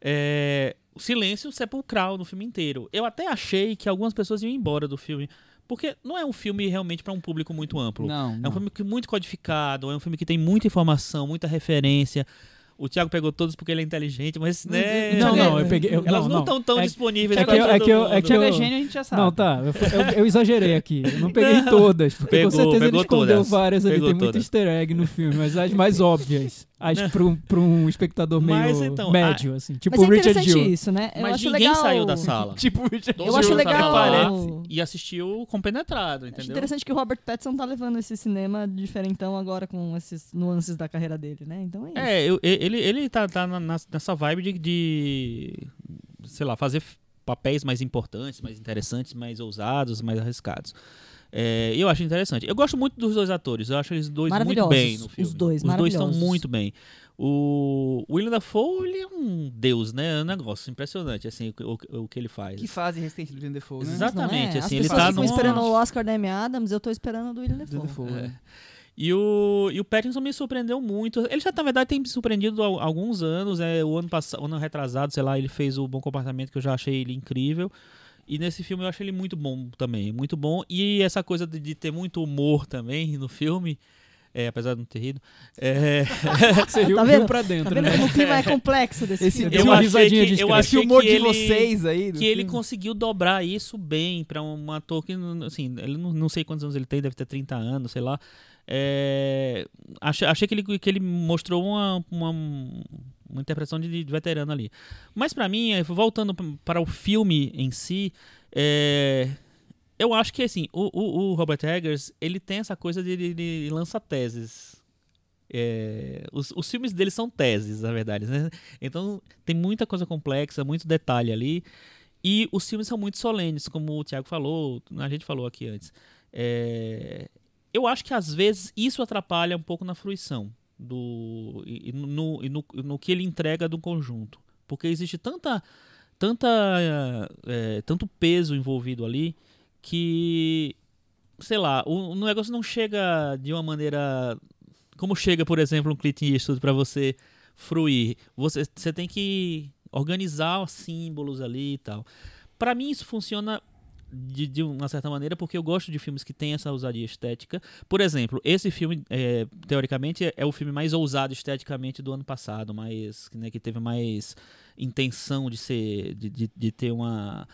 Speaker 3: É, o silêncio sepulcral no filme inteiro. Eu até achei que algumas pessoas iam embora do filme, porque não é um filme realmente para um público muito amplo.
Speaker 2: Não,
Speaker 3: É um
Speaker 2: não.
Speaker 3: filme que muito codificado, é um filme que tem muita informação, muita referência. O Thiago pegou todos porque ele é inteligente, mas né,
Speaker 4: Não, não, eu peguei. Eu,
Speaker 3: elas não estão tão
Speaker 4: É-
Speaker 3: disponíveis
Speaker 4: é que é que eu- é que
Speaker 2: Thiago
Speaker 4: eu-
Speaker 2: é gênio, a gente já sabe.
Speaker 4: Não, tá. Eu, eu- eu exagerei aqui. Eu não peguei
Speaker 3: Não.
Speaker 4: todas. Porque
Speaker 3: Pegou,
Speaker 4: com certeza ele escondeu
Speaker 3: todas.
Speaker 4: várias ali.
Speaker 3: Pegou
Speaker 4: Tem muito easter egg no filme, mas as mais óbvias. As pra um, pra um espectador meio
Speaker 3: Mas, então,
Speaker 4: médio, assim. Tipo
Speaker 5: Mas é
Speaker 4: o Richard Gill.
Speaker 5: isso, né? Eu
Speaker 3: Mas
Speaker 5: acho
Speaker 3: ninguém
Speaker 5: legal...
Speaker 3: saiu da sala.
Speaker 2: Tipo, o Richard
Speaker 5: Eu acho
Speaker 3: os
Speaker 5: legal-
Speaker 3: E assistiu compenetrado,
Speaker 5: Acho
Speaker 3: entendeu?
Speaker 5: interessante que o Robert Pattinson tá levando esse cinema diferentão agora com esses nuances da carreira dele, né? Então é isso.
Speaker 3: É, eu- ele, ele tá, tá na- nessa vibe de, de, sei lá, fazer papéis mais importantes, mais interessantes, mais ousados, mais arriscados. É, eu acho interessante. Eu gosto muito dos dois atores. Eu acho eles dois muito bem no
Speaker 5: os
Speaker 3: filme.
Speaker 5: dois,
Speaker 3: Os dois estão muito bem. O William Dafoe, ele é um deus, né? É um negócio impressionante, assim, o, o- o que ele faz.
Speaker 2: que fase recente do William Defoe, né?
Speaker 3: Exato.
Speaker 5: Mas não
Speaker 3: exatamente,
Speaker 5: é?
Speaker 3: assim,
Speaker 5: As
Speaker 3: ele tá numa-
Speaker 5: esperando o Oscar da Amy Adams, eu tô esperando o do William
Speaker 2: William
Speaker 5: Defoe.
Speaker 2: Defoe,
Speaker 3: É.
Speaker 2: né?
Speaker 3: E o, e o Pattinson me surpreendeu muito. Ele já, na verdade, tem me surpreendido há alguns anos. É, o ano passado, ano retrasado, sei lá, ele fez o Bom Comportamento, que eu já achei ele incrível. E nesse filme eu achei ele muito bom também. Muito bom. E essa coisa de, de ter muito humor também no filme. é, apesar de não ter rido. É,
Speaker 4: Você riu,
Speaker 5: Tá
Speaker 4: riu
Speaker 5: vendo?
Speaker 4: pra
Speaker 5: Tá
Speaker 4: dentro,
Speaker 5: vendo
Speaker 4: né?
Speaker 5: como o clima é complexo desse
Speaker 2: Esse-
Speaker 5: filme?
Speaker 4: Deu
Speaker 3: eu
Speaker 4: uma risadinha
Speaker 3: que, eu
Speaker 4: discreta.
Speaker 3: achei
Speaker 2: Esse humor
Speaker 3: que
Speaker 2: de
Speaker 3: ele,
Speaker 2: vocês aí.
Speaker 3: que ele
Speaker 2: filme.
Speaker 3: conseguiu dobrar isso bem pra um ator que, assim, ele não, não sei quantos anos ele tem, deve ter 30 anos, sei lá. É, achei, achei que, ele, que ele mostrou uma, uma, uma interpretação de, de veterano ali. Mas pra mim, é, voltando para o filme em si, é, eu acho que assim, o, o, o Robert Eggers, ele tem essa coisa de, de, de lança teses. É, os, os filmes dele são teses, na verdade, né? Então tem muita coisa complexa, muito detalhe ali. E os filmes são muito solenes, como o Thiago falou, a gente falou aqui antes. É, eu acho que às vezes isso atrapalha um pouco na fruição do e, no, e no, no que ele entrega do conjunto, porque existe tanta tanta é, tanto peso envolvido ali que sei lá o, o negócio não chega de uma maneira como chega por exemplo um Clint Eastwood para você fruir. Você você tem que organizar os símbolos ali e tal. Pra mim isso funciona de, de uma certa maneira porque eu gosto de filmes que têm essa ousadia estética. Por exemplo, esse filme, é, teoricamente, é, é o filme mais ousado esteticamente do ano passado, mais, né, que teve mais intenção de ser, de, de, de ter uma,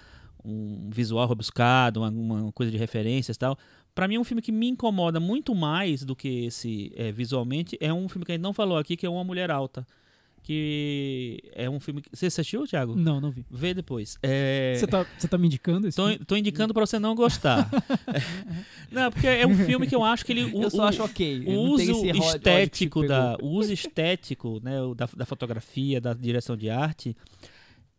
Speaker 3: um visual rebuscado, uma, uma coisa de referências e tal. Pra mim, um filme que me incomoda muito mais do que esse é, visualmente é um filme que a gente não falou aqui, que é Uma Mulher Alta. Que é um filme. que- Você assistiu, Thiago?
Speaker 4: Não, não vi.
Speaker 3: Vê depois. É...
Speaker 4: Você tá, você tá me indicando isso?
Speaker 3: Tô, tô indicando pra você não gostar. não, porque é um filme que eu acho que ele. O,
Speaker 2: Eu só
Speaker 3: o-
Speaker 2: acho ok.
Speaker 3: o uso estético da. O uso estético, né? o Da, da fotografia, da direção de arte,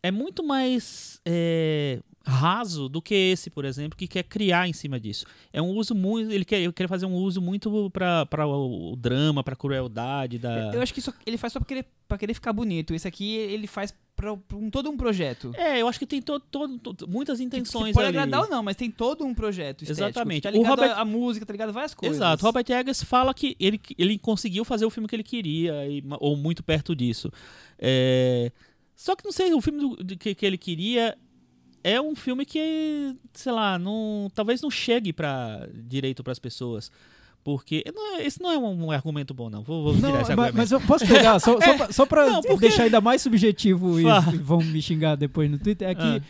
Speaker 3: é muito mais é, raso do que esse, por exemplo, que quer criar em cima disso. É um uso muito. Ele quer, ele quer fazer um uso muito pra o, o drama, pra crueldade da.
Speaker 2: Eu acho que isso ele faz só pra querer, pra querer ficar bonito. Esse aqui ele faz pra um- todo um projeto.
Speaker 3: É, eu acho que tem to, to- to- muitas
Speaker 2: Que-
Speaker 3: intenções
Speaker 2: que pode
Speaker 3: ali.
Speaker 2: agradar ou não, mas tem todo um projeto estético.
Speaker 3: Exatamente.
Speaker 2: Tá
Speaker 3: O
Speaker 2: ligado
Speaker 3: Robert-
Speaker 2: a, a música, tá ligado a várias coisas.
Speaker 3: Exato. Robert Eggers fala que ele, ele conseguiu fazer o filme que ele queria, e- ou muito perto disso. É, Só que não sei, o filme do- de que, que ele queria é um filme que, sei lá, não, talvez não chegue pra, direito para as pessoas. Porque. não é- esse não é um, um argumento bom, não. Vou, vou
Speaker 4: Não,
Speaker 3: tirar esse
Speaker 4: mas,
Speaker 3: argumento.
Speaker 4: mas eu posso pegar, só, só, pra
Speaker 3: Não, porque-
Speaker 4: deixar ainda mais subjetivo e, e vão me xingar depois no Twitter, é que
Speaker 3: Ah.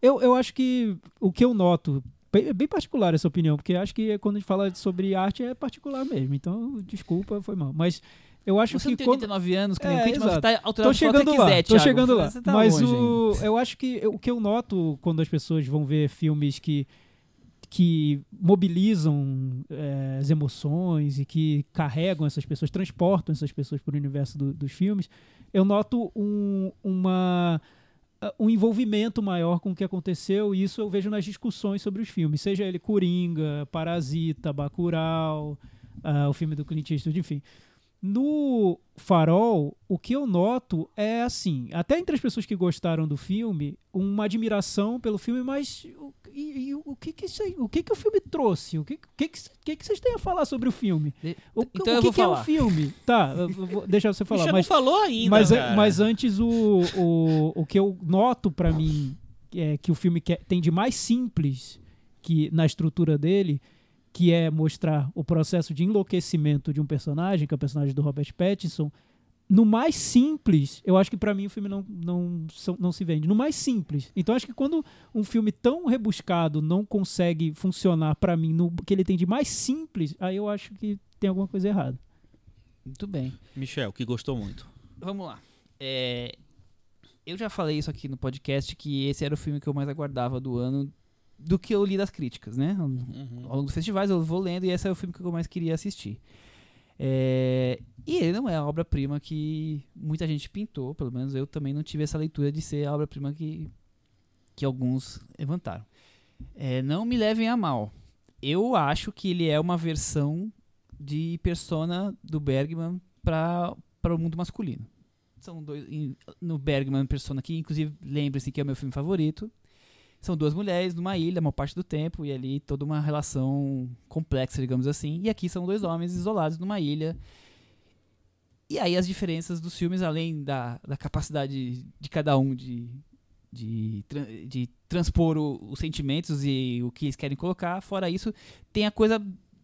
Speaker 4: eu, eu acho que o que eu noto, bem- é bem particular essa opinião, porque acho que quando a gente fala sobre arte é particular mesmo, então desculpa, foi mal. Mas eu acho
Speaker 2: Você
Speaker 4: que
Speaker 2: não tem
Speaker 4: quando,
Speaker 2: 89 anos, que nem
Speaker 4: É,
Speaker 2: o Clint, mas você tá
Speaker 4: Tô
Speaker 2: alterando
Speaker 4: chegando
Speaker 2: você
Speaker 4: lá,
Speaker 2: quiser,
Speaker 4: tô
Speaker 2: Thiago.
Speaker 4: chegando lá.
Speaker 2: Tá
Speaker 4: Mas
Speaker 2: longe
Speaker 4: o, eu acho que eu- o que eu noto quando as pessoas vão ver filmes que, que mobilizam eh, as emoções e que carregam essas pessoas, transportam essas pessoas para o universo do- dos filmes, eu noto um- uma um envolvimento maior com o que aconteceu, e isso eu vejo nas discussões sobre os filmes, seja ele Coringa, Parasita, Bacurau, ah, o filme do Clint Eastwood, enfim. No Farol, o que eu noto é assim, até entre as pessoas que gostaram do filme, uma admiração pelo filme, mas o, e, e o que que, isso o que que o filme trouxe? O que que, que, que vocês têm a falar sobre o filme? O,
Speaker 2: Então
Speaker 4: o que, é o
Speaker 2: falar.
Speaker 4: filme? Tá, vou deixar você falar, mas
Speaker 3: não falou ainda,
Speaker 4: mas, mas antes, o, o, o que eu noto pra mim é que o filme quer- tem de mais simples que na estrutura dele, que é mostrar o processo de enlouquecimento de um personagem, que é o personagem do Robert Pattinson. No mais simples, eu acho que pra mim o filme não, não, não se vende. No mais simples. Então acho que quando um filme tão rebuscado não consegue funcionar pra mim no que ele tem de mais simples, aí eu acho que tem alguma coisa errada.
Speaker 2: Muito bem.
Speaker 3: Michel, que gostou muito.
Speaker 2: Vamos lá. É, eu já falei isso aqui no podcast que esse era o filme que eu mais aguardava do ano do que eu li das críticas, né? Ao longo dos festivais eu vou lendo e esse é o filme que eu mais queria assistir. É, e ele não é a obra-prima que muita gente pintou, pelo menos eu também não tive essa leitura de ser a obra-prima que, que alguns levantaram. É, não me levem a mal. Eu acho que ele é uma versão de persona do Bergman para o mundo masculino. São dois. em- no Bergman, persona que, inclusive, lembre-se que é o meu filme favorito. São duas mulheres numa ilha, a maior parte do tempo, e ali toda uma relação complexa, digamos assim. E aqui são dois homens isolados numa ilha. E aí as diferenças dos filmes, além da, da capacidade de cada um de, de, de transpor o- os sentimentos e o que eles querem colocar, fora isso, tem a coisa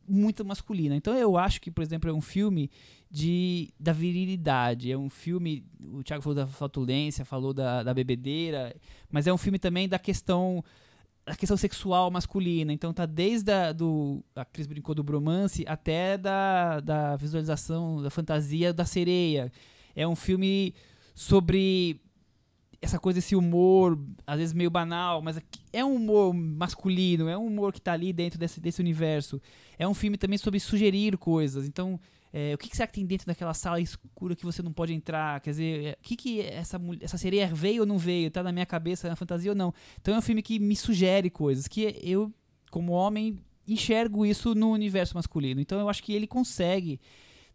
Speaker 2: muito masculina. Então eu acho que, por exemplo, é um filme de da virilidade, é um filme, o Thiago falou da flatulência, falou da, da bebedeira, mas é um filme também da questão a questão sexual masculina. Então tá desde a, do a Cris brincou do bromance até da, da visualização da fantasia da sereia. É um filme sobre essa coisa, esse humor, às vezes meio banal, mas é um humor masculino, é um humor que tá ali dentro desse, desse universo. É um filme também sobre sugerir coisas. Então, é, o que, que será que tem dentro daquela sala escura que você não pode entrar? Quer dizer, é, o que, que essa, essa sereia veio ou não veio? Tá na minha cabeça, na fantasia ou não? Então é um filme que me sugere coisas que eu, como homem, enxergo isso no universo masculino. Então eu acho que ele consegue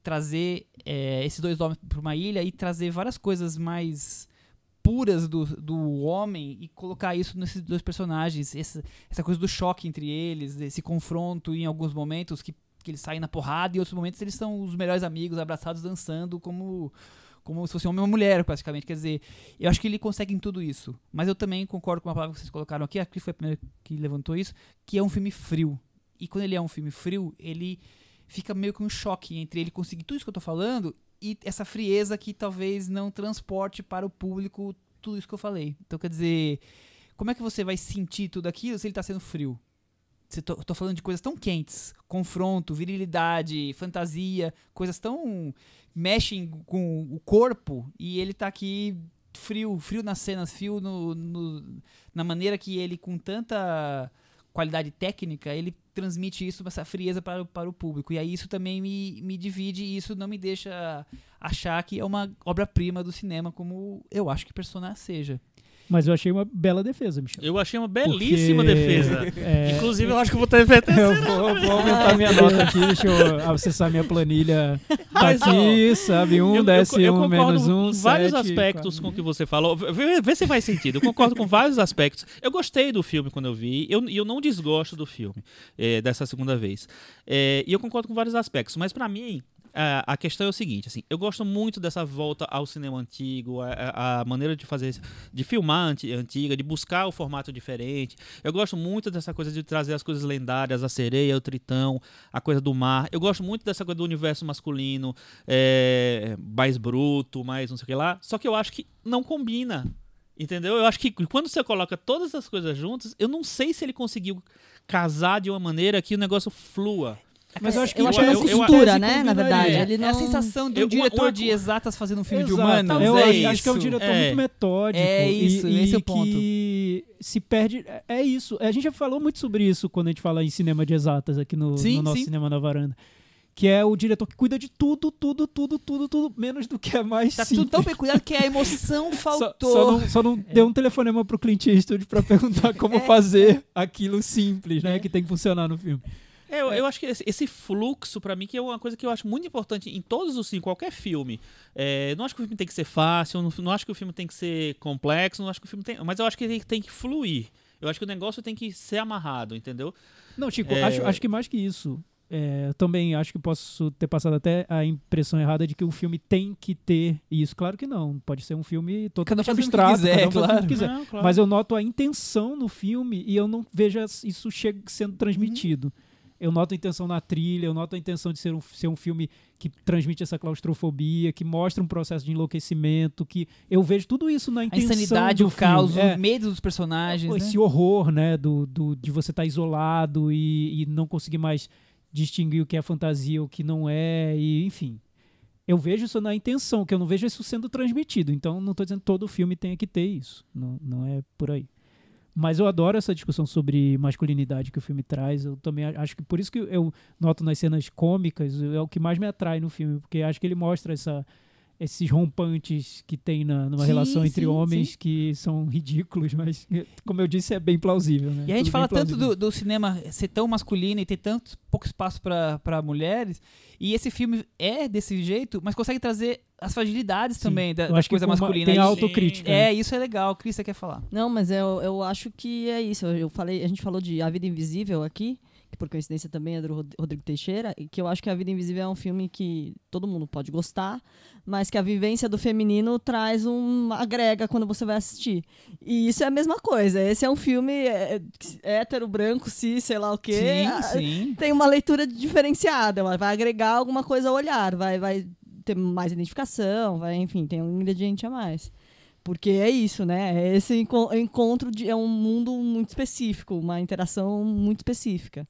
Speaker 2: trazer é, esses dois homens para uma ilha e trazer várias coisas mais puras do, do homem e colocar isso nesses dois personagens, essa, essa coisa do choque entre eles, esse confronto em alguns momentos que, que eles saem na porrada e em outros momentos eles são os melhores amigos, abraçados, dançando como como se fosse homem e uma mulher, praticamente. Quer dizer, eu acho que ele consegue em tudo isso. Mas eu também concordo com uma palavra que vocês colocaram aqui, a Cris foi a primeira que levantou isso, que é um filme frio. E quando ele é um filme frio, ele fica meio que um choque entre ele conseguir tudo isso que eu tô falando e essa frieza que talvez não transporte para o público tudo isso que eu falei. Então, quer dizer, como é que você vai sentir tudo aquilo se ele tá sendo frio? Tô, tô falando de coisas tão quentes, confronto, virilidade, fantasia, coisas tão mexem com o corpo e ele tá aqui frio, frio nas cenas, frio no, no- na maneira que ele com tanta qualidade técnica, ele transmite isso, essa frieza para, para o público. E aí isso também me, me divide e isso não me deixa achar que é uma obra-prima do cinema como eu acho que Persona seja.
Speaker 4: Mas eu achei uma bela defesa, Michel.
Speaker 3: Eu achei uma belíssima
Speaker 4: Porque,
Speaker 3: defesa.
Speaker 4: é,
Speaker 3: Inclusive, eu acho que eu vou ter
Speaker 4: eu vou, vou aumentar minha nota aqui, deixa eu acessar minha planilha. Tá aqui, sabe? Um,
Speaker 3: eu,
Speaker 4: desce
Speaker 3: eu
Speaker 4: um,
Speaker 3: concordo
Speaker 4: menos um,
Speaker 3: com vários
Speaker 4: sete,
Speaker 3: aspectos
Speaker 4: quatro.
Speaker 3: com o que você falou. Vê, vê se faz sentido. Eu concordo com vários aspectos. Eu gostei do filme quando eu vi. Eu, e eu não desgosto do filme eh, dessa segunda vez. Eh, e eu concordo com vários aspectos. Mas pra mim, a, a questão é o seguinte: assim, eu gosto muito dessa volta ao cinema antigo, a, a- a maneira de fazer, de filmar anti- antiga, de buscar o formato diferente. Eu gosto muito dessa coisa de trazer as coisas lendárias, a sereia, o tritão, a coisa do mar. Eu gosto muito dessa coisa do universo masculino, é, mais bruto, mais não sei o que lá. Só que eu acho que não combina. Entendeu? Eu acho que quando você coloca todas essas coisas juntas, eu não sei se ele conseguiu casar de uma maneira que o negócio flua.
Speaker 4: Mas eu acho que
Speaker 5: eu acho que não
Speaker 3: eu-
Speaker 5: costura, né? Na verdade.
Speaker 4: é,
Speaker 5: Ele não...
Speaker 2: É a sensação de um diretor
Speaker 3: uma-
Speaker 2: de exatas fazendo um filme de
Speaker 4: Exato.
Speaker 2: humanos.
Speaker 4: Eu
Speaker 2: é
Speaker 4: acho, que é um diretor
Speaker 3: É.
Speaker 4: muito metódico.
Speaker 2: É
Speaker 4: e-
Speaker 2: isso,
Speaker 4: e,
Speaker 2: esse é o ponto.
Speaker 4: que se perde. é- É isso. A gente já falou muito sobre isso quando a gente fala em cinema de exatas aqui no,
Speaker 2: Sim,
Speaker 4: no nosso
Speaker 2: sim.
Speaker 4: cinema na varanda. que é o diretor que cuida de tudo, tudo, tudo, tudo, tudo, menos do que é mais
Speaker 2: Tá
Speaker 4: simples.
Speaker 2: tudo tão bem cuidado que a emoção
Speaker 4: Só,
Speaker 2: faltou.
Speaker 4: só não, só não deu um telefonema pro Clint Eastwood pra perguntar como fazer aquilo simples, né? Que tem que funcionar no filme.
Speaker 3: É, eu, eu acho que esse, esse fluxo, pra mim, que é uma coisa que eu acho muito importante em todos os filmes, qualquer filme. É, não acho que o filme tem que ser fácil, não, não acho que o filme tem que ser complexo, não acho que o filme tem. Mas eu acho que ele tem que fluir. Eu acho que o negócio tem que ser amarrado, entendeu?
Speaker 4: Não, Chico,
Speaker 3: É.
Speaker 4: acho, acho que mais que isso. é, eu também acho que posso ter passado até a impressão errada de que o filme tem que ter isso. Claro que não. Pode ser um filme totalmente
Speaker 2: que
Speaker 4: abstrato,
Speaker 2: quiser,
Speaker 4: cada um
Speaker 2: claro.
Speaker 4: quiser.
Speaker 3: Não, claro.
Speaker 4: Mas eu noto a intenção no filme e eu não vejo isso sendo transmitido. Eu noto a intenção na trilha, eu noto a intenção de ser um, ser um filme que transmite essa claustrofobia, que mostra um processo de enlouquecimento, que eu vejo tudo isso na
Speaker 2: A
Speaker 4: intenção
Speaker 2: insanidade,
Speaker 4: do
Speaker 2: o caos.
Speaker 4: É,
Speaker 2: o medo dos personagens.
Speaker 4: esse
Speaker 2: né?
Speaker 4: horror, né, do, do- de você estar isolado e, e não conseguir mais distinguir o que é fantasia, o que não é, e enfim. Eu vejo isso na intenção, que eu não vejo isso sendo transmitido. Então, não estou dizendo que todo filme tenha que ter isso. Não, não é por aí. Mas eu adoro essa discussão sobre masculinidade que o filme traz. Eu também acho que por isso que eu noto nas cenas cômicas é o que mais me atrai no filme, porque acho que ele mostra essa, esses rompantes que tem na, numa
Speaker 2: Sim,
Speaker 4: relação entre
Speaker 2: sim,
Speaker 4: homens
Speaker 2: sim.
Speaker 4: que são ridículos, mas como eu disse, é bem plausível. Né?
Speaker 2: E a gente
Speaker 4: Tudo
Speaker 2: fala tanto do, do cinema ser tão masculino e ter tanto pouco espaço para mulheres. E esse filme é desse jeito, mas consegue trazer as fragilidades
Speaker 4: Sim.
Speaker 2: também da,
Speaker 4: Eu
Speaker 2: da coisa
Speaker 4: com uma-
Speaker 2: masculina.
Speaker 4: tem autocrítica. né?
Speaker 2: É, isso é legal. Cris, você quer falar?
Speaker 5: Não, mas eu, eu acho que é isso. Eu, eu falei, a gente falou de A Vida Invisível aqui, que por coincidência também é do Rod- Rodrigo Teixeira, e que eu acho que A Vida Invisível é um filme que todo mundo pode gostar, mas que a vivência do feminino traz um agrega quando você vai assistir. E isso é a mesma coisa. Esse é um filme é, hétero, branco, cis, sei lá o quê.
Speaker 2: sim,
Speaker 5: Ah,
Speaker 2: sim.
Speaker 5: Tem uma leitura diferenciada, vai agregar alguma coisa ao olhar, vai, vai ter mais identificação, vai, enfim, tem um ingrediente a mais. Porque é isso, né? É Esse enco- encontro de, é um mundo muito específico, uma interação muito específica.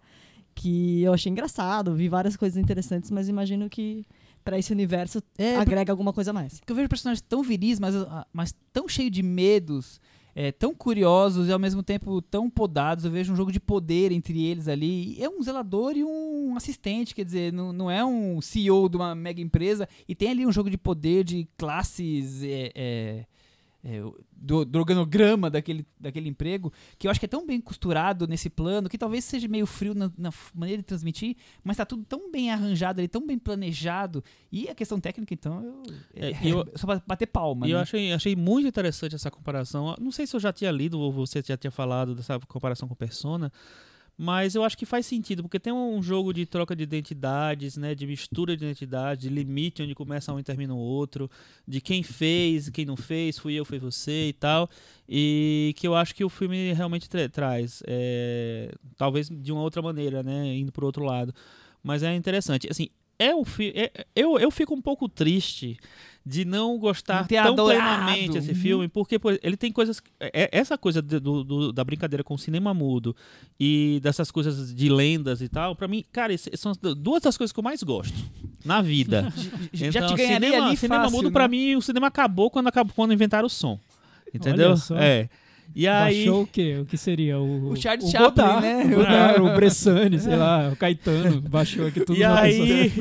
Speaker 5: Que eu achei engraçado, vi várias coisas interessantes, mas imagino que para esse universo
Speaker 2: É,
Speaker 5: agrega alguma coisa a mais.
Speaker 2: Porque eu vejo personagens tão viris, mas, ah, mas tão cheios de medos, é, tão curiosos e ao mesmo tempo tão podados. Eu vejo um jogo de poder entre eles ali. E É um zelador e um assistente, quer dizer, não, não é um CEO de uma mega empresa. E tem ali um jogo de poder de classes. é, é, é, do, do organograma daquele, daquele emprego, que eu acho que é tão bem costurado nesse plano, que talvez seja meio frio na, na maneira de transmitir, mas tá tudo tão bem arranjado ali, tão bem planejado. E a questão técnica, então, eu,
Speaker 3: É,
Speaker 2: é,
Speaker 3: eu-
Speaker 2: só pra bater palma.
Speaker 3: E eu
Speaker 2: né?
Speaker 3: achei, achei muito interessante essa comparação. Não sei se eu já tinha lido ou você já tinha falado dessa comparação com Persona, mas eu acho que faz sentido, porque tem um jogo de troca de identidades, né, de mistura de identidades, de limite onde começa um e termina o outro, de quem fez, quem não fez, fui eu, foi você e tal, e que eu acho que o filme realmente tra- traz, é, talvez de uma outra maneira, né, indo pro outro lado, mas é interessante. Assim, é o fi é- eu, eu fico um pouco triste de não gostar tão
Speaker 2: adorado.
Speaker 3: plenamente esse
Speaker 2: Uhum.
Speaker 3: filme, porque ele tem coisas. é- essa coisa de- do, do- da brincadeira com o cinema mudo e dessas coisas de lendas e tal, pra mim, cara, esse- são as duas das coisas que eu mais gosto na vida.
Speaker 2: Já
Speaker 3: Então,
Speaker 2: te ganharia
Speaker 3: cinema,
Speaker 2: ali
Speaker 3: cinema
Speaker 2: fácil,
Speaker 3: mudo,
Speaker 2: né?
Speaker 3: pra mim, o cinema acabou quando, acabou, quando inventaram o som. Entendeu? É. E aí.
Speaker 4: Baixou o quê? O que seria? O,
Speaker 2: O Charles Chaplin,
Speaker 4: Godard,
Speaker 2: né?
Speaker 4: O, Godard, o Bressani, sei lá, o Caetano. Baixou aqui tudo
Speaker 3: E aí,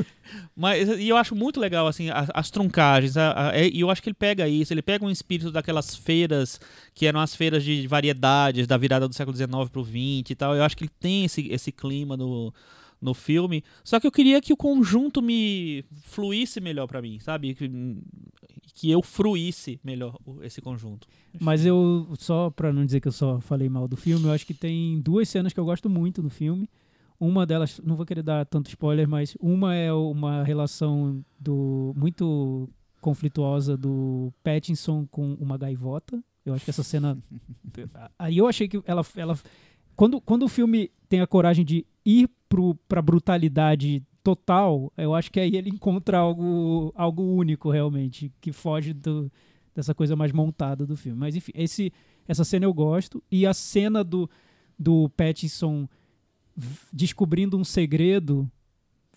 Speaker 3: mas e eu acho muito legal assim a- as, truncagens, a- a- e eu acho que ele pega isso, ele pega um espírito daquelas feiras que eram as feiras de variedades da virada do século XIX pro XX e tal. Eu acho que ele tem esse, esse clima no no filme. Só que eu queria que o conjunto me fluísse melhor pra mim, sabe? Que, eu fruísse melhor esse conjunto.
Speaker 4: Mas eu, só pra não dizer que eu só falei mal do filme, eu acho que tem duas cenas que eu gosto muito no filme. Uma delas, não vou querer dar tanto spoiler, mas uma é uma relação do muito conflituosa do Pattinson com uma gaivota. Eu acho que essa cena. Aí eu achei que ela. ela quando, quando o filme tem a coragem de ir pro, pra brutalidade total, eu acho que aí ele encontra algo, algo único realmente, que foge do, dessa coisa mais montada do filme. Mas enfim, esse, essa cena eu gosto. E a cena do, do Pattinson descobrindo um segredo,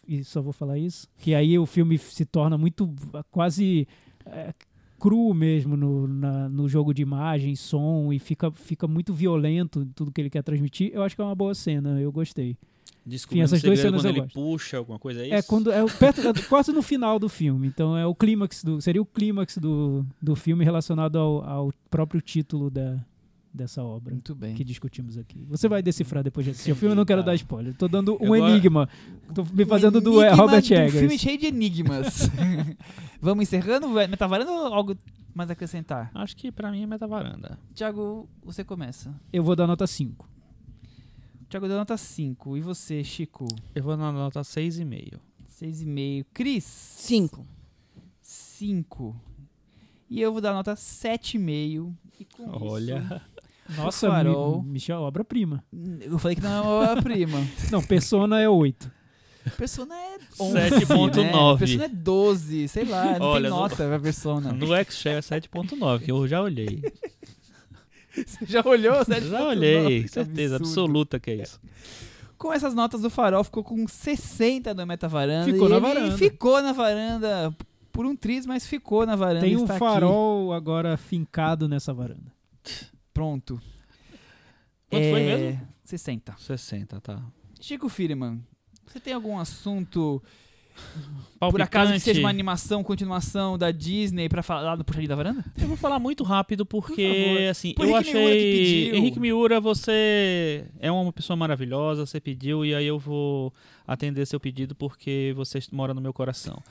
Speaker 4: e só vou falar isso, que aí o filme se torna muito quase é, cru mesmo no, na- no jogo de imagem, som, e fica, fica muito violento tudo que ele quer transmitir. Eu acho que é uma boa cena, eu gostei.
Speaker 3: Descobrindo
Speaker 4: essas
Speaker 3: o
Speaker 4: duas cenas
Speaker 3: quando ele
Speaker 4: gosto.
Speaker 3: puxa alguma coisa, é isso?
Speaker 4: É quando é o- perto, é quase no final do filme. Então é o clímax do seria o clímax do, do filme relacionado ao, ao próprio título da, dessa obra
Speaker 2: Muito bem.
Speaker 4: que discutimos aqui. Você vai decifrar depois de assistir o filme. Eu não quero
Speaker 3: Tá.
Speaker 4: dar spoiler. Tô dando um
Speaker 3: Agora-
Speaker 4: enigma. Tô me fazendo do é, Robert
Speaker 2: de um
Speaker 4: Eggers.
Speaker 2: filme cheio de enigmas. Vamos encerrando? Metavaranda ou algo mais a acrescentar?
Speaker 3: Acho que pra mim é metavaranda.
Speaker 2: Tiago, você começa.
Speaker 4: Eu vou dar nota 5.
Speaker 2: Tiago deu nota 5. E você, Chico?
Speaker 3: Eu vou na nota 6,5.
Speaker 2: 6,5. Cris?
Speaker 5: Cinco.
Speaker 2: 5. E eu vou dar nota 7,5. E com
Speaker 3: Olha.
Speaker 4: Nossa,
Speaker 2: Farol.
Speaker 4: Mi- Michel, obra-prima.
Speaker 2: isso, eu falei que não é uma prima.
Speaker 4: Não, Persona é 8.
Speaker 2: Persona é 11,
Speaker 3: 7.9.
Speaker 2: Né? Persona é 12, sei lá, não
Speaker 3: Olha,
Speaker 2: tem
Speaker 3: no-
Speaker 2: nota pra Persona.
Speaker 3: No Excel é 7.9, que eu já olhei.
Speaker 2: Você já olhou? 7.9?
Speaker 3: Já olhei,
Speaker 2: Que
Speaker 3: certeza
Speaker 2: absurdo.
Speaker 3: absoluta que é isso.
Speaker 2: Com essas notas do Farol, ficou com 60 no Metavaranda.
Speaker 4: Ficou
Speaker 2: e
Speaker 4: na
Speaker 2: ele
Speaker 4: varanda.
Speaker 2: ficou na varanda por um triz, mas ficou na varanda.
Speaker 4: Tem um
Speaker 2: está aqui.
Speaker 4: farol agora fincado nessa varanda.
Speaker 2: Pronto.
Speaker 3: Quanto foi
Speaker 2: É,
Speaker 3: mesmo?
Speaker 2: 60.
Speaker 3: 60, tá.
Speaker 2: Chico Firman, você tem algum assunto,
Speaker 3: Palpitante.
Speaker 2: por acaso que seja uma animação, continuação da Disney pra falar do Puxadinho da Varanda?
Speaker 3: Eu vou falar muito rápido porque,
Speaker 2: favor.
Speaker 3: assim,
Speaker 2: Por
Speaker 3: eu
Speaker 2: Henrique Miura que
Speaker 3: achei.
Speaker 2: pediu.
Speaker 3: Henrique Miura, você é uma pessoa maravilhosa, você pediu e aí eu vou atender seu pedido porque você mora no meu coração.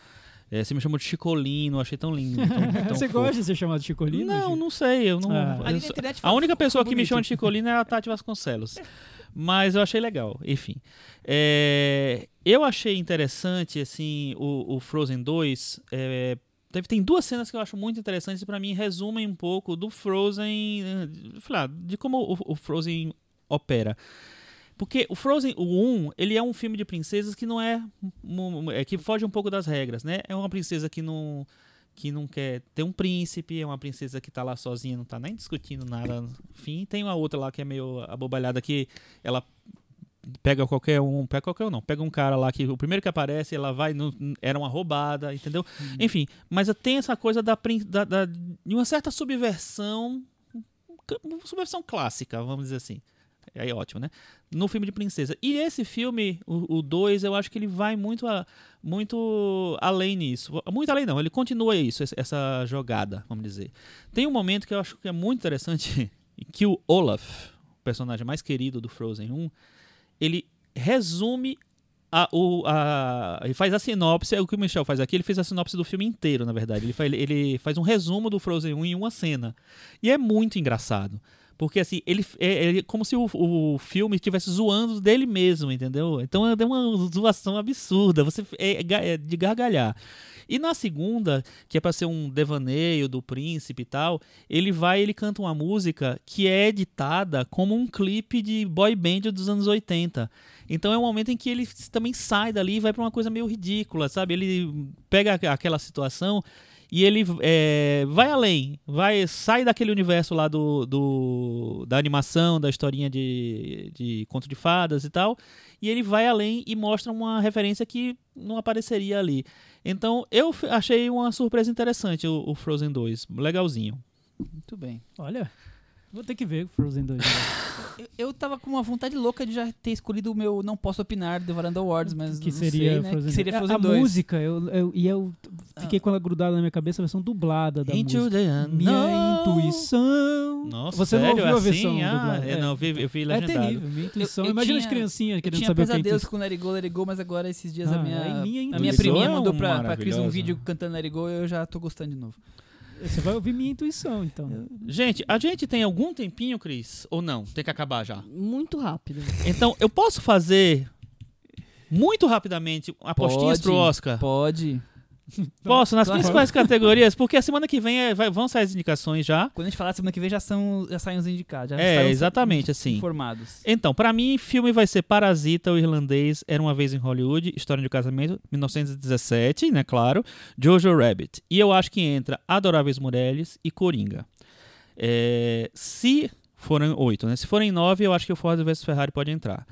Speaker 3: É, você me chamou de Chicolino, achei tão lindo. Tão, tão
Speaker 4: Você
Speaker 3: fofo.
Speaker 4: gosta de ser chamado de Chicolino?
Speaker 3: Não,
Speaker 4: Chico?
Speaker 3: não sei. Eu não,
Speaker 4: Ah.
Speaker 3: eu
Speaker 2: internet
Speaker 3: a única pessoa que me
Speaker 2: bonito.
Speaker 3: chama de Chicolino é a Tati Vasconcelos. Mas eu achei legal, enfim. É, eu achei interessante, assim, o, o Frozen 2. é, teve- tem duas cenas que eu acho muito interessantes e pra mim resumem um pouco do Frozen, eh, lá, de como o, o Frozen opera. Porque o Frozen, o 1, ele é um filme de princesas que não é, é que foge um pouco das regras, né? É uma princesa que não que não quer ter um príncipe, é uma princesa que tá lá sozinha, não tá nem discutindo nada. Enfim, tem uma outra lá que é meio abobalhada que ela pega qualquer um, pega qualquer um não, pega um cara lá que o primeiro que aparece, ela vai, no, era uma roubada, entendeu? Enfim, mas tem essa coisa da, da, da- de uma certa subversão, subversão clássica, vamos dizer assim. Aí é ótimo, né? No filme de princesa. E esse filme, o 2, eu acho que ele vai muito, a- muito além nisso. Muito além não, ele continua isso, essa- essa jogada, vamos dizer. Tem um momento que eu acho que é muito interessante, que o Olaf, o personagem mais querido do Frozen 1, ele resume a, o, a, ele faz a sinopse, é o que o Michel faz aqui, ele fez a sinopse do filme inteiro, na verdade. Ele faz, ele faz um resumo do Frozen 1 em uma cena. E é muito engraçado. Porque assim, ele é, é como se o, o filme estivesse zoando dele mesmo, entendeu? Então é uma zoação absurda, você é, é é de gargalhar. E na segunda, que é pra ser um devaneio do príncipe e tal, ele vai ele canta uma música que é editada como um clipe de boy band dos anos 80. Então é um momento em que ele também sai dali e vai pra uma coisa meio ridícula, sabe? Ele pega aqu- aquela situação e ele é, vai além, vai sai daquele universo lá do, do- da animação, da historinha de, de conto de fadas e tal, e ele vai além e mostra uma referência que não apareceria ali. Então eu achei uma surpresa interessante o, o Frozen 2, legalzinho.
Speaker 2: Muito bem.
Speaker 4: Olha, vou ter que ver Frozen 2.
Speaker 2: Eu, eu tava com uma vontade louca de já ter escolhido o meu Não Posso Opinar do Varanda Awards, mas
Speaker 4: que
Speaker 2: não
Speaker 4: seria
Speaker 2: sei, né?
Speaker 4: Frozen
Speaker 2: Que seria
Speaker 4: 2.
Speaker 2: Frozen
Speaker 4: a,
Speaker 2: 2.
Speaker 4: a música, eu, eu- e eu fiquei com ela grudada na minha cabeça, a versão dublada da
Speaker 3: Into
Speaker 4: música.
Speaker 3: the
Speaker 4: Minha intuição.
Speaker 3: Nossa,
Speaker 4: Você não
Speaker 3: sério?
Speaker 4: ouviu a
Speaker 3: assim?
Speaker 4: versão
Speaker 3: Ah,
Speaker 4: dublada?
Speaker 3: eu
Speaker 4: É.
Speaker 3: não, vi, eu vi
Speaker 4: É
Speaker 3: legendado.
Speaker 4: terrível, minha intuição.
Speaker 2: Eu- eu
Speaker 4: Imagina as
Speaker 2: tinha-
Speaker 4: criancinhas
Speaker 2: Eu
Speaker 4: querendo
Speaker 2: tinha
Speaker 4: saber o que é
Speaker 2: pesadelos
Speaker 4: intuição.
Speaker 2: com Let It Go, Let It Go, mas agora esses dias a
Speaker 4: Ah,
Speaker 2: minha,
Speaker 4: aí minha
Speaker 2: a minha
Speaker 3: intuição
Speaker 2: priminha
Speaker 3: é
Speaker 2: mandou pra, pra Cris um vídeo cantando Let It Go e eu já tô gostando de novo.
Speaker 4: Você vai ouvir minha intuição, então.
Speaker 3: Gente, a gente tem algum tempinho, Cris? Ou não? Tem que acabar já.
Speaker 5: Muito rápido.
Speaker 3: Então, eu posso fazer muito rapidamente apostinhas
Speaker 2: Pode.
Speaker 3: pro Oscar?
Speaker 2: Pode.
Speaker 3: Posso, nas
Speaker 2: Claro.
Speaker 3: principais categorias, porque a semana que vem é- vai- vão sair as indicações já.
Speaker 2: Quando a gente falar semana que vem já, são, já saem os indicados. Já
Speaker 3: É, exatamente, assim.
Speaker 2: Informados.
Speaker 3: Então, pra mim, filme vai ser Parasita, o irlandês, Era Uma Vez em Hollywood, História de um Casamento, 1917, né, claro, Jojo Rabbit. E eu acho que entra Adoráveis Mulheres e Coringa. É, se forem oito, né? Se forem nove, eu acho que o Ford vs Ferrari pode entrar.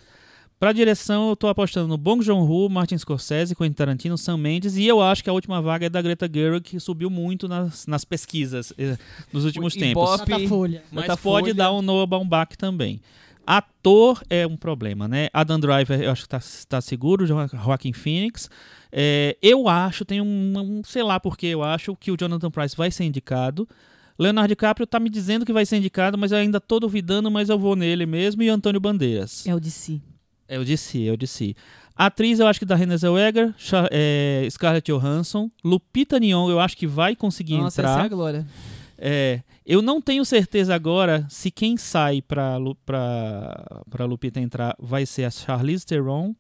Speaker 3: Pra direção, eu tô apostando no Bong Joon-ho, Martin Scorsese, Quentin Tarantino, Sam Mendes, e eu acho que a última vaga é da Greta Gerwig, que subiu muito nas, nas pesquisas eh, nos últimos tempos.
Speaker 5: Datafolha.
Speaker 3: Mas
Speaker 2: Datafolha.
Speaker 3: pode dar um Noah Baumbach também. Ator é um problema, né? Adam Driver, eu acho que tá, tá seguro, Jo- Joaquin Phoenix. É, eu acho, tem um, um- sei lá porque eu acho que o Jonathan Price vai ser indicado. Leonardo DiCaprio tá me dizendo que vai ser indicado, mas eu ainda tô duvidando, mas eu vou nele mesmo. E Antônio Bandeiras.
Speaker 5: É o de si.
Speaker 3: É DC, é o DC. Atriz, eu acho que da Renée Zellweger, é, Scarlett Johansson, Lupita Nyong'o, eu acho que vai conseguir
Speaker 2: Nossa, essa é
Speaker 3: entrar.
Speaker 2: a glória.
Speaker 3: É, eu não tenho certeza agora se quem sai pra, pra Lupita entrar vai ser a Charlize Theron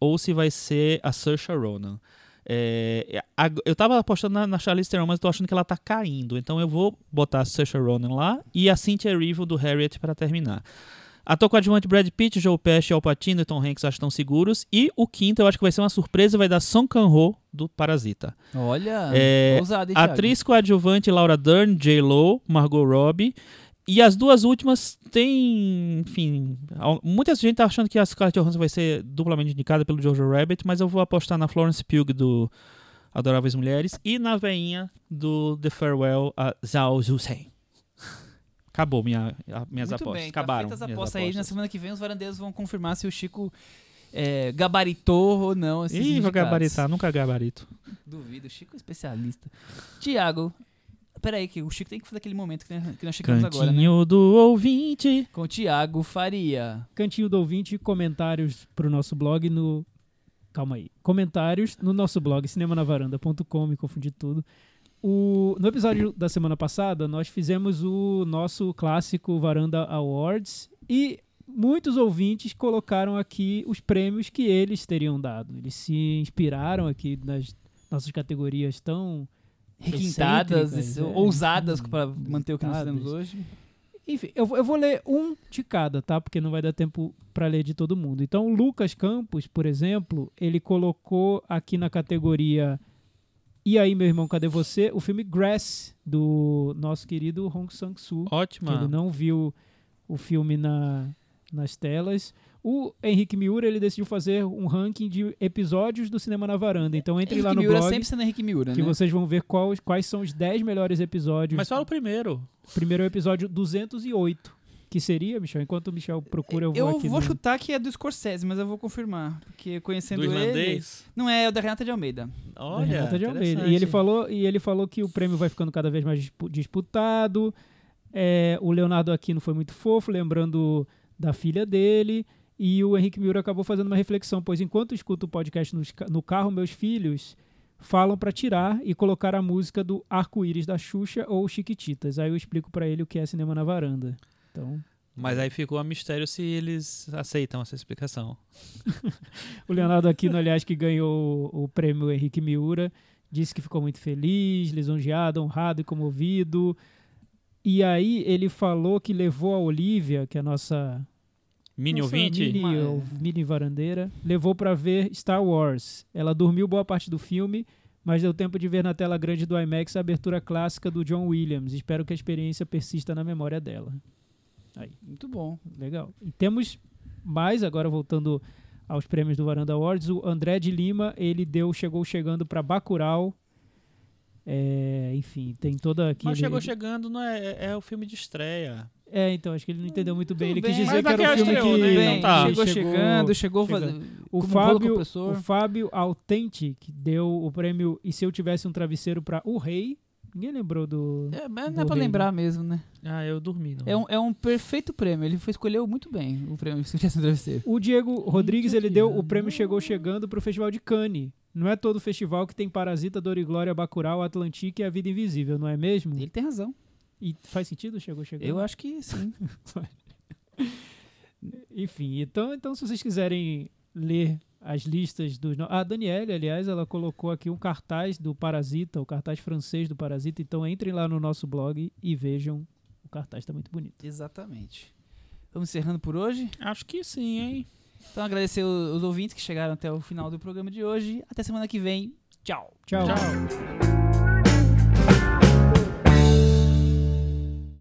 Speaker 3: ou se vai ser a Saoirse Ronan. É, a- eu tava apostando na, na Charlize Theron, mas tô achando que ela tá caindo. Então eu vou botar a Saoirse Ronan lá e a Cynthia Erivo do Harriet para terminar. Ator coadjuvante Brad Pitt, Joe Pesci, Al Pacino e Tom Hanks acho que estão seguros. E o quinto eu acho que vai ser uma surpresa, vai dar Song Kang-ho do Parasita.
Speaker 2: Olha,
Speaker 3: É,
Speaker 2: ousado, hein, Thiago?
Speaker 3: Atriz coadjuvante Laura Dern, J-Lo, Margot Robbie. E as duas últimas tem, enfim, muita gente tá achando que a Scarlett Johansson vai ser duplamente indicada pelo Jojo Rabbit, mas eu vou apostar na Florence Pugh do Adoráveis Mulheres e na veinha do The Farewell, a Zhao Zhusen. Acabou minha, a- minhas
Speaker 2: Muito
Speaker 3: apostas.
Speaker 2: bem,
Speaker 3: Acabaram.
Speaker 2: Tá as apostas aí. Na semana que vem os varandeiros vão confirmar se o Chico é, gabaritou ou não esses
Speaker 3: Ih, vou gabaritar, nunca gabarito.
Speaker 2: Duvido, o Chico é especialista. Tiago, peraí que o Chico tem que fazer aquele momento que, que nós chegamos agora, né?
Speaker 3: Cantinho do ouvinte.
Speaker 2: Com o Tiago Faria.
Speaker 4: Cantinho do ouvinte, comentários pro nosso blog no. Calma aí. Comentários no nosso blog, cinemanavaranda.com, me confundi tudo. O, no episódio da semana passada, nós fizemos o nosso clássico Varanda Awards e muitos ouvintes colocaram aqui os prêmios que eles teriam dado. Eles se inspiraram aqui nas nossas categorias tão
Speaker 2: Requintadas,
Speaker 4: é.
Speaker 2: ousadas para manter o que nós temos hoje.
Speaker 4: Enfim, eu, eu vou ler um de cada, tá? Porque não vai dar tempo para ler de todo mundo. Então, o Lucas Campos, por exemplo, ele colocou aqui na categoria E aí, meu irmão, cadê você? O filme Grass, do nosso querido Hong Sang-soo. que
Speaker 3: Ótima.
Speaker 4: ele não viu o filme na, nas telas. O Henrique Miura, ele decidiu fazer um ranking de episódios do Cinema na Varanda. Então, entre
Speaker 2: Henrique
Speaker 4: lá no
Speaker 2: Miura
Speaker 4: blog,
Speaker 2: sempre sendo Henrique Miura,
Speaker 4: que
Speaker 2: né?
Speaker 4: vocês vão ver quais, quais são os 10 melhores episódios.
Speaker 3: Mas fala o primeiro.
Speaker 4: Primeiro é o episódio 208. Que seria, Michel? Enquanto o Michel procura, eu vou
Speaker 2: Eu
Speaker 4: aqui.
Speaker 2: vou
Speaker 4: no-
Speaker 2: chutar que é do Scorsese, mas eu vou confirmar. Porque conhecendo
Speaker 3: Do
Speaker 2: ele...
Speaker 3: irlandês.
Speaker 2: Não é, é o da Renata de Almeida.
Speaker 4: da
Speaker 3: Olha,
Speaker 4: Renata de Almeida. E ele, falou, e ele falou que o prêmio vai ficando cada vez mais dispu- disputado. É, o Leonardo Aquino foi muito fofo, lembrando da filha dele. E o Henrique Miura acabou fazendo uma reflexão, pois enquanto escuto o podcast ca- no carro, meus filhos falam pra tirar e colocar a música do Arco-Íris da Xuxa ou Chiquititas. Aí eu explico pra ele o que é cinema na varanda. Então,
Speaker 3: Mas aí ficou a mistério se eles aceitam essa explicação.
Speaker 4: O Leonardo Aquino, aliás, que ganhou o, prêmio Henrique Miura, disse que ficou muito feliz, lisonjeado, honrado e comovido. E aí ele falou que levou a Olivia, que é a nossa,
Speaker 3: Mini
Speaker 4: nossa
Speaker 3: ouvinte?
Speaker 4: mini, ou- mini varandeira, levou pra ver Star Wars. Ela dormiu boa parte do filme, mas deu tempo de ver na tela grande do IMAX a abertura clássica do John Williams. Espero que a experiência persista na memória dela.
Speaker 2: Muito bom.
Speaker 4: Legal. E temos mais, agora voltando aos prêmios do Varanda Awards, o André de Lima, ele deu, chegou chegando para Bacurau. É, enfim, tem toda aqui.
Speaker 3: Mas chegou chegando, não é, é, é o filme de estreia.
Speaker 4: É, então, acho que ele não entendeu muito bem.
Speaker 2: Tudo
Speaker 4: Ele quis
Speaker 2: bem.
Speaker 4: dizer
Speaker 3: Mas
Speaker 4: que era um
Speaker 3: daqui
Speaker 4: filme
Speaker 3: estreou,
Speaker 4: que
Speaker 3: né?
Speaker 2: Bem,
Speaker 3: Então tá.
Speaker 2: chegou, chegando, chegou
Speaker 4: chegando.
Speaker 2: fazendo.
Speaker 4: O Fábio, o Fábio Authentic que deu o prêmio E se eu tivesse um travesseiro para O Rei. Ninguém lembrou do.
Speaker 2: É, mas
Speaker 4: do
Speaker 2: não é pra lembrar mesmo, né?
Speaker 3: Ah, eu dormi. Não.
Speaker 2: É um, é um perfeito prêmio. Ele foi, escolheu muito bem o prêmio um travesseiro.
Speaker 4: O Diego Rodrigues, ele deu
Speaker 2: né?
Speaker 4: o prêmio Chegou Chegando pro Festival de Cannes. Não é todo festival que tem Parasita, Dor e Glória, Bacurau, Atlantique e A Vida Invisível, não é mesmo?
Speaker 2: Ele tem razão.
Speaker 4: E faz sentido Chegou Chegando?
Speaker 2: Eu acho que sim.
Speaker 4: Enfim, então, então se vocês quiserem ler as listas dos... no- Ah, a Daniele, aliás, ela colocou aqui um cartaz do Parasita, o cartaz francês do Parasita. Então entrem lá no nosso blog e vejam. O cartaz tá muito bonito.
Speaker 2: Exatamente. Vamos encerrando por hoje.
Speaker 3: Acho que sim, hein?
Speaker 2: Então agradecer os ouvintes que chegaram até o final do programa de hoje. Até semana que vem. Tchau.
Speaker 4: Tchau.
Speaker 3: Tchau.